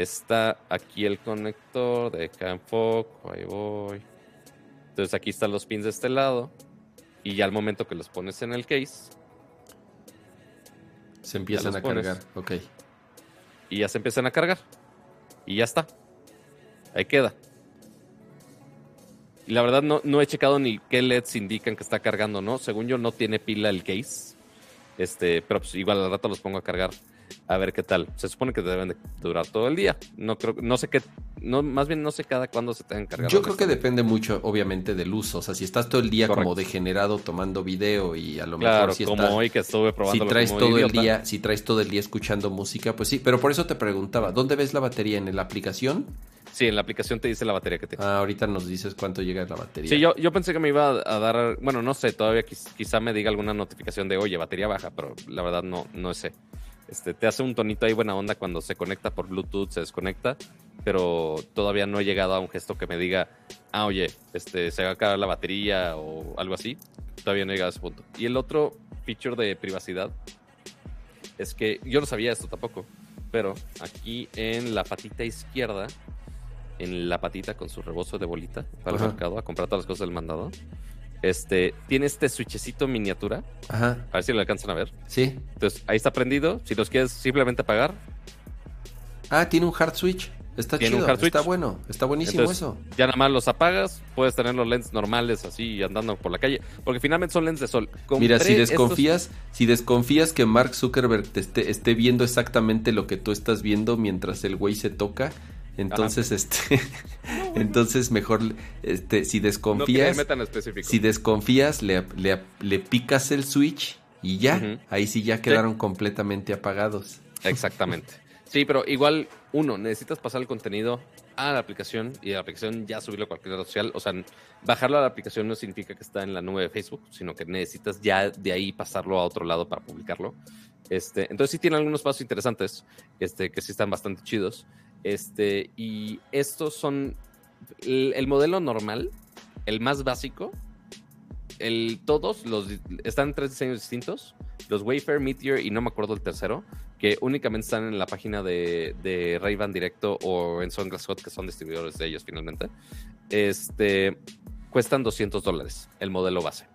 Está aquí el conector de enfoco, ahí voy. Entonces aquí están los pins de este lado y ya al momento que los pones en el case, se empiezan a cargar, ok. Y ya se empiezan a cargar. Y ya está. Ahí queda. Y la verdad no, no he checado ni qué LEDs indican que está cargando, ¿no? Según yo no tiene pila el case. Este, pero pues igual al rato los pongo a cargar a ver qué tal. Se supone que deben de durar todo el día. No creo, no sé qué, no, más bien no sé cada cuándo se tengan cargar. Yo creo que depende mucho, obviamente, del uso. O sea, si estás todo el día como degenerado tomando video y a lo mejor si como hoy que estuve probando. Si traes todo el día, si traes todo el día escuchando música, pues sí. Pero por eso te preguntaba, ¿dónde ves la batería en la aplicación? Sí, en la aplicación te dice la batería que tiene. Ah, ahorita nos dices cuánto llega la batería. Sí, yo, yo pensé que me iba a dar, bueno, no sé, todavía quizá me diga alguna notificación de, oye, batería baja, pero la verdad no, no sé. Este, te hace un tonito ahí buena onda cuando se conecta por Bluetooth, se desconecta, pero todavía no he llegado a un gesto que me diga, ah, oye, este, se va a acabar la batería o algo así. Todavía no he llegado a ese punto. Y el otro feature de privacidad es que yo no sabía esto tampoco, pero aquí en la patita izquierda, en la patita con su rebozo de bolita para el mercado a comprar todas las cosas del mandado, este, tiene este switchecito miniatura. Ajá. A ver si lo alcanzan a ver. Sí. Entonces, ahí está prendido. Si los quieres simplemente apagar. Ah, tiene un hard switch. Está chido, está bueno, está buenísimo eso. Ya nada más los apagas, puedes tener los lentes normales así andando por la calle, porque finalmente son lentes de sol. Mira, si desconfías, si desconfías que Mark Zuckerberg te esté, esté, viendo exactamente lo que tú estás viendo mientras el güey se toca, entonces este entonces mejor este si desconfías si desconfías le, le, picas el switch y ya, ahí sí ya quedaron completamente apagados. Exactamente. Sí, pero igual, uno, necesitas pasar el contenido a la aplicación y la aplicación ya subirlo a cualquier red social. O sea, bajarlo a la aplicación no significa que está en la nube de Facebook, sino que necesitas ya de ahí pasarlo a otro lado para publicarlo. Este, entonces sí tiene algunos pasos interesantes, este, que sí están bastante chidos. Este, y estos son el, el modelo normal, el más básico, el, todos los están tres diseños distintos. Los Wayfair, Meteor y no me acuerdo el tercero, que únicamente están en la página de, de Ray-Ban Directo o en Sunglass Hot, que son distribuidores de ellos finalmente. Este, cuestan 200 dólares el modelo base,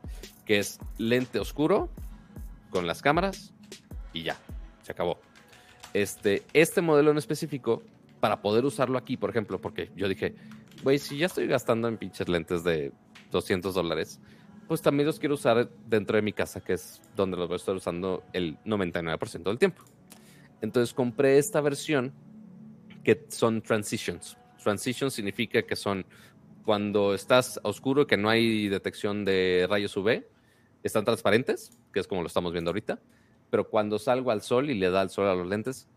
que es lente oscuro con las cámaras y ya, se acabó. Este, este modelo en específico, para poder usarlo aquí, por ejemplo, porque yo dije, güey, si ya estoy gastando en pinches lentes de 200 dólares, pues también los quiero usar dentro de mi casa, que es donde los voy a estar usando el 99% del tiempo. Entonces compré esta versión que son transitions. Transitions significa que son cuando estás oscuro que no hay detección de rayos UV, están transparentes, que es como lo estamos viendo ahorita, pero cuando salgo al sol y le da el sol a los lentes,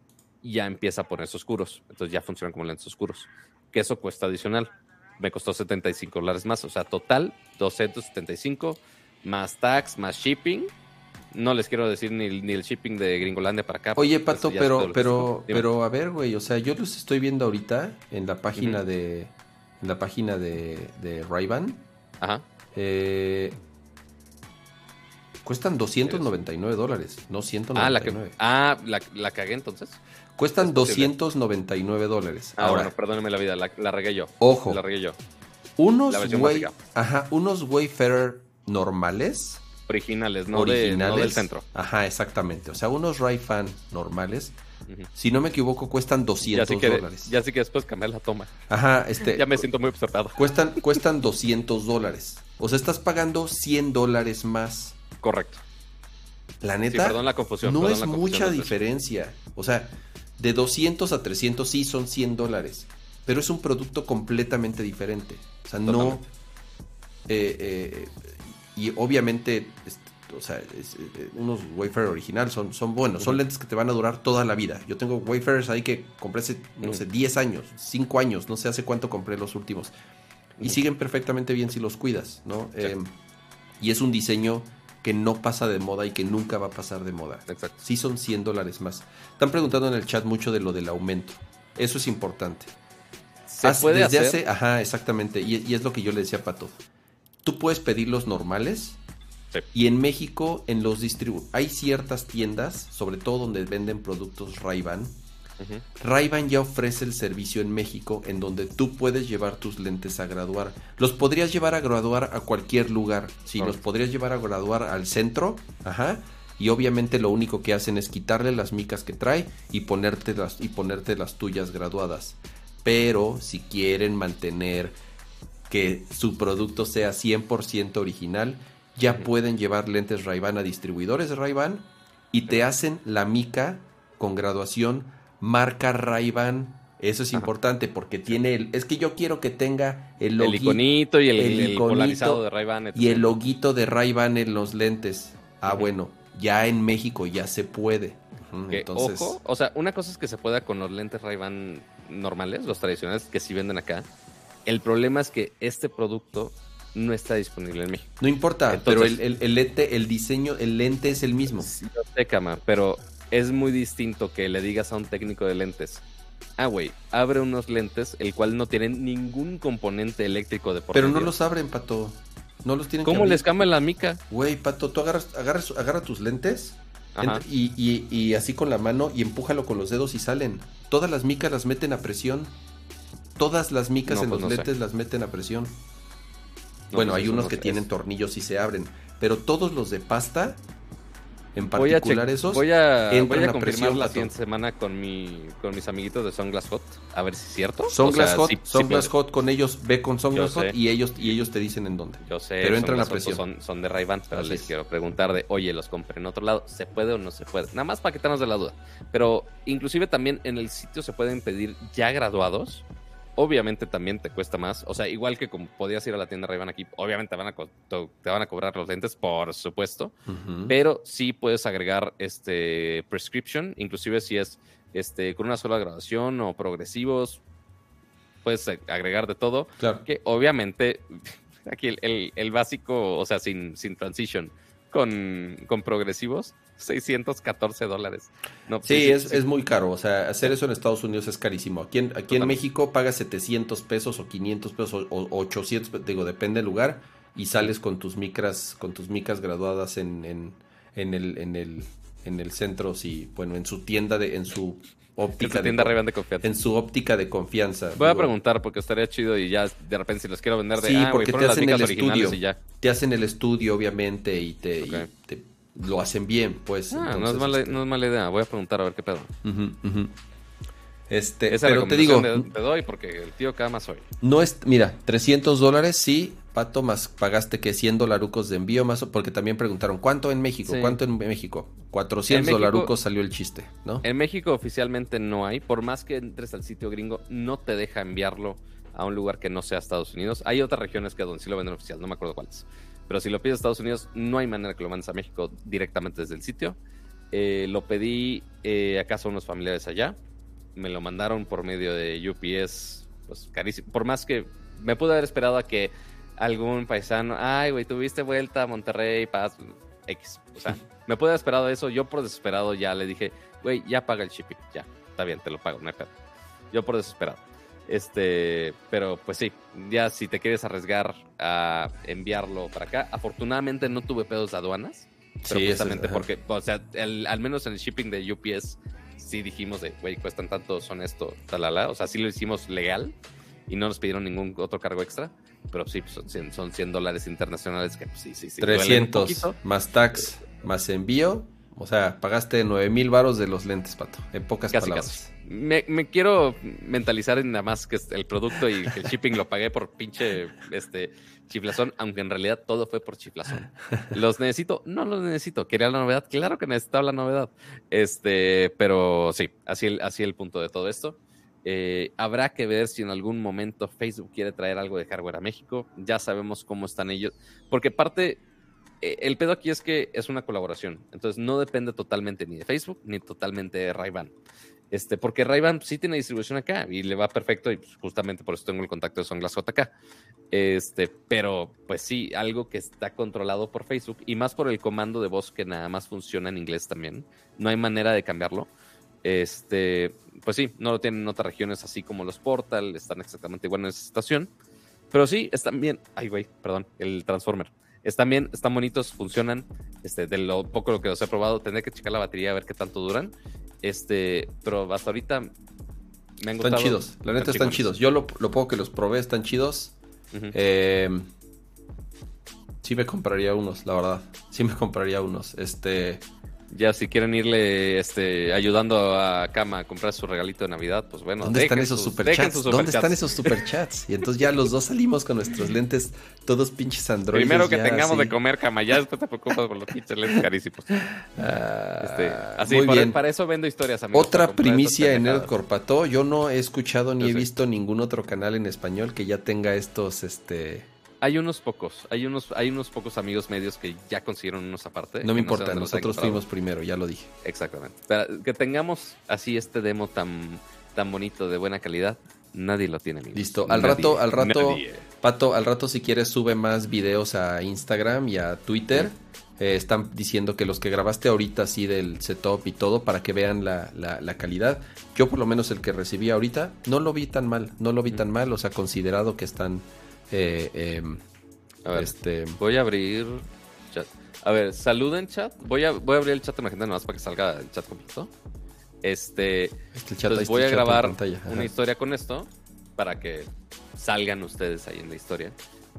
ya empieza a ponerse oscuros. Entonces ya funcionan como lentes oscuros, que eso cuesta adicional me costó 75 dólares más. O sea, total 275 más tax, más shipping. No les quiero decir ni, el shipping de Gringolandia para acá. Oye, Pato, pero, pero, pero a ver, güey, o sea, yo los estoy viendo ahorita en la página de en la página de, de ray Ajá. Eh, cuestan 299 dólares, no 199. Ah, la, ah, la, la cagué entonces. Cuestan 299 dólares. Ah, Ahora, bueno, perdóneme la vida, la, regué yo. Ojo. La regué yo. Unos, way, ajá, unos Wayfarer normales. Originales, no, originales, del centro. Ajá, exactamente. O sea, unos Ray-Fan normales, si no me equivoco, cuestan 200 dólares. Ya sí que después cambiar la toma. Ajá, este. ya me siento muy observado. Cuestan, cuestan 200 dólares. O sea, estás pagando 100 dólares más. Correcto. La neta, perdón la confusión, no es mucha diferencia. O sea, de 200 a 300 sí son 100 dólares, pero es un producto completamente diferente. O sea, no... Eh, eh, y obviamente, o sea, eh, unos Wayfair original son, son buenos, son lentes que te van a durar toda la vida. Yo tengo Wayfarers ahí que compré hace, no sé, 10 años, 5 años, no sé hace cuánto compré los últimos. Y siguen perfectamente bien si los cuidas, ¿no? y es un diseño que no pasa de moda y que nunca va a pasar de moda. Exacto. Sí son 100 dólares más. Están preguntando en el chat mucho de lo del aumento. Eso es importante. ¿Se puede desde hacer? Hace, ajá, exactamente. Y, es lo que yo le decía a Pato. Tú puedes pedir los normales. Y en México, en los distribu hay ciertas tiendas, sobre todo donde venden productos Ray-Ban, uh ya ofrece el servicio en México en donde tú puedes llevar tus lentes a graduar. Los podrías llevar a graduar a cualquier lugar. Sí, los podrías llevar a graduar al centro. Ajá. Y obviamente lo único que hacen es quitarle las micas que trae y ponerte las, y ponerte las tuyas graduadas. Pero si quieren mantener que su producto sea 100% original, ya pueden llevar lentes ray a distribuidores de y te hacen la mica con graduación marca ray Eso es importante porque tiene el. Es que yo quiero que tenga el, el iconito y el, polarizado de ray Y el loguito de ray en los lentes. Ah, bueno, ya en México ya se puede. Entonces... Ojo, o sea, una cosa es que se pueda con los lentes ray normales, los tradicionales que sí venden acá. El problema es que este producto no está disponible en México. No importa, pero el, el, lente, el diseño, el lente es el mismo. Sí, no sé, cama, pero es muy distinto que le digas a un técnico de lentes. Ah, güey, abre unos lentes, el cual no tienen ningún componente eléctrico de por Pero no los abren, Pato. No los tienen ¿Cómo les cambia la mica? Güey, Pato, tú agarras, agarras, agarra tus lentes y, y, y, así con la mano y empújalo con los dedos y salen. Todas las micas las meten a presión. Todas las micas en pues los lentes las meten a presión. bueno, pues hay unos que tienen tornillos y se abren. Pero todos los de pasta en particular esos. Voy a, voy a confirmar la siguiente semana con, mi, con mis amiguitos de Sunglass Hot, a ver si es cierto. Sunglass Hot, Sunglass Hot con ellos, ve con Sunglass Hot y ellos, y ellos te dicen en dónde. Yo sé, pero entran a presión. Son, son de ray pero les quiero preguntar de, oye, los compré en otro lado, ¿se puede o no se puede? Nada más para quitarnos de la duda. Pero inclusive también en el sitio se pueden pedir ya graduados obviamente también te cuesta más. O sea, igual que como podías ir a la tienda ray aquí, obviamente te van a, te van a cobrar los lentes, por supuesto. Pero sí puedes agregar este prescription, inclusive si es este con una sola graduación o progresivos, puedes agregar de todo. Claro. Que obviamente aquí el, el, básico, o sea, sin, sin transition, con, con progresivos, 614 dólares. No, pues sí, es, es, muy caro. O sea, hacer eso en Estados Unidos es carísimo. Aquí en, aquí en México pagas 700 pesos o 500 pesos o, 800, digo, depende del lugar. Y sales con tus micras, con tus micas graduadas en, en, en el, en el, en el centro, sí, bueno, en su tienda de, en su óptica tienda de, confianza. En su óptica de confianza. Voy a preguntar porque estaría chido y ya de repente si los quiero vender de Sí, ah, porque te hacen el estudio. Te hacen el estudio, obviamente, y te, te lo hacen bien, pues. Ah, no, es mala, este no, es mala, idea. Voy a preguntar a ver qué pedo. Este, Esa pero te digo, te doy porque el tío Kama soy. No es, mira, 300 dólares, sí, Pato, más pagaste que 100 dolarucos de envío, más, porque también preguntaron, ¿cuánto en México? ¿Cuánto en México? 400 dolarucos salió el chiste, ¿no? En México oficialmente no hay, por más que entres al sitio gringo, no te deja enviarlo a un lugar que no sea Estados Unidos. Hay otras regiones que donde sí lo venden oficial, no me acuerdo cuáles. Pero si lo pides a Estados Unidos, no hay manera que lo mandes a México directamente desde el sitio. Eh, lo pedí eh, a unos familiares allá. Me lo mandaron por medio de UPS, pues carísimo. Por más que me pude haber esperado a que algún paisano, ay, güey, tuviste vuelta a Monterrey, paz, X. O sea, me pude haber esperado eso. Yo por desesperado ya le dije, güey, ya paga el shipping, ya, está bien, te lo pago, no hay pedo. Yo por desesperado. Este, pero pues sí, ya si te quieres arriesgar a enviarlo para acá, afortunadamente no tuve pedos de aduanas. Pero sí, porque, o sea, al menos en el shipping de UPS sí dijimos de, güey, cuestan tanto, son esto, talala. O sea, sí lo hicimos legal y no nos pidieron ningún otro cargo extra. Pero sí, pues, son, 100, dólares internacionales que pues, sí, sí, sí. 300 más tax, más envío. O sea, pagaste 9 mil varos de los lentes, Pato. En pocas palabras me, quiero mentalizar en nada más que el producto y que el shipping lo pagué por pinche este chiflazón, aunque en realidad todo fue por chiflazón. ¿Los necesito? No los necesito. ¿Quería la novedad? Claro que necesitaba la novedad. Este, pero sí, así el, así el punto de todo esto. Eh, habrá que ver si en algún momento Facebook quiere traer algo de hardware a México. Ya sabemos cómo están ellos. Porque parte, el pedo aquí es que es una colaboración. Entonces no depende totalmente ni de Facebook ni totalmente de ray este, porque ray sí tiene distribución acá y le va perfecto y pues, justamente por eso tengo el contacto de Songlass JK. Este, pero pues sí, algo que está controlado por Facebook y más por el comando de voz que nada más funciona en inglés también. No hay manera de cambiarlo. Este, pues sí, no lo tienen en otras regiones así como los Portal, están exactamente igual en esa situación. Pero sí, están bien. Ay, güey, perdón, el Transformer. Están bien, están bonitos, funcionan. Este, de lo poco lo que os he probado, tendré que checar la batería a ver qué tanto duran. Este, pero hasta ahorita me han gustado. Están chidos, la neta están chidos. Yo lo, lo poco que los probé están chidos. Eh, sí me compraría unos, la verdad. Sí me compraría unos. Este. Ya si quieren irle este, ayudando a Kama a comprar su regalito de Navidad, pues bueno. ¿Dónde están esos superchats? ¿Dónde están esos superchats? Y entonces ya los dos salimos con nuestros lentes todos pinches androides. Primero que tengamos de comer Kama, ya después te preocupas por los pinches lentes carísimos. Ah, este, así, muy bien. para eso vendo historias, amigos. Otra primicia en el Corpato. Yo no he escuchado ni he visto ningún otro canal en español que ya tenga estos, este hay unos pocos, hay unos, hay unos pocos amigos medios que ya consiguieron unos aparte. No me importa, nosotros fuimos primero, ya lo dije. Exactamente. Pero que tengamos así este demo tan, tan bonito, de buena calidad, nadie lo tiene. Listo. Al rato, al rato, Pato, al rato si quieres sube más videos a Instagram y a Twitter. Eh, están diciendo que los que grabaste ahorita así del setup y todo para que vean la, la, calidad. Yo por lo menos el que recibí ahorita no lo vi tan mal, no lo vi tan mal, o sea, considerado que están... Eh, em, a ver, este... voy a abrir chat. A ver, saluden chat. Voy a, voy a abrir el chat emergente nomás para que salga el chat completo. Este, este chat, entonces voy a grabar una historia con esto para que salgan ustedes ahí en la historia.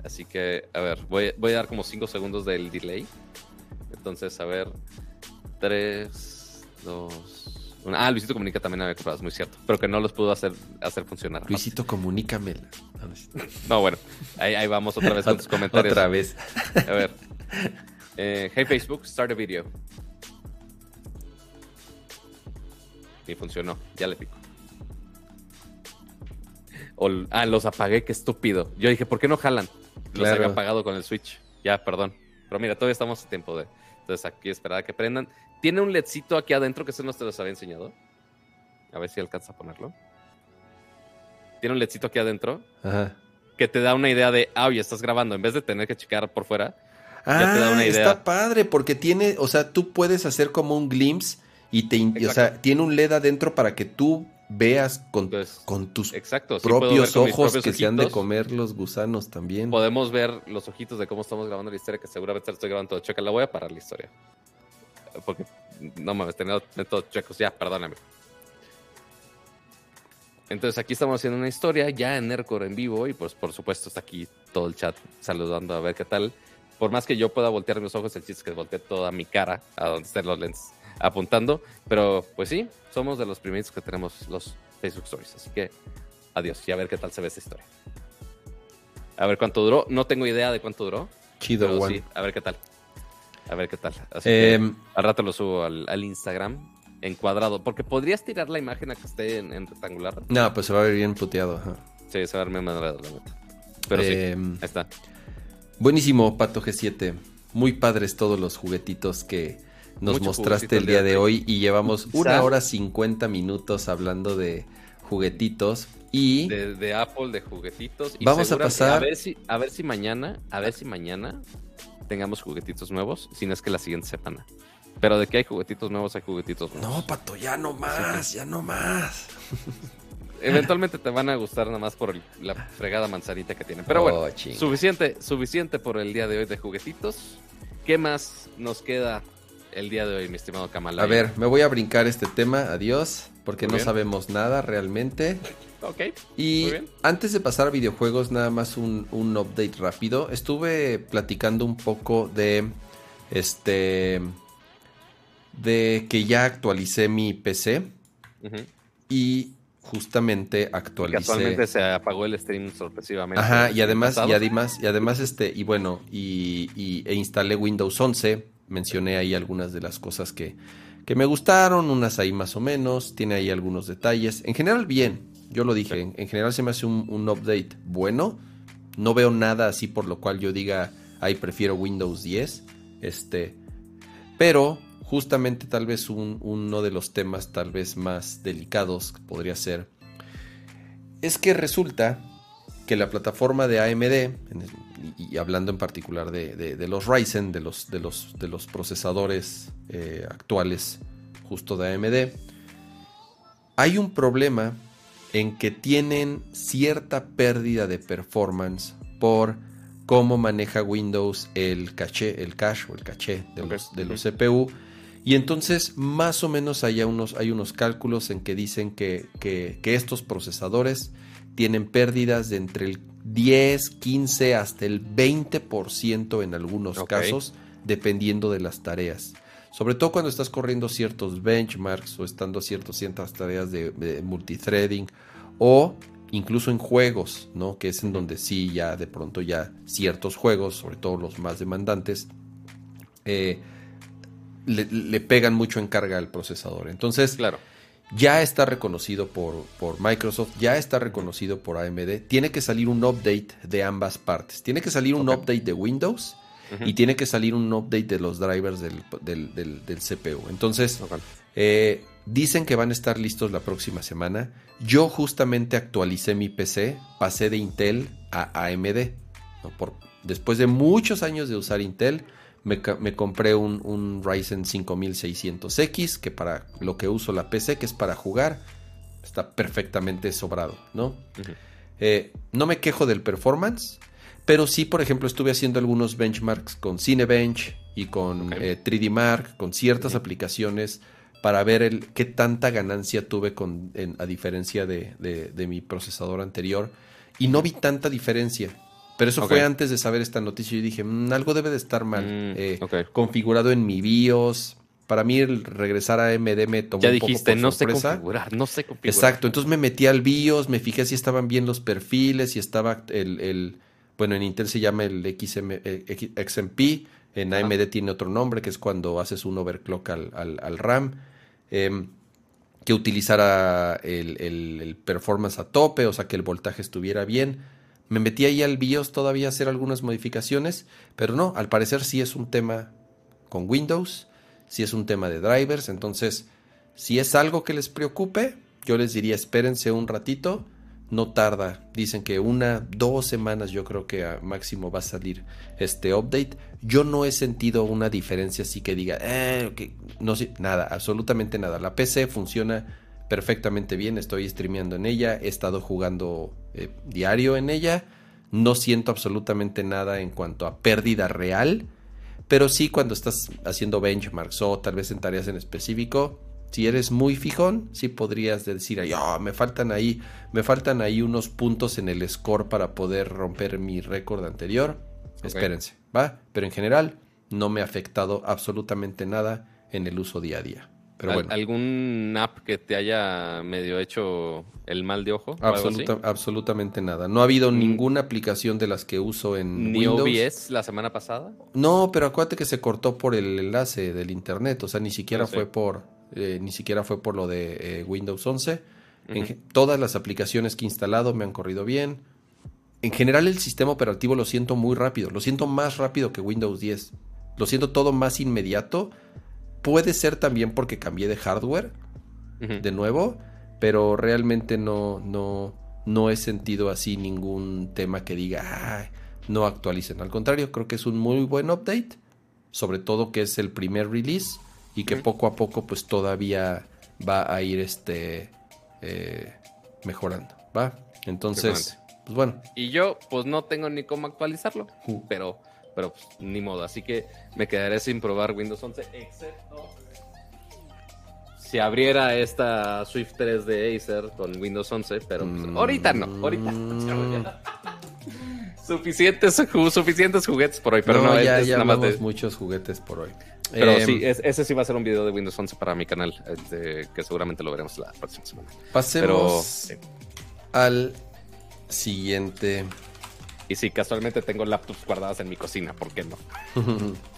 Así que, a ver, voy, voy a dar como 5 segundos del delay. Entonces, a ver. 3, 2, 1. Ah, Luisito Comunica también había comprado, es muy cierto. Pero que no los pudo hacer, hacer funcionar. Luisito, comunícame. No, bueno. Ahí, ahí vamos otra vez con tus comentarios. Otra vez. A ver. Eh, hey Facebook, start a video. Y funcionó. Ya le pico. ah, los apagué, qué estúpido. Yo dije, ¿por qué no jalan? Los había apagado con el Switch. Ya, perdón. Pero mira, todavía estamos a tiempo de. Entonces aquí esperar a que prendan. Tiene un ledcito aquí adentro que eso no te los había enseñado. A ver si alcanza a ponerlo. Tiene un ledcito aquí adentro. Ajá. Que te da una idea de, ah, oye, estás grabando. En vez de tener que checar por fuera. Ah, te da una idea. está padre porque tiene, o sea, tú puedes hacer como un glimpse y te, o sea, tiene un LED adentro para que tú veas con, con tus propios ojos que se han de comer los gusanos también. Podemos ver los ojitos de cómo estamos grabando la historia, que seguramente estoy grabando todo checa. La voy a parar la historia. Porque no mames, tenía todo checos. Ya, perdóname. Entonces aquí estamos haciendo una historia ya en Nercor en vivo y pues por supuesto está aquí todo el chat saludando a ver qué tal. Por más que yo pueda voltear mis ojos, el chiste es que volteé toda mi cara a donde estén los lentes apuntando. Pero pues sí, somos de los primeros que tenemos los Facebook Stories. Así que adiós y a ver qué tal se ve esta historia. A ver cuánto duró. No tengo idea de cuánto duró. Chido, sí, a ver qué tal. A ver qué tal. Así que em, al rato lo subo al, Instagram en cuadrado. Porque podrías tirar la imagen a que esté en, rectangular. No, pues se va a ver bien puteado. Sí, se va a ver bien la Pero sí, em, ahí está. Buenísimo, Pato G7. Muy padres todos los juguetitos que, nos mostraste el día de hoy y llevamos una hora cincuenta minutos hablando de juguetitos y de, Apple de juguetitos y vamos a pasar a ver si a ver si mañana a ver si mañana tengamos juguetitos nuevos si no es que la siguiente semana. Pero de que hay juguetitos nuevos hay juguetitos nuevos. No pato ya no más ya no más. Eventualmente te van a gustar nada más por la fregada manzanita que tienen. Pero bueno oh, suficiente suficiente por el día de hoy de juguetitos. Qué más nos queda el día de hoy, mi estimado Kamal. A ver, me voy a brincar este tema, adiós, porque no sabemos nada realmente. Ok. Y antes de pasar a videojuegos, nada más un, update rápido. Estuve platicando un poco de este. de que ya actualicé mi PC. Y justamente actualicé. Casualmente se apagó el stream sorpresivamente. Ajá, y además, y además, y además, este, y bueno, y, y, e instalé Windows 11 mencioné ahí algunas de las cosas que, que me gustaron, unas ahí más o menos, tiene ahí algunos detalles. En general, bien, yo lo dije, en, general se me hace un, update bueno. No veo nada así por lo cual yo diga, ay, prefiero Windows 10. Este, pero justamente tal vez uno de los temas tal vez más delicados podría ser, es que resulta que la plataforma de AMD, y, hablando en particular de, los Ryzen, de los, de los, de los procesadores eh, actuales justo de AMD, hay un problema en que tienen cierta pérdida de performance por cómo maneja Windows el caché, el cache o el caché de los, de los CPU. Y entonces más o menos hay unos, hay unos cálculos en que dicen que, que, que estos procesadores tienen pérdidas de entre el 10, 15 hasta el 20% en algunos casos, dependiendo de las tareas. Sobre todo cuando estás corriendo ciertos benchmarks o estando ciertos, ciertas tareas de, multithreading o incluso en juegos, ¿no? Que es en donde sí ya de pronto ya ciertos juegos, sobre todo los más demandantes, eh, le, le, pegan mucho en carga al procesador. Entonces, claro ya está reconocido por, por, Microsoft, ya está reconocido por AMD. Tiene que salir un update de ambas partes. Tiene que salir un update de Windows y tiene que salir un update de los drivers del, CPU. Entonces, eh, dicen que van a estar listos la próxima semana. Yo justamente actualicé mi PC, pasé de Intel a AMD. Por, después de muchos años de usar Intel, me, compré un, Ryzen 5600X, que para lo que uso la PC, que es para jugar, está perfectamente sobrado, ¿no? Eh, no me quejo del performance, pero sí, por ejemplo, estuve haciendo algunos benchmarks con Cinebench y con 3D eh, Mark, con ciertas aplicaciones para ver el, qué tanta ganancia tuve con, a diferencia de, de, mi procesador anterior. Y no vi tanta diferencia. Pero eso fue antes de saber esta noticia. Yo dije, mm, algo debe de estar mal. Mm, eh, configurado en mi BIOS. Para mí el regresar a AMD me tomó ya un dijiste, poco no sé configurar, no sé configurar. Exacto, entonces me metí al BIOS, me fijé si estaban bien los perfiles, si estaba el, bueno, en Intel se llama el XM, eh, XMP, en AMD tiene otro nombre, que es cuando haces un overclock al, al, RAM. Em, que utilizara el, el, performance a tope, o sea, que el voltaje estuviera bien. Me metí ahí al BIOS todavía a hacer algunas modificaciones, pero no, al parecer sí es un tema con Windows, sí es un tema de drivers, entonces si es algo que les preocupe, yo les diría espérense un ratito, no tarda, dicen que una, dos semanas yo creo que a máximo va a salir este update. Yo no he sentido una diferencia así que diga, eh, no sé, nada, absolutamente nada. La PC funciona perfectamente bien, estoy streameando en ella, he estado jugando eh, diario en ella, no siento absolutamente nada en cuanto a pérdida real, pero sí cuando estás haciendo benchmarks o tal vez en tareas en específico, si eres muy fijón, sí podrías decir, oh, me faltan ahí, me faltan ahí unos puntos en el score para poder romper mi récord anterior. Espérense, ¿va? Pero en general no me ha afectado absolutamente nada en el uso día a día. ¿Algún app que te haya medio hecho el mal de ojo? absolutamente nada. No ha habido mm. ninguna aplicación de las que uso en ¿Ni Windows. OBS la semana pasada? No, pero acuérdate que se cortó por el enlace del internet. O sea, ni siquiera fue por eh, ni siquiera fue por lo de eh, Windows 11. todas las aplicaciones que he instalado me han corrido bien. En general el sistema operativo lo siento muy rápido. Lo siento más rápido que Windows 10. Lo siento todo más inmediato Puede ser también porque cambié de hardware de nuevo, pero realmente no, no, no he sentido así ningún tema que diga, no actualicen. Al contrario, creo que es un muy buen update, sobre todo que es el primer release y que poco a poco pues todavía va a ir este eh, mejorando, ¿va? Entonces, pues bueno. Y yo pues no tengo ni cómo actualizarlo, pero pero pues, ni modo. Así que me quedaré sin probar Windows 11, excepto si abriera esta Swift 3 de Acer con Windows 11, pero pues, mm. ahorita no, ahorita. suficientes, suficientes juguetes por hoy, pero no, ya, ya muchos juguetes por hoy. Pero em, sí, ese sí va a ser un video de Windows 11 para mi canal, este, que seguramente lo veremos la próxima semana. Pasemos al siguiente y si casualmente tengo laptops guardadas en mi cocina, ¿por qué no?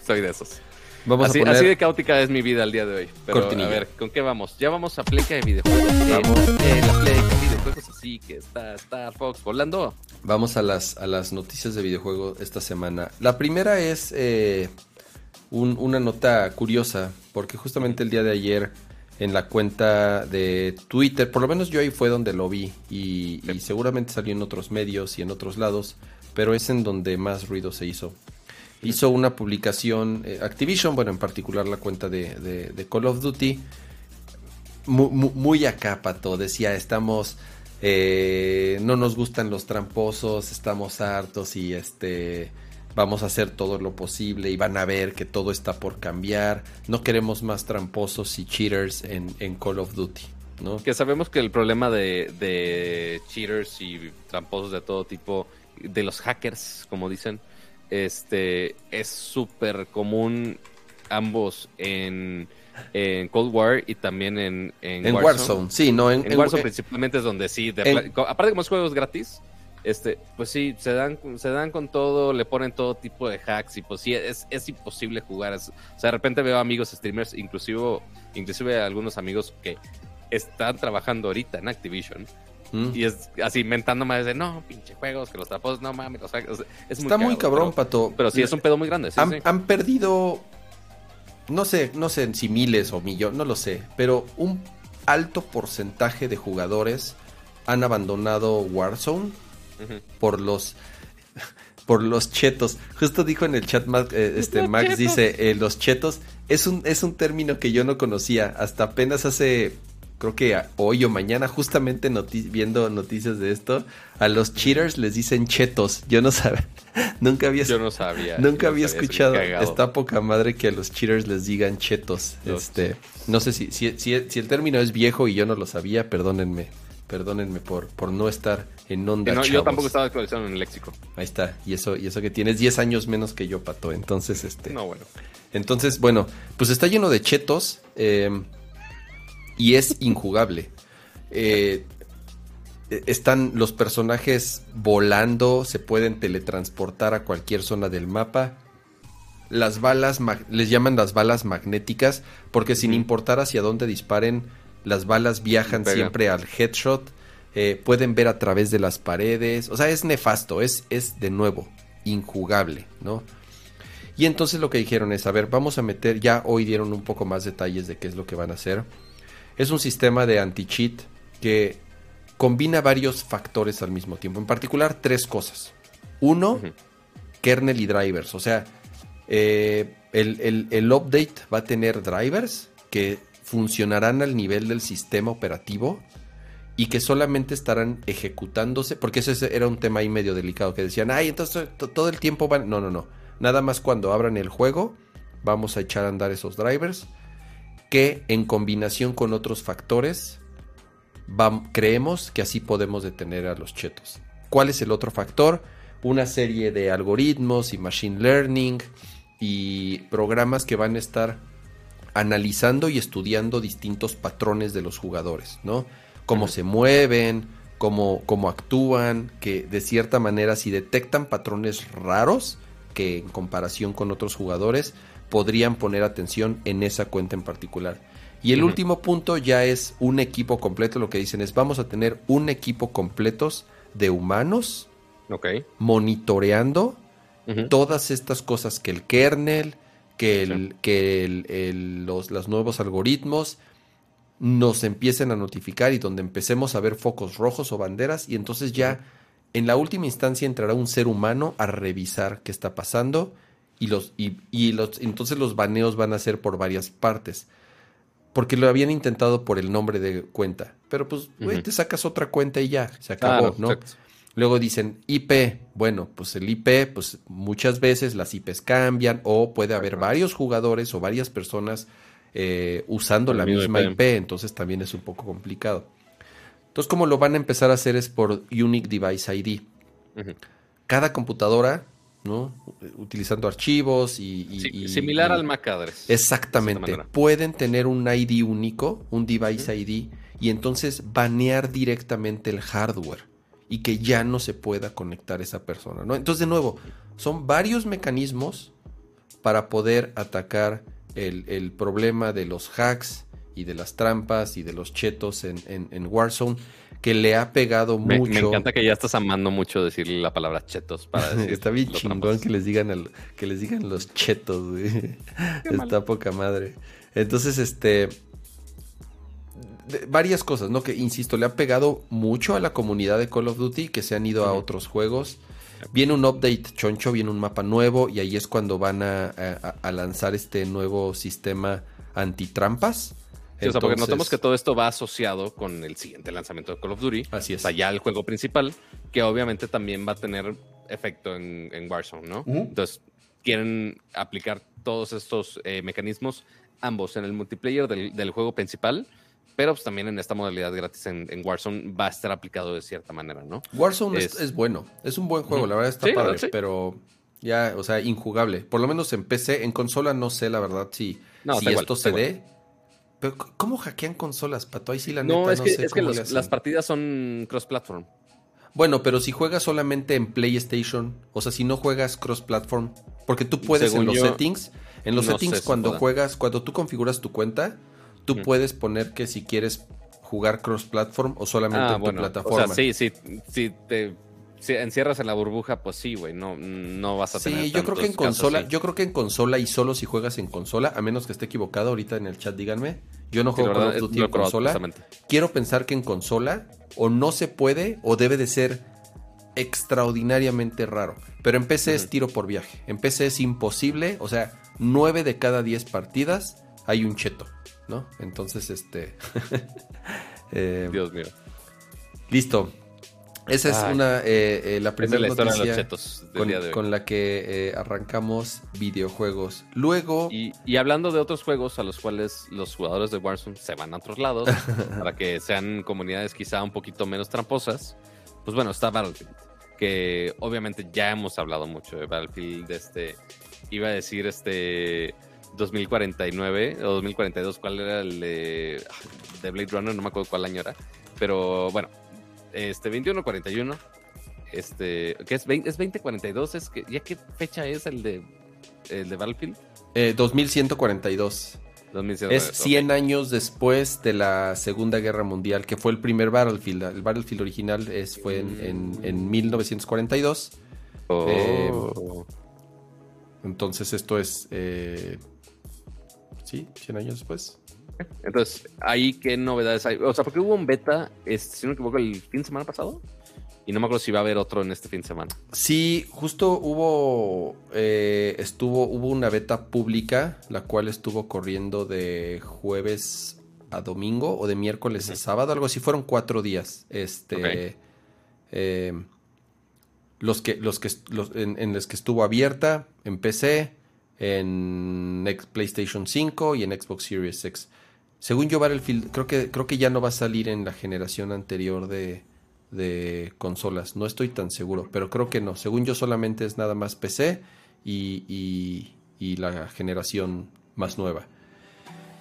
Soy de esos. Vamos así, a poner... así de caótica es mi vida al día de hoy. Pero a ver, ¿con qué vamos? Ya vamos a Pleca de videojuegos. Vamos. Eh, la Pleca de videojuegos así que está Star Fox volando. Vamos a las, a las noticias de videojuegos esta semana. La primera es eh, una nota curiosa, porque justamente el día de ayer en la cuenta de Twitter, por lo menos yo ahí fue donde lo vi y, y seguramente salió en otros medios y en otros lados pero es en donde más ruido se hizo. Hizo una publicación, eh, Activision, bueno, en particular la cuenta de, Call of Duty, muy, muy, acá, Pato, decía, estamos, eh, no nos gustan los tramposos, estamos hartos y este, vamos a hacer todo lo posible y van a ver que todo está por cambiar, no queremos más tramposos y cheaters en, en Call of Duty. ¿no? Que sabemos que el problema de, de cheaters y tramposos de todo tipo de los hackers, como dicen, este es súper común ambos en, en, Cold War y también en, en, Warzone. Sí, no, en, Warzone principalmente es donde sí, aparte de como es juegos gratis, este, pues sí, se dan, se dan con todo, le ponen todo tipo de hacks y pues sí, es, es imposible jugar. o sea, de repente veo amigos streamers, inclusive, inclusive algunos amigos que están trabajando ahorita en Activision Mm. Y es así inventando más de no, pinche juegos, que los trapos, no mames. O sea, es Está muy, cabrón, Pato. Pero sí es un pedo muy grande. han, perdido, no sé, no sé si miles o millones, no lo sé, pero un alto porcentaje de jugadores han abandonado Warzone por los por los chetos. Justo dijo en el chat eh, este Max dice eh, los chetos es un es un término que yo no conocía hasta apenas hace creo que hoy o mañana, justamente viendo noticias de esto, a los cheaters les dicen chetos. Yo no sabía, nunca había, Yo no sabía, nunca había escuchado. Está poca madre que a los cheaters les digan chetos. este, no sé si, si, si, el término es viejo y yo no lo sabía, perdónenme. Perdónenme por, por no estar en onda. No, yo tampoco estaba actualizado en el léxico. Ahí está. Y eso, y eso que tienes 10 años menos que yo, Pato. Entonces, este. No, bueno. Entonces, bueno, pues está lleno de chetos. Eh, y es injugable. Eh, están los personajes volando, se pueden teletransportar a cualquier zona del mapa. Las balas, les llaman las balas magnéticas, porque sin importar hacia dónde disparen, las balas viajan siempre al headshot. Eh, pueden ver a través de las paredes. O sea, es nefasto, es, es de nuevo injugable, ¿no? Y entonces lo que dijeron es, a ver, vamos a meter, ya hoy dieron un poco más detalles de qué es lo que van a hacer. Es un sistema de anti-cheat que combina varios factores al mismo tiempo. En particular, tres cosas. Uno, kernel y drivers. O sea, eh, el, update va a tener drivers que funcionarán al nivel del sistema operativo y que solamente estarán ejecutándose, porque ese era un tema ahí medio delicado, que decían, ay, entonces todo el tiempo van... No, no, no. Nada más cuando abran el juego, vamos a echar a andar esos drivers que en combinación con otros factores creemos que así podemos detener a los chetos. ¿Cuál es el otro factor? Una serie de algoritmos y machine learning y programas que van a estar analizando y estudiando distintos patrones de los jugadores, ¿no? Cómo se mueven, cómo, cómo actúan, que de cierta manera si detectan patrones raros que en comparación con otros jugadores, podrían poner atención en esa cuenta en particular. Y el último punto ya es un equipo completo. Lo que dicen es vamos a tener un equipo completos de humanos monitoreando todas estas cosas que el kernel, que, el, que los, los, nuevos algoritmos nos empiecen a notificar y donde empecemos a ver focos rojos o banderas y entonces ya en la última instancia entrará un ser humano a revisar qué está pasando y los y, los entonces los baneos van a ser por varias partes. Porque lo habían intentado por el nombre de cuenta. Pero pues, güey, te sacas otra cuenta y ya, se acabó, ¿no? Luego dicen IP. Bueno, pues el IP, pues muchas veces las IPs cambian o puede haber varios jugadores o varias personas eh, usando la misma IP. Entonces también es un poco complicado. Entonces, como lo van a empezar a hacer es por Unique Device ID. Cada computadora ¿no? Utilizando archivos y... similar al MAC address. Exactamente. Pueden tener un ID único, un device ID, y entonces banear directamente el hardware y que ya no se pueda conectar esa persona, ¿no? Entonces, de nuevo, son varios mecanismos para poder atacar el, problema de los hacks y de las trampas y de los chetos en, en Warzone que le ha pegado mucho. Me encanta que ya estás amando mucho decirle la palabra chetos para decir Está bien chingón que les digan que les digan los chetos, güey. Está poca madre. Entonces, este varias cosas, ¿no? Que insisto, le ha pegado mucho a la comunidad de Call of Duty que se han ido a otros juegos. Viene un update choncho, viene un mapa nuevo y ahí es cuando van a, a lanzar este nuevo sistema antitrampas o sea, porque notamos que todo esto va asociado con el siguiente lanzamiento de Call of Duty. Así es. O sea, ya el juego principal, que obviamente también va a tener efecto en, Warzone, ¿no? Entonces, quieren aplicar todos estos eh, mecanismos, ambos en el multiplayer del, juego principal, pero pues también en esta modalidad gratis en, Warzone va a estar aplicado de cierta manera, ¿no? Warzone es, bueno, es un buen juego, la verdad está padre, pero ya, o sea, injugable. Por lo menos en PC, en consola no sé la verdad si, si esto se dé. Pero ¿cómo hackean consolas, Pato? Ahí sí la neta no, es que, es que las partidas son cross-platform. Bueno, pero si juegas solamente en PlayStation, o sea, si no juegas cross-platform, porque tú puedes en los settings, en los settings cuando juegas, cuando tú configuras tu cuenta, tú puedes poner que si quieres jugar cross-platform o solamente Ah, en bueno, tu plataforma. O sea, sí, sí, sí te si encierras en la burbuja, pues sí, güey, no, no vas a tener Sí, yo creo que en casos consola, yo creo que en consola y solo si juegas en consola, a menos que esté equivocado ahorita en el chat, díganme. Yo no Sí, juego Call verdad, he en consola. Quiero pensar que en consola o no se puede o debe de ser extraordinariamente raro. Pero en PC es tiro por viaje. En PC es imposible, o sea, 9 de cada 10 partidas hay un cheto, ¿no? Entonces, este... eh, Dios mío. listo. Esa es Ay. una eh, eh, la Esa es primera la historia de los noticia con, día de con la que eh, arrancamos videojuegos. Luego, Y, y hablando de otros juegos a los cuales los jugadores de Warzone se van a otros lados para que sean comunidades quizá un poquito menos tramposas, pues bueno, está Battlefield, que obviamente ya hemos hablado mucho de Battlefield, de este, iba a decir este 2049 o 2042, ¿cuál era el de, de Blade Runner? No me acuerdo cuál año era, pero bueno, este 2141, este, ¿qué es? 20, ¿Es 2042? ¿Es que, ¿Ya qué fecha es el de, el de Battlefield? eh, 2142. 2019, Es ok. 100 años después de la Segunda Guerra Mundial, que fue el primer Battlefield. El Battlefield original es, fue en, en- en 1942. Oh. Eh, Entonces esto es... eh, sí, 100 años después. Entonces, ahí qué novedades hay. O sea, porque hubo un beta, este, si no me equivoco, el fin de semana pasado. Y no me acuerdo si va a haber otro en este fin de semana. Sí, justo hubo, eh, estuvo, hubo una beta pública, la cual estuvo corriendo de jueves a domingo o de miércoles a sábado, algo así, fueron cuatro días. Este, eh, los que, los que, los, en, en los que estuvo abierta en PC, en PlayStation 5 y en Xbox Series X. Según yo, Battlefield, creo que, creo que ya no va a salir en la generación anterior de, de consolas. No estoy tan seguro, pero creo que no. Según yo, solamente es nada más PC y, y- la generación más nueva.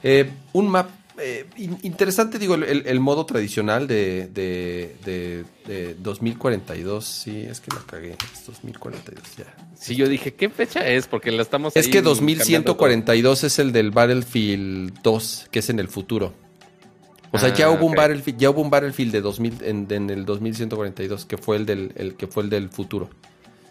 Eh, un map eh, in- interesante, digo, el, el- modo tradicional de, de, de- de 2042. Sí, es que la cagué. Es 2042, ya. Sí, yo dije, ¿qué fecha es? Porque la estamos. Es ahí que cambiando 2142 es el del Battlefield 2, que es en el futuro. O sea, ya Ah, hubo un ok. Battlefield, ya hubo un Battlefield de 2000 en, en el 2142, que fue el del el que fue el del futuro.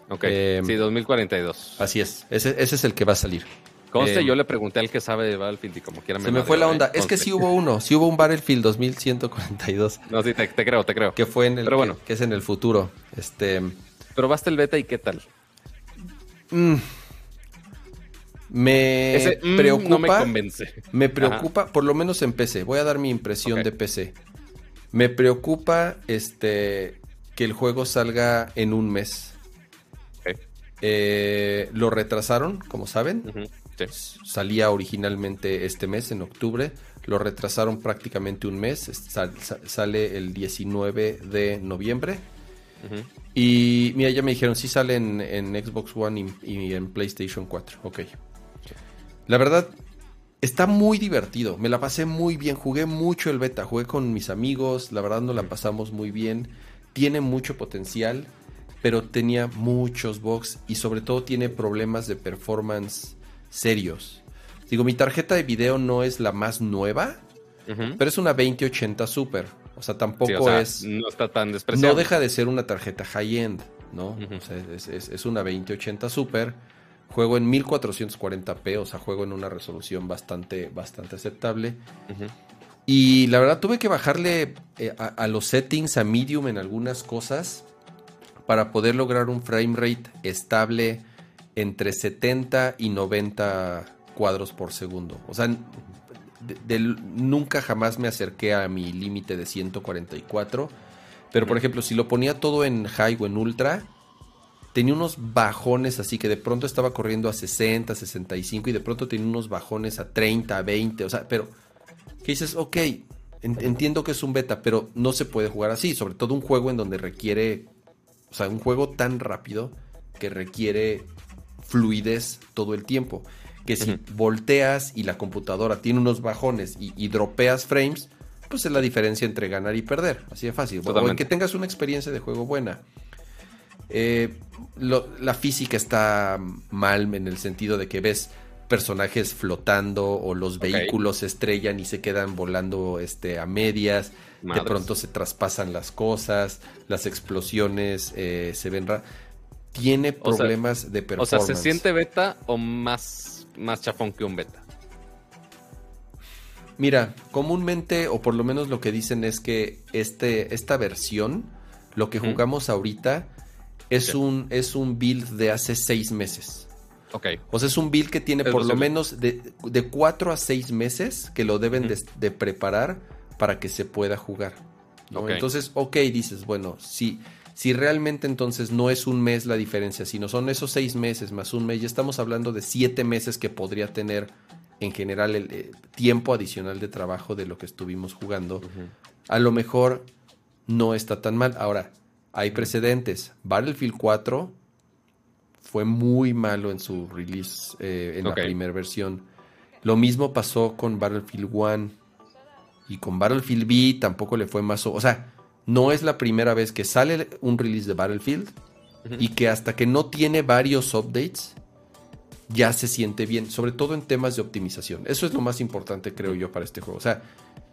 Ok, Eh, sí, 2042. Así es, ese, ese es el que va a salir. Conste, eh, yo le pregunté al que sabe de Battlefield y como quiera Se me fue la ¿eh? onda. Es que sí hubo uno, sí hubo un Battlefield 2142, No, sí, te, te creo, te creo. que fue en el Pero bueno. que, es en el futuro. Este ¿Probaste el beta y qué tal? mm, me Ese mm, preocupa. no me convence. Me preocupa, por lo menos en PC. Voy a dar mi impresión de PC. Me preocupa este que el juego salga en un mes. Ok. Eh, lo retrasaron, como saben. Ujú, sí. Salía originalmente este mes, en octubre. Lo retrasaron prácticamente un mes. Sal- sa- sale el 19 de noviembre. Y mira, ya me dijeron, sí sale en, en Xbox One y, y en PlayStation 4. Ok. La verdad, está muy divertido. Me la pasé muy bien. Jugué mucho el beta. Jugué con mis amigos. La verdad, nos la pasamos muy bien. Tiene mucho potencial, pero tenía muchos bugs y sobre todo tiene problemas de performance serios. Digo, mi tarjeta de video no es la más nueva, pero es una 2080 Super. O sea, tampoco Sí, o sea, es... No está tan despreciable. No deja de ser una tarjeta high-end, ¿no? O sea, es, es- es una 2080 Super. Juego en 1440p, o sea, juego en una resolución bastante, bastante aceptable. Y la verdad tuve que bajarle eh, a, a los settings a medium en algunas cosas para poder lograr un frame rate estable entre 70 y 90 cuadros por segundo. O sea, de- nunca jamás me acerqué a mi límite de 144. Pero por ejemplo, si lo ponía todo en high o en ultra, tenía unos bajones así que de pronto estaba corriendo a 60, 65 y de pronto tenía unos bajones a 30, 20. O sea, pero que dices, ok, en- entiendo que es un beta, pero no se puede jugar así. Sobre todo un juego en donde requiere, o sea, un juego tan rápido que requiere fluidez todo el tiempo. Que si volteas y la computadora tiene unos bajones y, y dropeas frames, pues es la diferencia entre ganar y perder. Así de fácil. O en Totalmente. que tengas una experiencia de juego buena. Eh, lo- la física está mal en el sentido de que ves personajes flotando o los vehículos se estrellan y se quedan volando este, a medias. De pronto se traspasan las cosas, las explosiones eh, se ven raras. Tiene problemas de performance. O sea, ¿se siente beta o más, más chafón que un beta? Mira, comúnmente, o por lo menos lo que dicen es que este, esta versión, lo que jugamos ahorita, es, un, es un build de hace seis meses. Ok. O sea, es un build que tiene por lo menos de, de cuatro a seis meses que lo deben de, preparar para que se pueda jugar. Entonces, ok, dices, bueno, si, si realmente entonces no es un mes la diferencia, sino son esos seis meses más un mes, ya estamos hablando de siete meses que podría tener en general el eh, tiempo adicional de trabajo de lo que estuvimos jugando, a lo mejor no está tan mal. Ahora, hay precedentes. Battlefield 4 fue muy malo en su release eh, en la primera versión. Lo mismo pasó con Battlefield 1 y con Battlefield B tampoco le fue más... O sea, no es la primera vez que sale un release de Battlefield y que hasta que no tiene varios updates ya se siente bien, sobre todo en temas de optimización. Eso es lo más importante, creo yo, para este juego. O sea,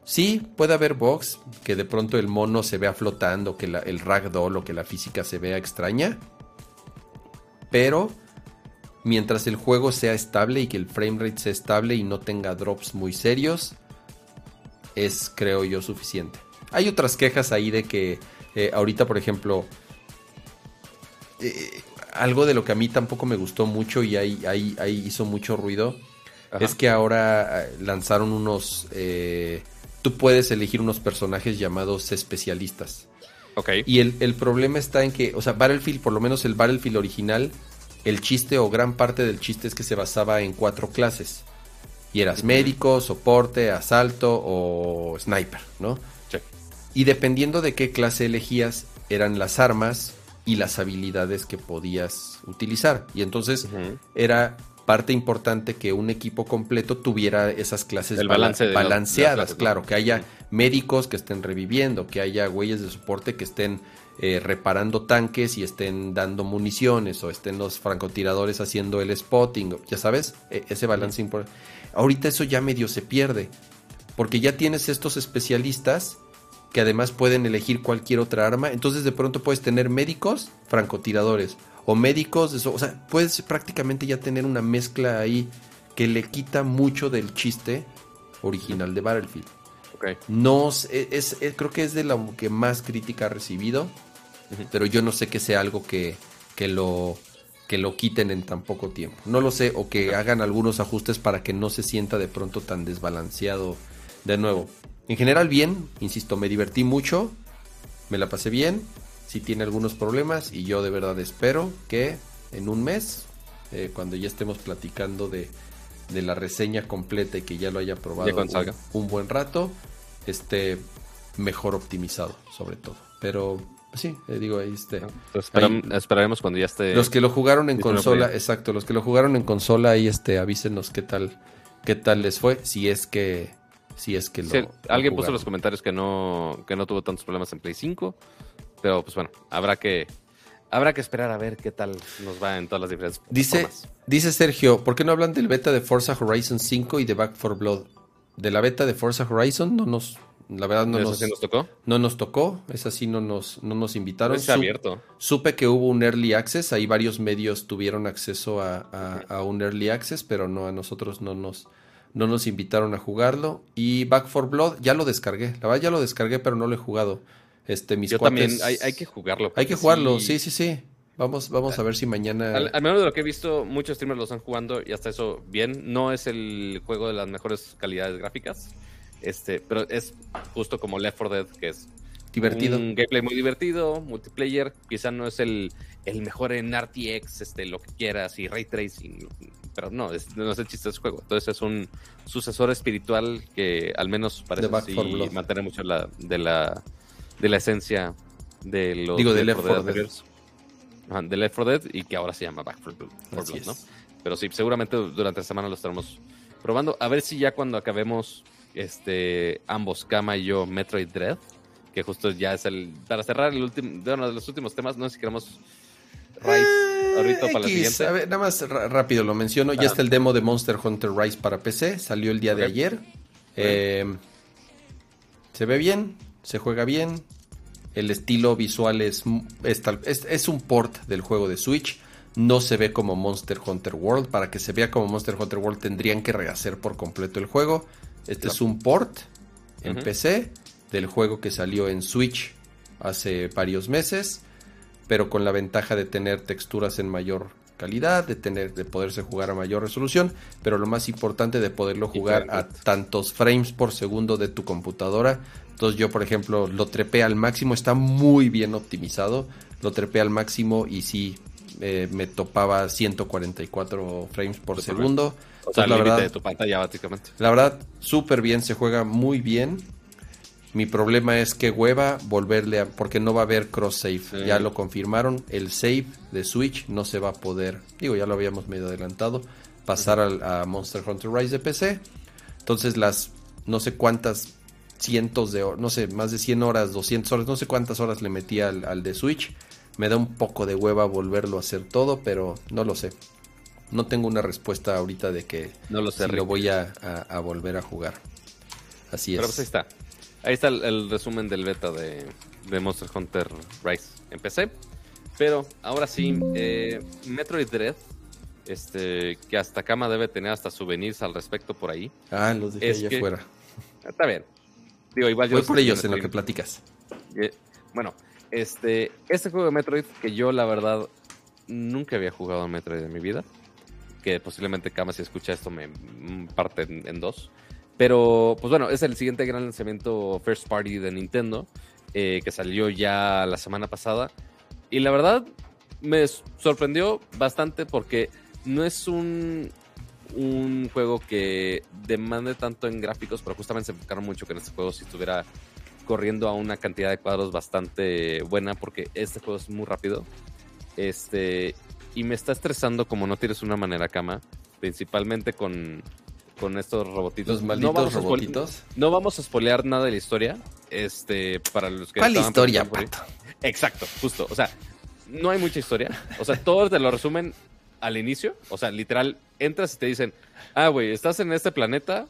sí puede haber bugs, que de pronto el mono se vea flotando, que el ragdoll o que la física se vea extraña, pero mientras el juego sea estable y que el framerate sea estable y no tenga drops muy serios, es, creo yo, suficiente. Hay otras quejas ahí de que eh, ahorita, por ejemplo, eh, algo de lo que a mí tampoco me gustó mucho y ahí, ahí, ahí hizo mucho ruido, es que ahora eh, lanzaron unos... Eh, tú puedes elegir unos personajes llamados especialistas. Ok. Y el, el, problema está en que, o sea, Battlefield, por lo menos el Battlefield original, el chiste o gran parte del chiste es que se basaba en cuatro clases. Y eras médico, soporte, asalto o sniper, ¿no? Y dependiendo de qué clase elegías, eran las armas y las habilidades que podías utilizar. Y entonces era parte importante que un equipo completo tuviera esas clases balanceadas, claro, que haya médicos que estén reviviendo, que haya güeyes de soporte que estén eh, reparando tanques y estén dando municiones o estén los francotiradores haciendo el spotting, ya sabes, e, ese balance importante. Ahorita eso ya medio se pierde, porque ya tienes estos especialistas que además pueden elegir cualquier otra arma. Entonces de pronto puedes tener médicos, francotiradores, o médicos, o sea, puedes prácticamente ya tener una mezcla ahí que le quita mucho del chiste original de Battlefield. Okay. No es, creo que es de lo que más crítica ha recibido, pero yo no sé que sea algo que, que lo que lo quiten en tan poco tiempo. No lo sé, o que hagan algunos ajustes para que no se sienta de pronto tan desbalanceado de nuevo. En general bien, insisto, me divertí mucho, me la pasé bien, sí tiene algunos problemas y yo de verdad espero que en un mes, eh, cuando ya estemos platicando de, la reseña completa y que ya lo haya probado un, buen rato, esté mejor optimizado sobre todo. Pero pues sí, eh, digo, ahí este. esperaremos cuando ya esté. Los que lo jugaron en consola, exacto, los que lo jugaron en consola, ahí este, avísenos qué tal, qué tal les fue, si es que si es que lo, alguien puso en los comentarios que no, que no tuvo tantos problemas en Play 5, pero pues bueno, habrá que habrá que esperar a ver qué tal nos va en todas las diferentes dice, Dice Sergio, ¿por qué no hablan del beta de Forza Horizon 5 y de Back 4 Blood? De la beta de Forza Horizon no nos la verdad no nos, nos, tocó. No nos tocó, esa sí no nos, no nos invitaron. está abierto. Supe que hubo un early access, ahí varios medios tuvieron acceso a, a, un early access, pero no a nosotros no nos, no nos invitaron a jugarlo. Y Back for Blood ya lo descargué. La verdad ya lo descargué, pero no lo he jugado. Este, mis Yo también, hay, que jugarlo. Hay que jugarlo, sí, sí, sí. Vamos, vamos a ver si mañana. Al, menos de lo que he visto, muchos streamers lo están jugando y hasta eso bien. No es el juego de las mejores calidades gráficas. Este, pero es justo como Left 4 Dead, que es divertido. Un gameplay muy divertido, multiplayer. Quizá no es el, el mejor en RTX, este, lo que quieras, y ray tracing, pero no, no es el chiste de ese juego. Entonces es un sucesor espiritual que al menos parece mantener mucho la, de, la, de la esencia de los Digo, de Left 4 Dead. de Left 4 Dead y que ahora se llama Back 4 Blood, ¿no? Pero sí, seguramente durante la semana lo estaremos probando. A ver si ya cuando acabemos este ambos, Kama y yo, Metroid Dread, que justo ya es el. Para cerrar el último, de uno de los últimos temas, no sé si queremos Rise ahorita para la X, siguiente. a ver, nada más rápido lo menciono. Ya Ah. está el demo de Monster Hunter Rise para PC. Salió el día de ayer. Eh, se ve bien, se juega bien. El estilo visual es, es, un port del juego de Switch. No se ve como Monster Hunter World. Para que se vea como Monster Hunter World tendrían que rehacer por completo el juego. Este Claro. es un port en. PC del juego que salió en Switch hace varios meses pero con la ventaja de tener texturas en mayor calidad, de tener, de poderse jugar a mayor resolución, pero lo más importante de poderlo jugar a tantos frames por segundo de tu computadora. Entonces yo, por ejemplo, lo trepé al máximo, está muy bien optimizado, lo trepé al máximo y sí eh, me topaba 144 frames por segundo. O sea, Entonces, la verdad, de tu pantalla, básicamente. la verdad, súper bien, se juega muy bien. Mi problema es que hueva volverle a... porque no va a haber cross save. Sí. Ya lo confirmaron. El save de Switch no se va a poder, digo, ya lo habíamos medio adelantado, pasar al- a Monster Hunter Rise de PC. Entonces las no sé cuántas cientos de horas, no sé, más de 100 horas, 200 horas, no sé cuántas horas le metí al, al de Switch. Me da un poco de hueva volverlo a hacer todo, pero no lo sé. No tengo una respuesta ahorita de que No lo sé, si lo voy a, a- a volver a jugar. Así es. Pero pues ahí está. Ahí está el, el resumen del beta de, de Monster Hunter Rise en PC. Pero ahora sí, eh, Metroid Dread, este, que hasta Kama debe tener hasta souvenirs al respecto por ahí. Ah, los dejé Es allá que- afuera. Está bien. Digo, igual yo Voy por ellos en lo que platicas. Eh, Bueno, este, este juego de Metroid que yo la verdad nunca había jugado a Metroid en mi vida, que posiblemente Kama si escucha esto me mm, parte en, en dos. Pero, pues bueno, es el siguiente gran lanzamiento first party de Nintendo, eh, que salió ya la semana pasada. Y la verdad me sorprendió bastante porque no es un, un juego que demande tanto en gráficos, pero justamente se enfocaron mucho que en este juego si estuviera corriendo a una cantidad de cuadros bastante buena porque este juego es muy rápido. Este, y me está estresando como no tienes una manera cama, principalmente con, con estos robotitos. Los malditos vamos a spoil- robotitos. no vamos a spoilear nada de la historia. Este, para los que ¿Cuál historia, pato? Exacto, justo. O sea, no hay mucha historia. O sea, todos te lo resumen al inicio. O sea, literal, entras y te dicen, ah, güey, estás en este planeta.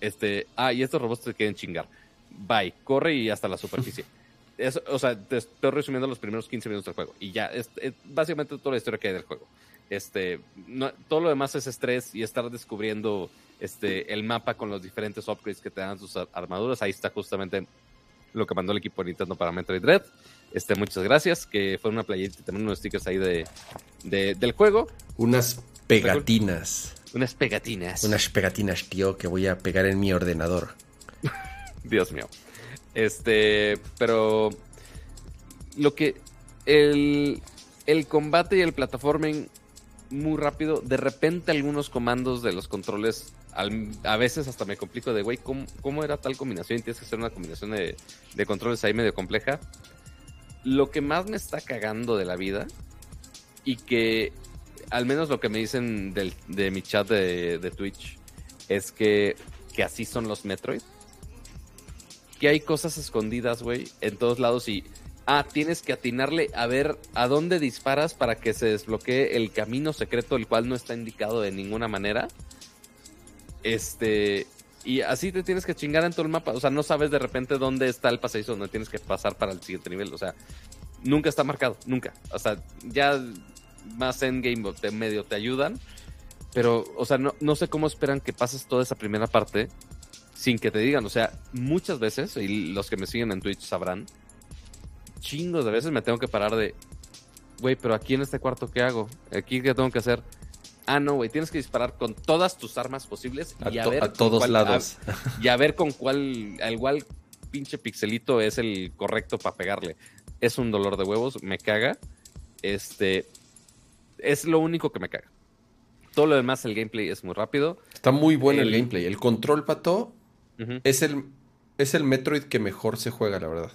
Este, ah, y estos robots te quieren chingar. Bye, corre y hasta la superficie. Eso, o sea, te estoy resumiendo los primeros 15 minutos del juego. Y ya, es, es básicamente toda la historia que hay del juego. Este, no- todo lo demás es estrés y estar descubriendo este, el mapa con los diferentes upgrades que te dan ar- armaduras. Ahí está justamente lo que mandó el equipo de Nintendo para Metroid Dread. Este, muchas gracias, que fue una playerita y también unos stickers ahí de, de- del juego. Unas pegatinas. Unas pegatinas. Unas pegatinas, tío, que voy a pegar en mi ordenador. Dios mío. Este, pero lo que el, el combate y el plataforming muy rápido, de repente algunos comandos de los controles al- a veces hasta me complico de, güey, ¿cómo, cómo era tal combinación? Tienes que hacer una combinación de, de controles ahí medio compleja. Lo que más me está cagando de la vida y que al menos lo que me dicen del- de mi chat de, de Twitch es que, que así son los Metroid que hay cosas escondidas, güey, en todos lados y ah, tienes que atinarle a ver a dónde disparas para que se desbloquee el camino secreto, el cual no está indicado de ninguna manera. Este, y así te tienes que chingar en todo el mapa, o sea, no sabes de repente dónde está el pasadizo donde tienes que pasar para el siguiente nivel, o sea, nunca está marcado, nunca. O sea, ya más endgame te medio te ayudan, pero, o sea, no, no sé cómo esperan que pases toda esa primera parte sin que te digan. O sea, muchas veces, y los que me siguen en Twitch sabrán, chingos de veces me tengo que parar de, güey, pero aquí en este cuarto, ¿qué hago? ¿Aquí qué tengo que hacer? Ah, no, güey, tienes que disparar con todas tus armas posibles y a, ver a todos cuál- lados. a- y a ver con cuál, al igual pinche pixelito es el correcto para pegarle. Es un dolor de huevos, me caga. Este, es lo único que me caga. Todo lo demás, el gameplay es muy rápido. Está muy bueno el, El- gameplay. El control, pato, es el, es el Metroid que mejor se juega, la verdad.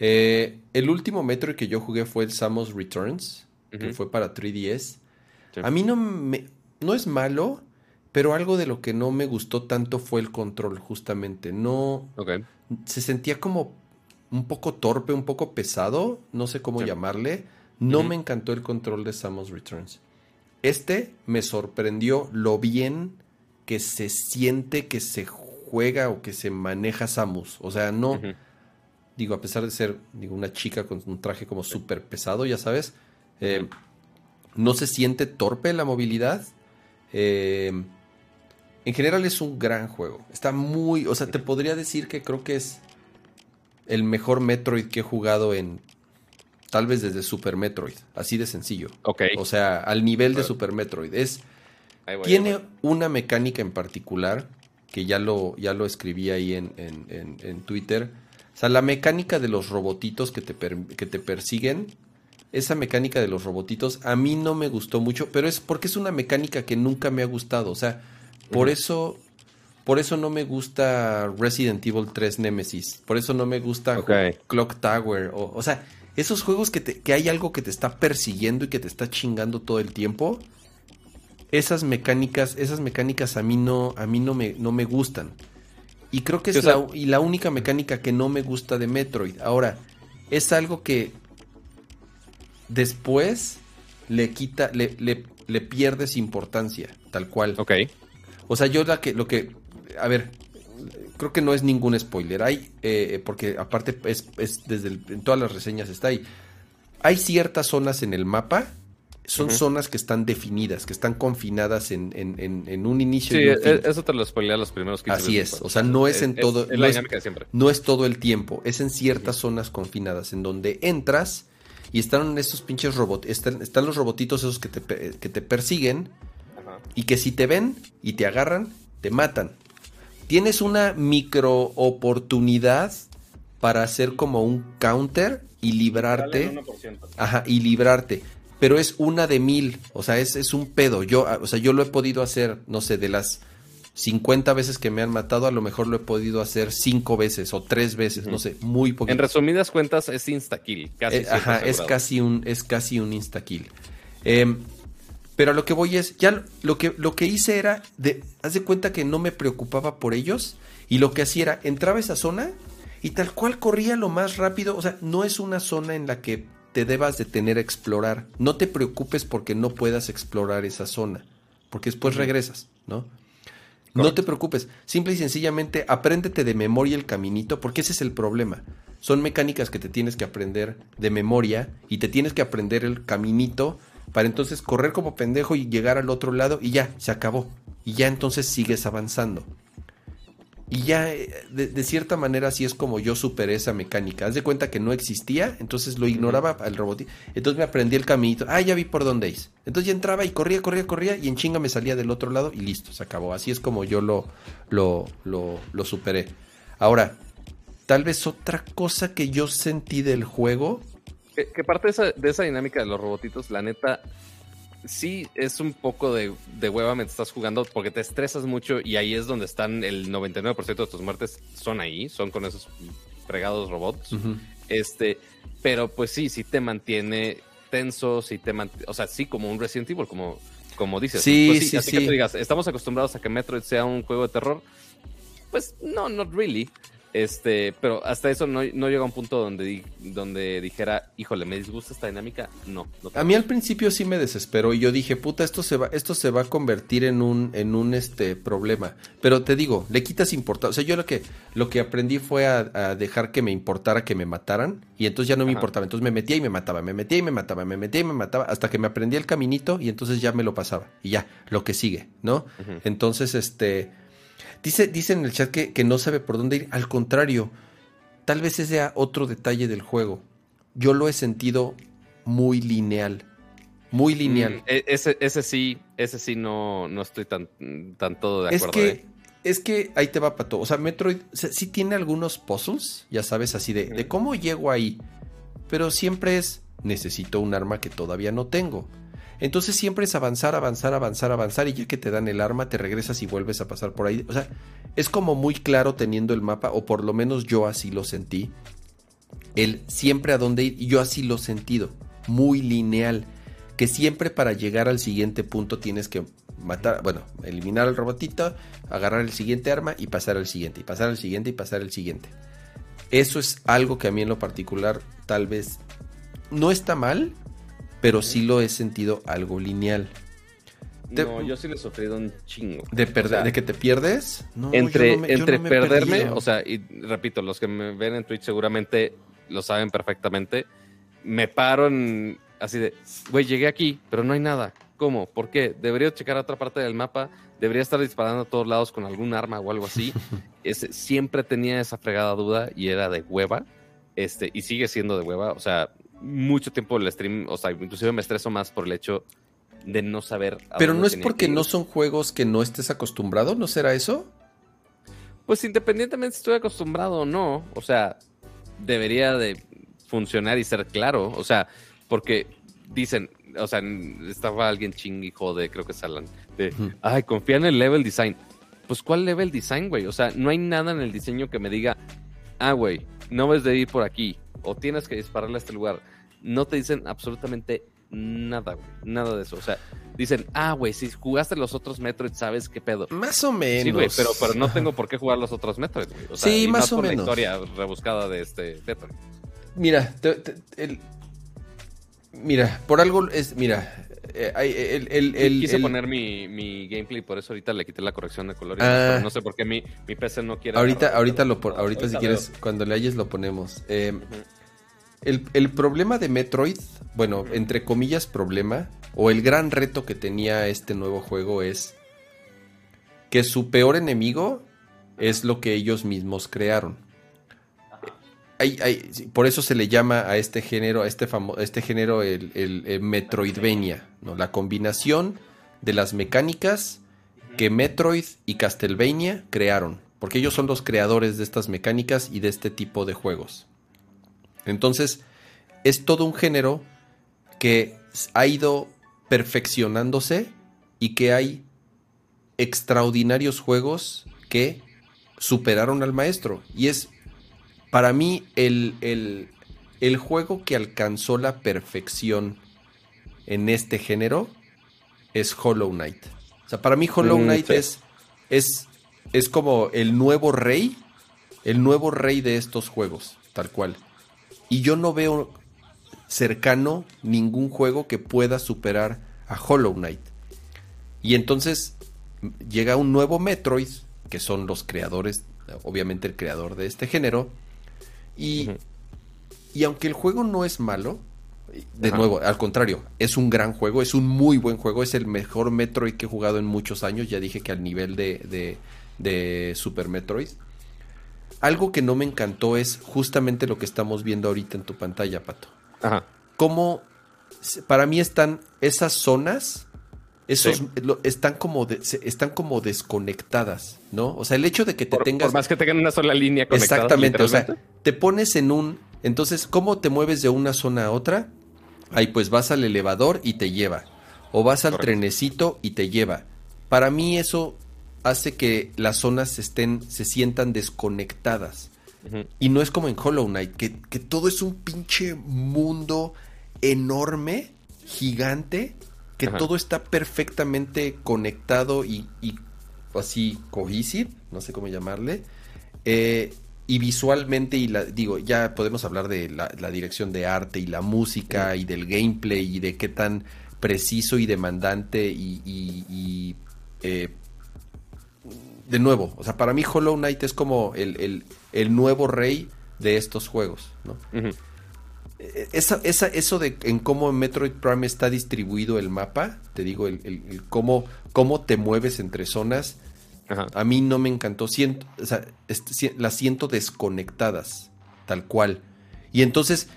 Eh, el último Metroid que yo jugué fue el Samus Returns, que fue para 3DS. Sí. A mí no me, no es malo, pero algo de lo que no me gustó tanto fue el control, justamente. No, se sentía como un poco torpe, un poco pesado, no sé cómo Sí. llamarle. No me encantó el control de Samus Returns. Este me sorprendió lo bien que se siente que se juega o que se maneja Samus. O sea, no. Digo, a pesar de ser digo, una chica con un traje como súper pesado, ya sabes. Eh, no se siente torpe la movilidad. Eh, en general es un gran juego. Está muy. O sea, te podría decir que creo que es el mejor Metroid que he jugado en. Tal vez desde Super Metroid. Así de sencillo. Ok. O sea, al nivel de Super Metroid. Es. tiene una mecánica en particular. Que ya lo, ya lo escribí ahí en, en, Twitter. O sea, la mecánica de los robotitos que te, que te persiguen esa mecánica de los robotitos a mí no me gustó mucho, pero es porque es una mecánica que nunca me ha gustado. O sea, por eso, por eso no me gusta Resident Evil 3 Nemesis. Por eso no me gusta Clock Tower. O, o sea, esos juegos que, te, que hay algo que te está persiguiendo y que te está chingando todo el tiempo. Esas mecánicas, esas mecánicas a mí no, a mí no me, no me gustan. Y creo que es la, y la única mecánica que no me gusta de Metroid. Ahora, es algo que después le quita, le, le, le pierdes importancia, tal cual. Ok. O sea, yo la que, lo que, a ver, creo que no es ningún spoiler. Hay, eh, porque aparte es, desde en todas las reseñas está ahí. Hay ciertas zonas en el mapa, son zonas que están definidas, que están confinadas en, en, un inicio. Sí, e, eso te lo spoilea los primeros 15 Así es, o sea, no es, en todo. Es, de siempre. No es todo el tiempo, es en ciertas zonas confinadas, en donde entras y están estos pinches robots, están, están, los robotitos esos que te, que te persiguen y que si te ven y te agarran, te matan. Tienes una micro oportunidad para hacer como un counter y librarte. Ajá, y librarte. Pero es una de mil. O sea, es, es un pedo. Yo, o sea, yo lo he podido hacer, no sé, de las 50 veces que me han matado, a lo mejor lo he podido hacer 5 veces o 3 veces, no sé, muy poquito. En resumidas cuentas, es insta-kill. Casi eh, ajá, es casi un, es casi un insta-kill. Eh, pero a lo que voy es, ya lo que, lo que hice era, de, haz de cuenta que no me preocupaba por ellos y lo que hacía era, entraba a esa zona y tal cual corría lo más rápido, o sea, no es una zona en la que te debas detener a explorar, no te preocupes porque no puedas explorar esa zona, porque después regresas, ¿no? No te preocupes, simple y sencillamente apréndete de memoria el caminito, porque ese es el problema. Son mecánicas que te tienes que aprender de memoria y te tienes que aprender el caminito para entonces correr como pendejo y llegar al otro lado y ya, se acabó. Y ya entonces sigues avanzando. Y ya, eh, de, cierta manera, así es como yo superé esa mecánica. Haz de cuenta que no existía, entonces lo ignoraba al robot. Entonces me aprendí el caminito. Ah, ya vi por dónde es. Entonces ya entraba y corría, corría, corría y en chinga me salía del otro lado y listo, se acabó. Así es como yo lo, lo, lo, lo superé. Ahora, tal vez otra cosa que yo sentí del juego que, parte de esa, de esa, dinámica de los robotitos, la neta, sí es un poco de, de hueva mientras estás jugando porque te estresas mucho y ahí es donde están el 99% de tus muertes son ahí, son con esos fregados robots. Este, pero pues sí, sí te mantiene tenso, sí te mantiene, o sea, sí como un Resident Evil, como, como dices. Sí, pues sí, así que tú digas, estamos acostumbrados a que Metroid sea un juego de terror. Pues no, not really. Este, pero hasta eso no, no llega a un punto donde, donde dijera, híjole, me disgusta esta dinámica. No. a mí al principio sí me desesperó y yo dije, puta, esto se va, esto se va a convertir en un, en un este problema. Pero te digo, le quitas importancia. O sea, yo lo que, lo que aprendí fue a, dejar que me importara que me mataran. Y entonces ya no me importaba. Entonces me metía y me mataba, me metía y me mataba, me metía y me mataba, hasta que me aprendí el caminito y entonces ya me lo pasaba. Y ya, lo que sigue, ¿no? Entonces, este Dice, dice en el chat que, no sabe por dónde ir. Al contrario, tal vez ese sea otro detalle del juego. Yo lo he sentido muy lineal. Muy lineal. Mm, e, ese, ese sí, ese sí no, no estoy tan, tan todo de acuerdo. Es que, ¿eh? es que ahí te va pato. O sea, Metroid sí tiene algunos puzzles, ya sabes, así de, de cómo llego ahí. Pero siempre es necesito un arma que todavía no tengo. Entonces siempre es avanzar, avanzar, avanzar, avanzar y ya que te dan el arma te regresas y vuelves a pasar por ahí. O sea, es como muy claro teniendo el mapa, o por lo menos yo así lo sentí. El siempre a dónde ir, yo así lo he sentido. Muy lineal. Que siempre para llegar al siguiente punto tienes que matar, bueno, eliminar al robotito, agarrar el siguiente arma y pasar al siguiente, y pasar al siguiente y pasar al siguiente. Eso es algo que a mí en lo particular tal vez no está mal, pero sí lo he sentido algo lineal. No, yo sí le he sufrido un chingo. ¿De, perder, ¿de que te pierdes? entre entre perderme, o sea, y repito, los que me ven en Twitch seguramente lo saben perfectamente. Me paro en, así de, güey, llegué aquí, pero no hay nada. ¿Cómo? ¿Por qué? Debería checar otra parte del mapa, debería estar disparando a todos lados con algún arma o algo así. siempre tenía esa fregada duda y era de hueva. Este, y sigue siendo de hueva. O sea, mucho tiempo el stream, o sea, inclusive me estreso más por el hecho de no saber. Pero no es porque no son juegos que no estés acostumbrado, ¿no será eso? Pues independientemente si estoy acostumbrado o no, o sea, debería de funcionar y ser claro, o sea, porque dicen, o sea, estaba alguien ching de, creo que es Alan, de, ay, confía en el level design. Pues, ¿cuál level design, güey? O sea, no hay nada en el diseño que me diga, ah, güey, no ves de ir por aquí, o tienes que dispararle a este lugar. No te dicen absolutamente nada, güey. Nada de eso. O sea, dicen, ah, güey, si jugaste los otros Metroid, sabes qué pedo. Más o menos. Sí, güey, pero, pero no tengo por qué jugar los otros Metroid, güey. O sea, sí, más, o menos. la historia rebuscada de este Metroid. Mira, el, mira, por algo es, mira, eh, el, el, Quise poner mi, mi, gameplay, por eso ahorita le quité la corrección de color. Ah. no sé por qué mi, mi PC no quiere. Ahorita, ahorita, lo, ahorita, si quieres, cuando le hayes lo ponemos. Eh, el, problema de Metroid, bueno, entre comillas problema, o el gran reto que tenía este nuevo juego es que su peor enemigo es lo que ellos mismos crearon. por eso se le llama a este género, a este, este género el, el, Metroidvania, ¿no? la combinación de las mecánicas que Metroid y Castlevania crearon, porque ellos son los creadores de estas mecánicas y de este tipo de juegos. Entonces, es todo un género que ha ido perfeccionándose y que hay extraordinarios juegos que superaron al maestro. Y es, para mí, el, el, juego que alcanzó la perfección en este género es Hollow Knight. O sea, para mí Hollow mm, Knight es, es, es como el nuevo rey, el nuevo rey de estos juegos, tal cual. Y yo no veo cercano ningún juego que pueda superar a Hollow Knight. Y entonces llega un nuevo Metroid, que son los creadores, obviamente el creador de este género. Y, y aunque el juego no es malo, de nuevo, al contrario, es un gran juego, es un muy buen juego, es el mejor Metroid que he jugado en muchos años, ya dije que al nivel de, de, de Super Metroid. Algo que no me encantó es justamente lo que estamos viendo ahorita en tu pantalla, Pato. Ajá. Cómo para mí están esas zonas, esos están como están como desconectadas, ¿no? O sea, el hecho de que te tengas por más que tengan una sola línea conectada. Exactamente, o sea, te pones en un entonces, ¿cómo te mueves de una zona a otra? Ahí pues vas al elevador y te lleva. O vas al trenecito y te lleva. Para mí eso hace que las zonas estén, se sientan desconectadas. Y no es como en Hollow Knight, que, todo es un pinche mundo enorme, gigante, que todo está perfectamente conectado y, así cohesive, no sé cómo llamarle. Eh, y visualmente, y la, digo, ya podemos hablar de la, dirección de arte y la música y del gameplay y de qué tan preciso y demandante y, eh, de nuevo, o sea, para mí Hollow Knight es como el, nuevo rey de estos juegos, ¿no? E, esa, eso de en cómo en Metroid Prime está distribuido el mapa, te digo, el, cómo, cómo te mueves entre zonas, a mí no me encantó. Siento, o sea, las siento desconectadas, tal cual. Y entonces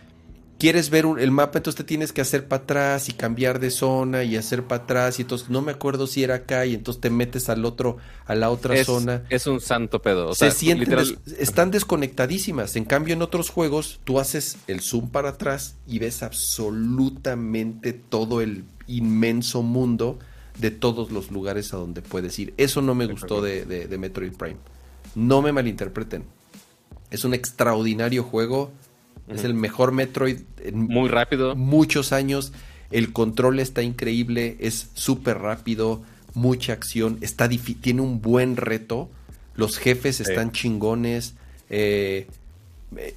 quieres ver el mapa, entonces te tienes que hacer para atrás y cambiar de zona y hacer para atrás y entonces no me acuerdo si era acá y entonces te metes al otro, a la otra zona. Es un santo pedo. O Se sienten, están desconectadísimas. En cambio, en otros juegos, tú haces el zoom para atrás y ves absolutamente todo el inmenso mundo de todos los lugares a donde puedes ir. Eso no me gustó de, de Metroid Prime. No me malinterpreten. Es un extraordinario juego es el mejor Metroid en muy rápido. Muchos años. El control está increíble, es súper rápido, mucha acción, está tiene un buen reto. Los jefes están chingones. Eh,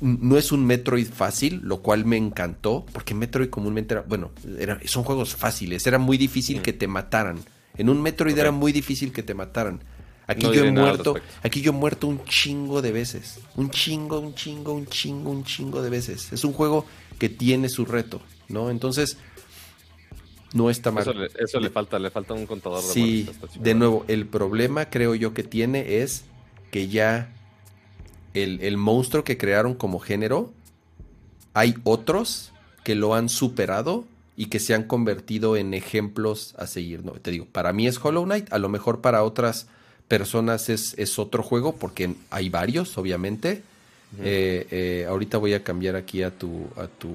no es un Metroid fácil, lo cual me encantó, porque Metroid comúnmente era, bueno, era, son juegos fáciles, era muy difícil que te mataran. En un Metroid era muy difícil que te mataran. Aquí yo he muerto, aquí yo he muerto un chingo de veces. Un chingo, un chingo, un chingo, un chingo de veces. Es un juego que tiene su reto, ¿no? Entonces, no está mal. Eso le, falta, le falta un contador de Sí, de nuevo, el problema creo yo que tiene es que ya el, el monstruo que crearon como género, hay otros que lo han superado y que se han convertido en ejemplos a seguir. No, te digo, para mí es Hollow Knight, a lo mejor para otras personas es, es otro juego, porque hay varios, obviamente. Eh, eh, ahorita voy a cambiar aquí a tu, a tu,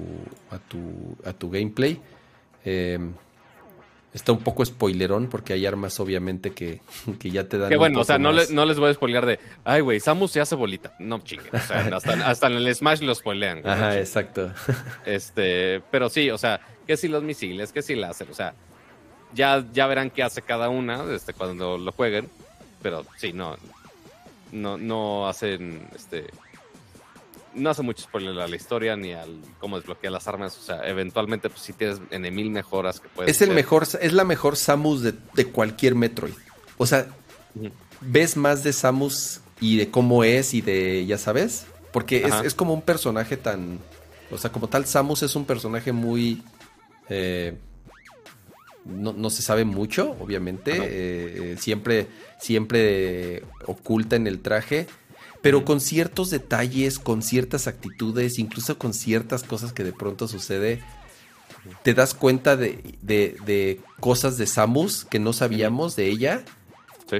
a tu, a tu gameplay. Eh, está un poco spoilerón porque hay armas obviamente que, que ya te dan. Que bueno, o sea, no, no, les voy a spoilear de, ay, güey, Samus se hace bolita. No chingue. O sea, hasta, hasta, en el Smash lo spoilean. Ajá, exacto. Este, pero sí, o sea, que si los misiles, que si láser, o sea, ya, ya verán qué hace cada una este, cuando lo jueguen pero sí, no, no, no hacen, este, no hace mucho spoiler a la historia ni al cómo desbloquear las armas. O sea, eventualmente, pues si tienes en mil mejoras que puedes. Es el mejor, es la mejor Samus de, cualquier Metroid. O sea, ves más de Samus y de cómo es y de, ya sabes, porque es, es, como un personaje tan, o sea, como tal Samus es un personaje muy eh, no, se sabe mucho, obviamente. Eh, eh, siempre, siempre oculta en el traje. Pero con ciertos detalles, con ciertas actitudes, incluso con ciertas cosas que de pronto sucede, te das cuenta de, cosas de Samus que no sabíamos de ella.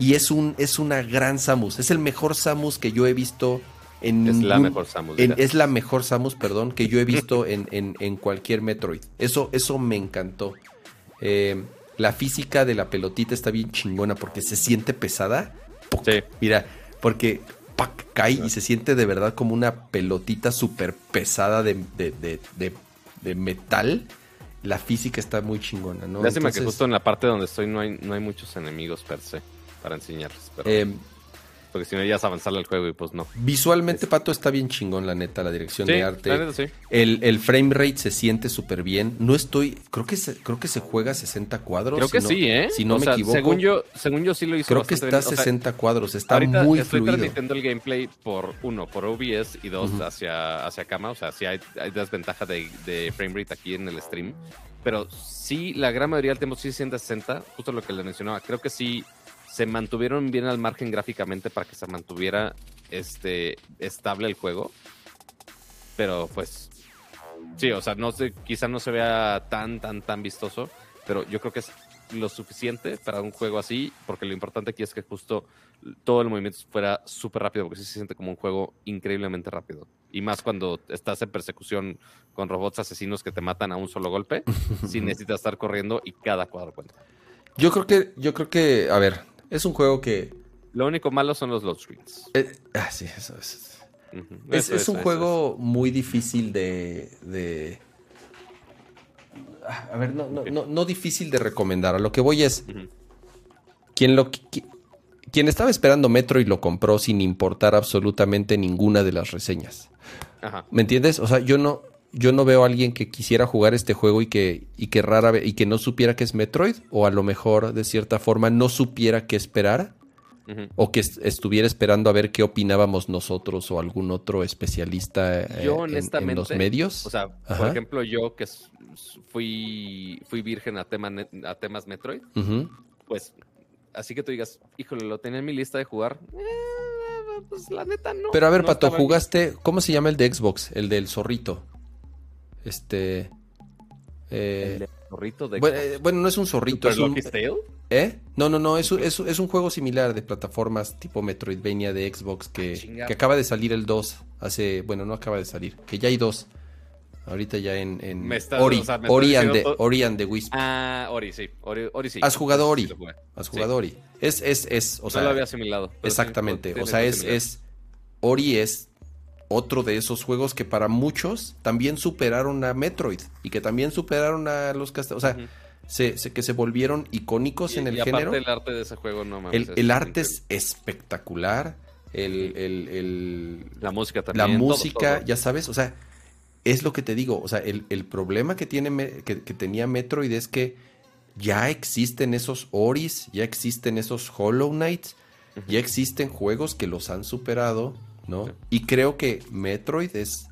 Y es, un, es una gran Samus. Es el mejor Samus que yo he visto en. Es la mejor Samus. es la mejor Samus, perdón, que yo he visto en, en, cualquier Metroid. Eso, eso me encantó. Eh, la física de la pelotita está bien chingona porque se siente pesada. Mira, porque cae y se siente de verdad como una pelotita súper pesada de, metal. La física está muy chingona, ¿no? Lástima que justo en la parte donde estoy no hay, no hay muchos enemigos per se para enseñarles. Pero... Eh, porque si no ya es avanzarle al juego y pues no. Visualmente, Pato, está bien chingón, la neta, la dirección de arte. el, el, frame rate se siente súper bien. No estoy, creo que se, creo que se juega a 60 cuadros. Creo que sí, ¿eh? Si no me equivoco. Según yo, según yo sí lo hice Creo que está a 60 cuadros, está muy estoy fluido. Transmitiendo el gameplay por, uno, por OBS y dos, hacia, hacia cama. O sea, sí hay, hay desventaja de, de frame rate aquí en el stream. Pero sí, la gran mayoría del tiempo sí se siente a 60, justo lo que le mencionaba. Creo que sí se mantuvieron bien al margen gráficamente para que se mantuviera este estable el juego. Pero pues sí, o sea, no sé, quizá no se vea tan tan tan vistoso, pero yo creo que es lo suficiente para un juego así, porque lo importante aquí es que justo todo el movimiento fuera súper rápido, porque sí se siente como un juego increíblemente rápido. Y más cuando estás en persecución con robots asesinos que te matan a un solo golpe, sin necesitas estar corriendo y cada cuadro cuenta. Yo creo que, yo creo que, a ver, es un juego que. Lo único malo son los load screens. Eh, ah, sí, eso es. es, un juego muy difícil de, de. A ver, no, no, no, difícil de recomendar. A lo que voy es. Quien lo. quien estaba esperando Metro y lo compró sin importar absolutamente ninguna de las reseñas. Ajá. ¿Me entiendes? O sea, yo no yo no veo a alguien que quisiera jugar este juego y que, y que rara vez, y que no supiera que es Metroid, o a lo mejor de cierta forma no supiera qué esperar, o que estuviera esperando a ver qué opinábamos nosotros o algún otro especialista eh, en, los medios. O sea, por ejemplo, yo que fui, fui virgen a, tema, a temas Metroid, pues así que tú digas, híjole, lo tenía en mi lista de jugar. Eh, pues la neta no. Pero a ver, Pato, jugaste, ¿cómo se llama el de Xbox? El del zorrito. Este. Eh, zorrito de eh, bueno, no es un zorrito. es un, ¿Eh? No, no, no. Es, es, es, un juego similar de plataformas tipo Metroidvania de Xbox que, ah, que acaba de salir el 2. Hace. Bueno, no acaba de salir. Que ya hay dos. Ahorita ya en, en Ori, Ori, and the, Ori, and the, Wisp. Ah, Ori, sí. Ori, Ori sí. Has jugado Ori. Has jugado Ori. Es, es, es, o sea. lo había asimilado. Exactamente. o sea, es, es. Ori es otro de esos juegos que para muchos también superaron a Metroid y que también superaron a los castellanos. O sea, se, que se volvieron icónicos en el género. el arte de ese juego no El, arte es espectacular. el, el- el- La música la también. todo, música, todo. ya sabes, o sea, es lo que te digo, o sea, el, el problema que, tiene, que, que tenía Metroid es que ya existen esos Oris, ya existen esos Hollow Knights, ya existen juegos que los han superado, ¿no? Sí. Y creo que Metroid es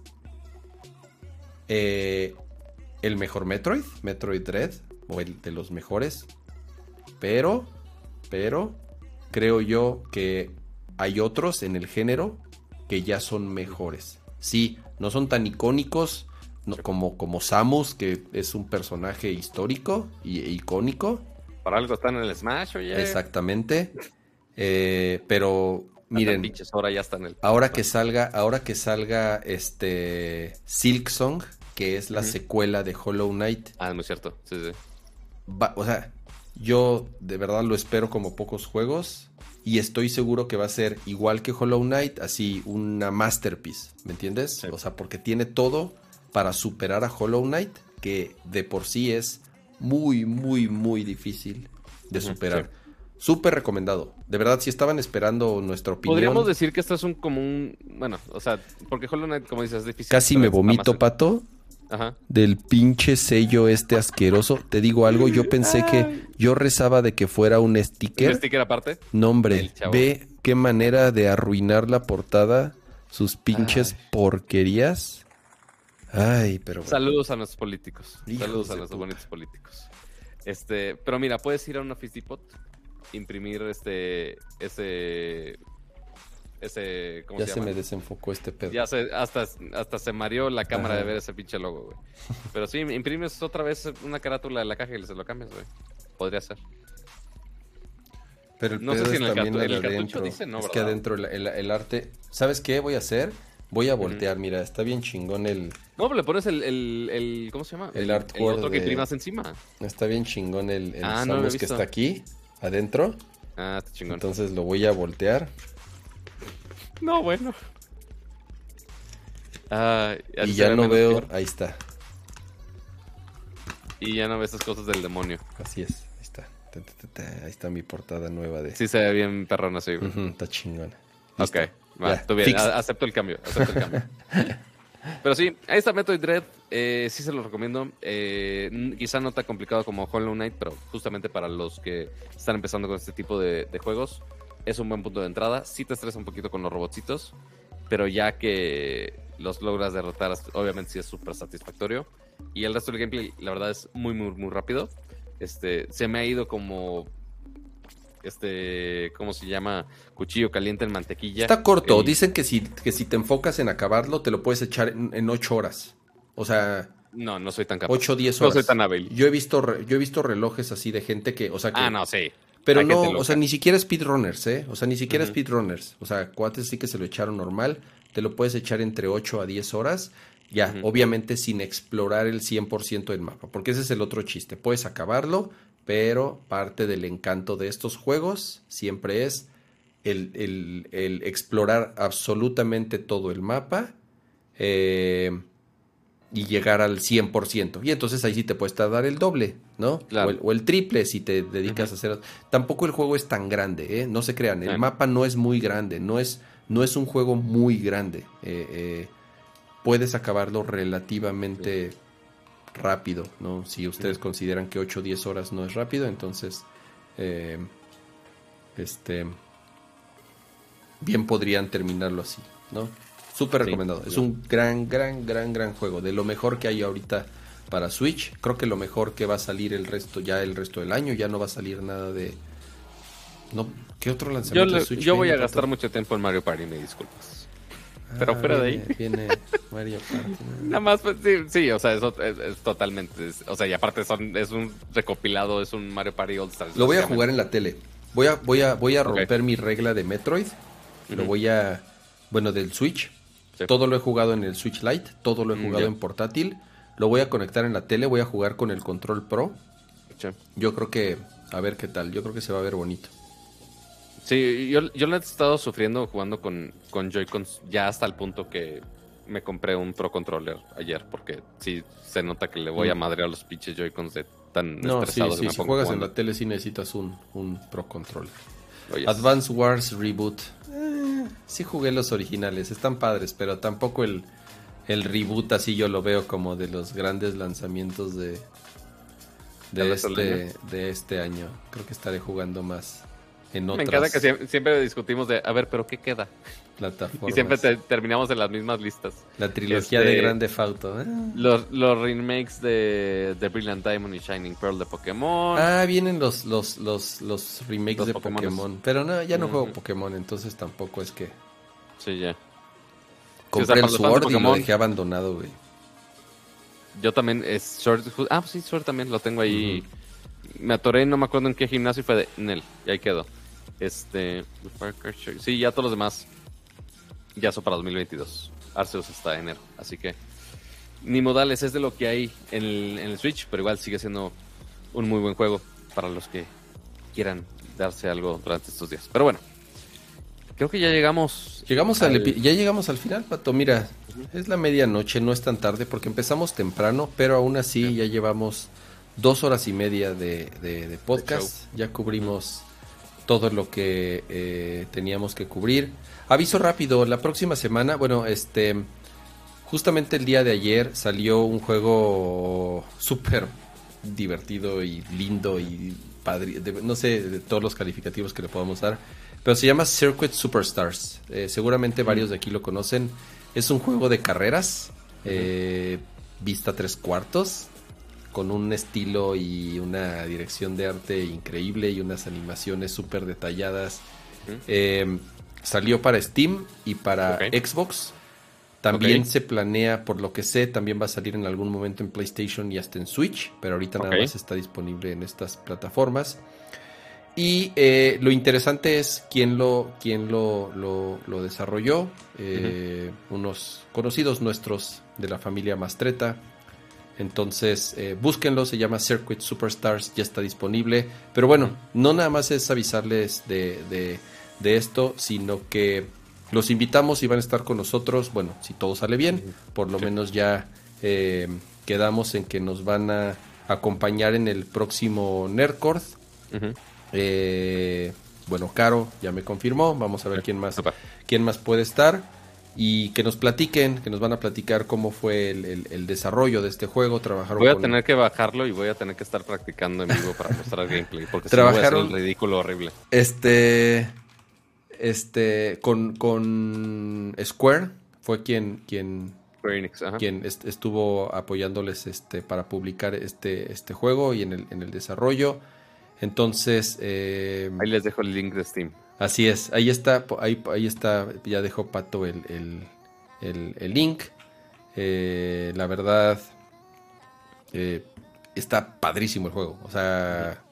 eh, el mejor Metroid, Metroid Dread, o el de los mejores, pero, pero, creo yo que hay otros en el género que ya son mejores. Sí, no son tan icónicos no- como, como Samus, que es un personaje histórico y e icónico. Para algo están en el Smash, oye. Exactamente. Eh, pero Miren. miren, ahora ya están en el. ahora que salga, ahora que salga este Silk Song, que es la secuela de Hollow Knight, Ah, es muy cierto. Sí, sí. va- o sea, yo de verdad lo espero como pocos juegos y estoy seguro que va a ser igual que Hollow Knight, así una masterpiece, ¿me entiendes? Sí. O sea, porque tiene todo para superar a Hollow Knight, que de por sí es muy, muy, muy difícil de superar. Súper recomendado. De verdad, si estaban esperando nuestra opinión, Podríamos decir que esto es un como un. Bueno, o sea, porque Hollow Knight, como dices, es difícil. casi me vomito, más- pato. Ajá. del pinche sello este asqueroso. Te digo algo, yo pensé que yo rezaba de que fuera un ¿Un sticker. sticker aparte? No, hombre, ve qué manera de arruinar la portada, sus pinches Ay. porquerías. Ay, pero bueno. Saludos a nuestros políticos. Saludos a puta. bonitos políticos. Este, pero mira, puedes ir a una Office Depot, imprimir este, ese, ese, ¿cómo ya se me desenfocó este pedo. Ya se, hasta, hasta se mareó la cámara Ajá. de ver ese pinche logo, güey. Pero sí, imprimes otra vez una carátula de la caja y se lo cambias, güey. Podría ser. Pero el no sé pedo si es en el cartu- el el cartucho dice, ¿no, es que verdad? adentro el, el- el arte. ¿Sabes qué voy a hacer? Voy a voltear, mira, está bien chingón el. No, pero le pones el, el, el ¿cómo se llama? El artwork otro que imprimas encima. Está bien chingón el, el Ah, no que está aquí, adentro. Ah, está chingón. Entonces lo voy a voltear. No, bueno. Ah, Y ya no veo. peor. Ahí está. Y ya no ves esas cosas del demonio. Así es. Ahí está. Ta, ta, ta, ta. Ahí está mi portada nueva de. Sí se ve bien perrón así, güey. Ujú, está chingona. Ok, Listo. va, Ya, tú bien, fix. a- acepto el cambio, acepto el cambio. Pero sí, ahí está Metroid Dread, eh, sí se lo recomiendo. Eh, quizá no tan complicado como Hollow Knight, pero justamente para los que están empezando con este tipo de, de juegos, es un buen punto de entrada. Sí te estresa un poquito con los robotcitos, pero ya que los logras derrotar, obviamente sí es súper satisfactorio. Y el resto del gameplay, la verdad, es muy, muy, muy rápido. Este, se me ha ido como este, ¿cómo se llama? Cuchillo caliente en mantequilla. Está corto. Dicen que si, que si te enfocas en acabarlo, te lo puedes echar en, en 8 horas. O sea, No, no soy tan capaz. 8 o 10 No horas. soy tan hábil. Yo he visto re- yo he visto relojes así de gente que, o sea, que Ah, no, sí. Pero Hay no, o sea, ni siquiera speedrunners, ¿eh? O sea, ni siquiera Ujú. speedrunners. O sea, cuates sí que se lo echaron normal. Te lo puedes echar entre 8 a 10 horas. Ya, obviamente sin explorar el 100% del mapa. Porque ese es el otro chiste. Puedes acabarlo, pero parte del encanto de estos juegos siempre es el, el- el explorar absolutamente todo el mapa. eh, y llegar al 100%. Y entonces ahí sí te puedes tardar el doble, ¿no? Claro. O, el, o el triple si te dedicas a hacer... Tampoco el juego es tan grande, ¿eh? No se crean, el mapa no es muy grande, no es, no es un juego muy grande. Eh, eh, puedes acabarlo relativamente rápido, ¿no? Si ustedes consideran que 8 o 10 horas no es rápido, entonces... eh, este... Bien podrían terminarlo así, ¿no? Súper Sí, recomendado. Es un gran, gran, gran, gran juego. De lo mejor que hay ahorita para Switch. Creo que lo mejor que va a salir el resto, ya el resto del año. Ya no va a salir nada de. No, ¿Qué otro Yo, lanzamiento le- de Switch? yo voy a gastar mucho tiempo en Mario Party, me disculpas. Pero Ah, fuera de Viene Mario Party. Nada más, pues, sí, sí, o sea, eso es, es totalmente. es- o sea, y aparte son, es un recopilado, es un Mario Party All Stars. Lo voy a jugar en la tele. Voy a, voy a, voy a romper mi regla de Metroid. Lo voy a. Bueno, del Switch. Sí. Todo lo he jugado en el Switch Lite. Todo lo he Mm, jugado en portátil. Lo voy a conectar en la tele. Voy a jugar con el Control Pro. Sí. Yo creo que. A ver qué tal. Yo creo que se va a ver bonito. Sí, yo, yo lo he estado sufriendo jugando con, con Joy-Cons ya hasta el punto que me compré un Pro Controller ayer, porque sí se nota que le voy a Mm. madrear los pinches Joy-Cons de tan No, sí, estresados que sí. me Si juegas en la tele, sí necesitas un, un Pro Controller. Oye, Advance Wars Reboot. sí jugué los originales, están padres, pero tampoco el, el reboot así yo lo veo como de los grandes lanzamientos de, de, este, de este año. Creo que estaré jugando más en otras. Me encanta que siempre, discutimos de, a ver, pero ¿qué queda? Plataformas. Y siempre terminamos en las mismas listas. La trilogía de este, Grande Fauto. ¿eh? Los, los remakes de, de, Brilliant Diamond y Shining Pearl de Pokémon. Ah, vienen los, los, los, los remakes de Pokémon. Pero no, ya no juego Pokémon, entonces tampoco es que... Sí, ya. Compré el Sword y lo dejé abandonado, güey. Yo también, es Sword... Ah, sí, Sword también lo tengo ahí. Me atoré, no me acuerdo en qué gimnasio fue de Nel. Y ahí quedó. Este. Sí, ya todos los demás. Ya son para 2022. Arceus está en enero. Así que. Ni modales es de lo que hay en el, Switch. Pero igual sigue siendo un muy buen juego. Para los que quieran darse algo durante estos días. Pero bueno. Creo que ya llegamos. Llegamos al... ya llegamos al final, Pato. Mira, es la medianoche, no es tan tarde porque empezamos temprano, pero aún así ya llevamos dos horas y media de, podcast. Ya cubrimos todo lo que eh, teníamos que cubrir. Aviso rápido, la próxima semana, bueno, este, justamente el día de ayer salió un juego súper divertido y lindo y padre, no sé de todos los calificativos que le podamos dar, pero se llama Circuit Superstars. Eh, seguramente varios de aquí lo conocen. Es un juego de carreras, eh, vista tres cuartos, con un estilo y una dirección de arte increíble y unas animaciones súper detalladas. Eh, salió para Steam y para Xbox. También se planea, por lo que sé, también va a salir en algún momento en PlayStation y hasta en Switch, pero ahorita nada más está disponible en estas plataformas. Y eh, lo interesante es quién lo, quién lo, lo, desarrolló. Eh, unos conocidos nuestros de la familia Mastreta, entonces, eh, búsquenlo, se llama Circuit Superstars, ya está disponible. Pero bueno, no nada más es avisarles de, esto, sino que los invitamos y van a estar con nosotros. Bueno, si todo sale bien, por lo menos ya eh, quedamos en que nos van a acompañar en el próximo Nerdcore. Eh, bueno, Caro ya me confirmó. Vamos a ver quién más, quién más puede estar y que nos platiquen, que nos van a platicar cómo fue el, desarrollo de este juego. Trabajaron voy a tener que bajarlo y voy a tener que estar practicando en vivo para mostrar gameplay, porque trabajaron si no ridículo horrible. Este, este, con, con Square fue quien, quien, quien estuvo apoyándoles este para publicar este, este juego y en el, en el desarrollo. Entonces, eh, ahí les dejo el link de Steam. Así es, ahí está, ahí, ahí está, ya dejó Pato el, link. Eh, la verdad, eh, está padrísimo el juego. O sea,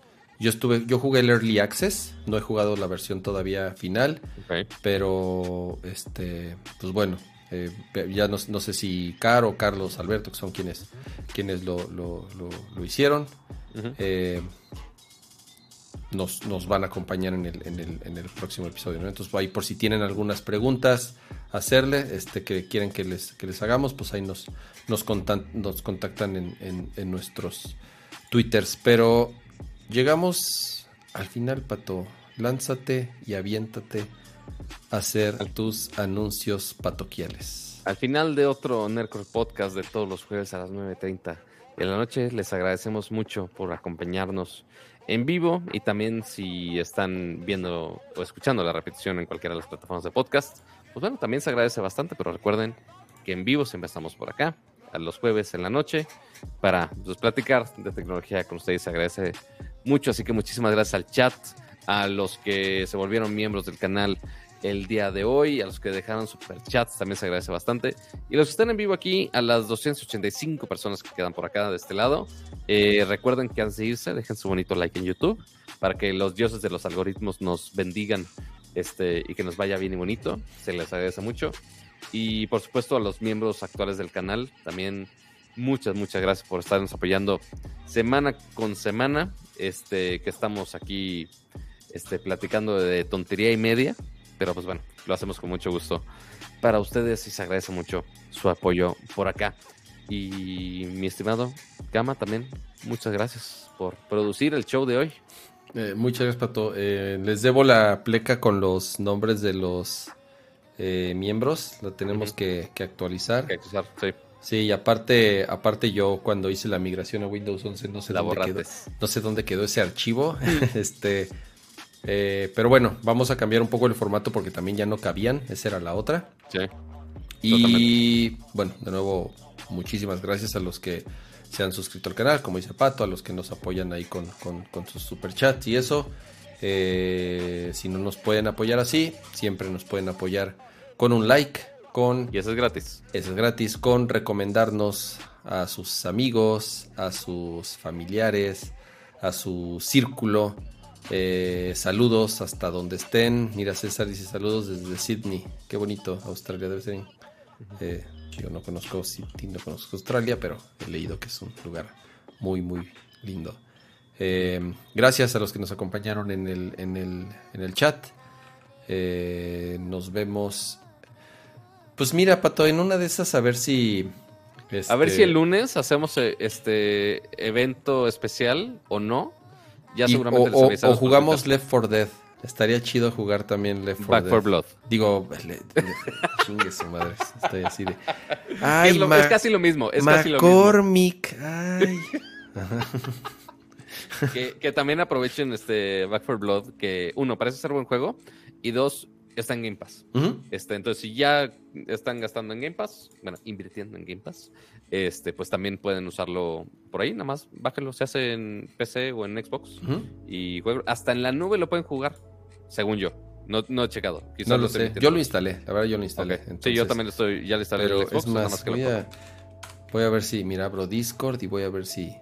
yo estuve, yo jugué el Early Access, no he jugado la versión todavía final, pero este, pues bueno, eh, ya no, sé si Caro, Carlos, Alberto, que son quienes, quienes lo, lo, lo, hicieron nos, nos van a acompañar en el, en el, en el próximo episodio. Entonces, ahí por si tienen algunas preguntas, hacerle, este, que quieren que les, que les hagamos, pues ahí nos, nos, nos contactan en, en, nuestros twitters. Pero llegamos al final, Pato. Lánzate y aviéntate a hacer tus anuncios patoquiales. Al final de otro Nerdcore Podcast de todos los jueves a las 9.30 de la noche, les agradecemos mucho por acompañarnos en vivo y también si están viendo o escuchando la repetición en cualquiera de las plataformas de podcast, pues bueno, también se agradece bastante, pero recuerden que en vivo siempre estamos por acá, a los jueves en la noche, para pues, platicar de tecnología con ustedes. Se agradece mucho, así que muchísimas gracias al chat, a los que se volvieron miembros del canal el día de hoy. A los que dejaron super chats también se agradece bastante. Y los que están en vivo aquí, a las 285 personas que quedan por acá de este lado, eh, recuerden que antes de irse, dejen su bonito like en YouTube para que los dioses de los algoritmos nos bendigan este, y que nos vaya bien y bonito. Se les agradece mucho. Y por supuesto a los miembros actuales del canal, también muchas, muchas gracias por estarnos apoyando semana con semana. Este, que estamos aquí este, platicando de tontería y media. Pero pues bueno, lo hacemos con mucho gusto para ustedes y se agradece mucho su apoyo por acá. Y mi estimado Gama también, muchas gracias por producir el show de hoy. Eh, muchas gracias, Pato. Eh, les debo la pleca con los nombres de los eh, miembros, la tenemos que, que actualizar. Que sí. Sí, y aparte, aparte yo cuando hice la migración a Windows 11 no sé La dónde quedó, no sé dónde quedó ese archivo, este, eh, pero bueno, vamos a cambiar un poco el formato porque también ya no cabían, esa era la otra. Sí. Y bueno, de nuevo, muchísimas gracias a los que se han suscrito al canal, como dice Pato, a los que nos apoyan ahí con, con, con sus superchats y eso. Eh, si no nos pueden apoyar así, siempre nos pueden apoyar con un like, con Y eso es gratis. eso es gratis, con recomendarnos a sus amigos, a sus familiares, a su círculo. Eh, saludos hasta donde estén. Mira, César dice saludos desde Sydney. Qué bonito, Australia debe ser. Eh, yo no conozco Sydney, no conozco Australia, pero he leído que es un lugar muy, muy lindo. Eh, gracias a los que nos acompañaron en el, en el, en el chat. Eh, nos vemos. Pues mira, Pato, en una de esas a ver si. A ver este, si el lunes hacemos este evento especial o no. Ya y- seguramente o, les o- avisamos o jugamos. Left 4 Dead. Estaría chido jugar también Left 4 Back Dead. for Blood. Digo, le- le- chingue su madre. Estoy así de. Ay, es, lo- Ma- es casi lo mismo. Es casi lo mismo. McCormick. Ay. Que, que también aprovechen este Back for Blood. Que uno, parece ser buen juego. Y dos, está en Game Pass. Este, entonces, si ya están gastando en Game Pass, bueno, invirtiendo en Game Pass, este, pues también pueden usarlo por ahí, nada más bájenlo, se hace en PC o en Xbox y juego, hasta en la nube lo pueden jugar, según yo. No, no he checado. quizás No lo sé. Yo lo instalé. La verdad, yo lo instalé. sí, yo Entonces, también lo estoy, ya le instalé en Xbox, nada más, que lo voy pongo. a, voy a ver si, mira, abro Discord y voy a ver si,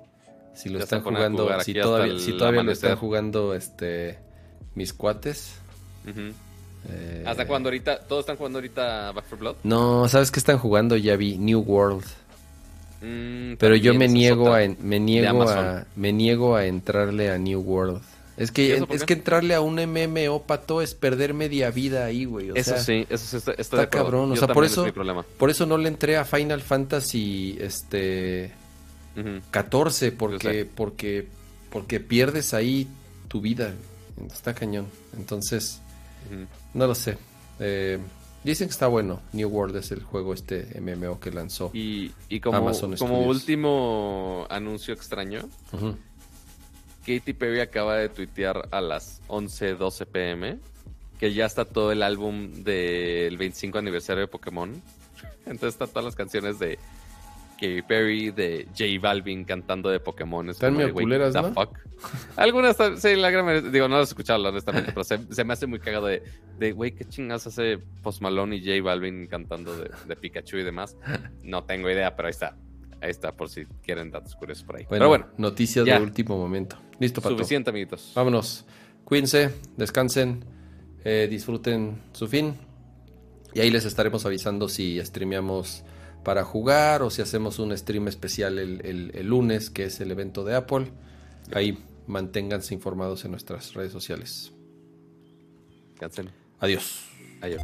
si lo Ya están jugando, si todavía, si todavía lo están jugando este mis cuates. Eh, ¿Hasta cuando ahorita? ¿Todos están jugando ahorita Back for Blood? No, ¿sabes qué están jugando? Ya vi New World. Mm, Pero yo me niego a me niego a me niego a entrarle a New World. Es ¿Y que es que entrarle a un MMO pato es perder media vida ahí, güey. O Eso sea, sí, eso sí, está, está de cabrón, o Yo sea, por eso-. Por eso no le entré a Final Fantasy este Ujú. 14 Yo porque porque porque pierdes ahí tu vida. Está cañón. Entonces, no lo sé. Eh, dicen que está bueno. New World es el juego este MMO que lanzó. Y, y como, Amazon como Studios. último anuncio extraño, Ujú. Katy Perry acaba de tuitear a las 11:12 pm que ya está todo el álbum del 25 aniversario de Pokémon. Entonces están todas las canciones de Katy Perry, de J Balvin cantando de Pokémon. Es Están medio culeras, ¿no? fuck. Algunas, sí, la gran mayoría- digo, no las he escuchado honestamente, pero se, se me hace muy cagado de, de güey, qué chingas hace Post Malone y J Balvin cantando de, de Pikachu y demás. No tengo idea, pero ahí está. Ahí está, por si quieren datos curiosos por ahí. Bueno, pero bueno, noticias ya. de último momento. Listo, Pato. suficiente, amiguitos. Vámonos. Cuídense, descansen, eh, disfruten su fin. Y ahí les estaremos avisando si streameamos para jugar o si hacemos un stream especial el, el- el lunes, que es el evento de Apple. Ahí manténganse informados en nuestras redes sociales. Adiós. Adiós.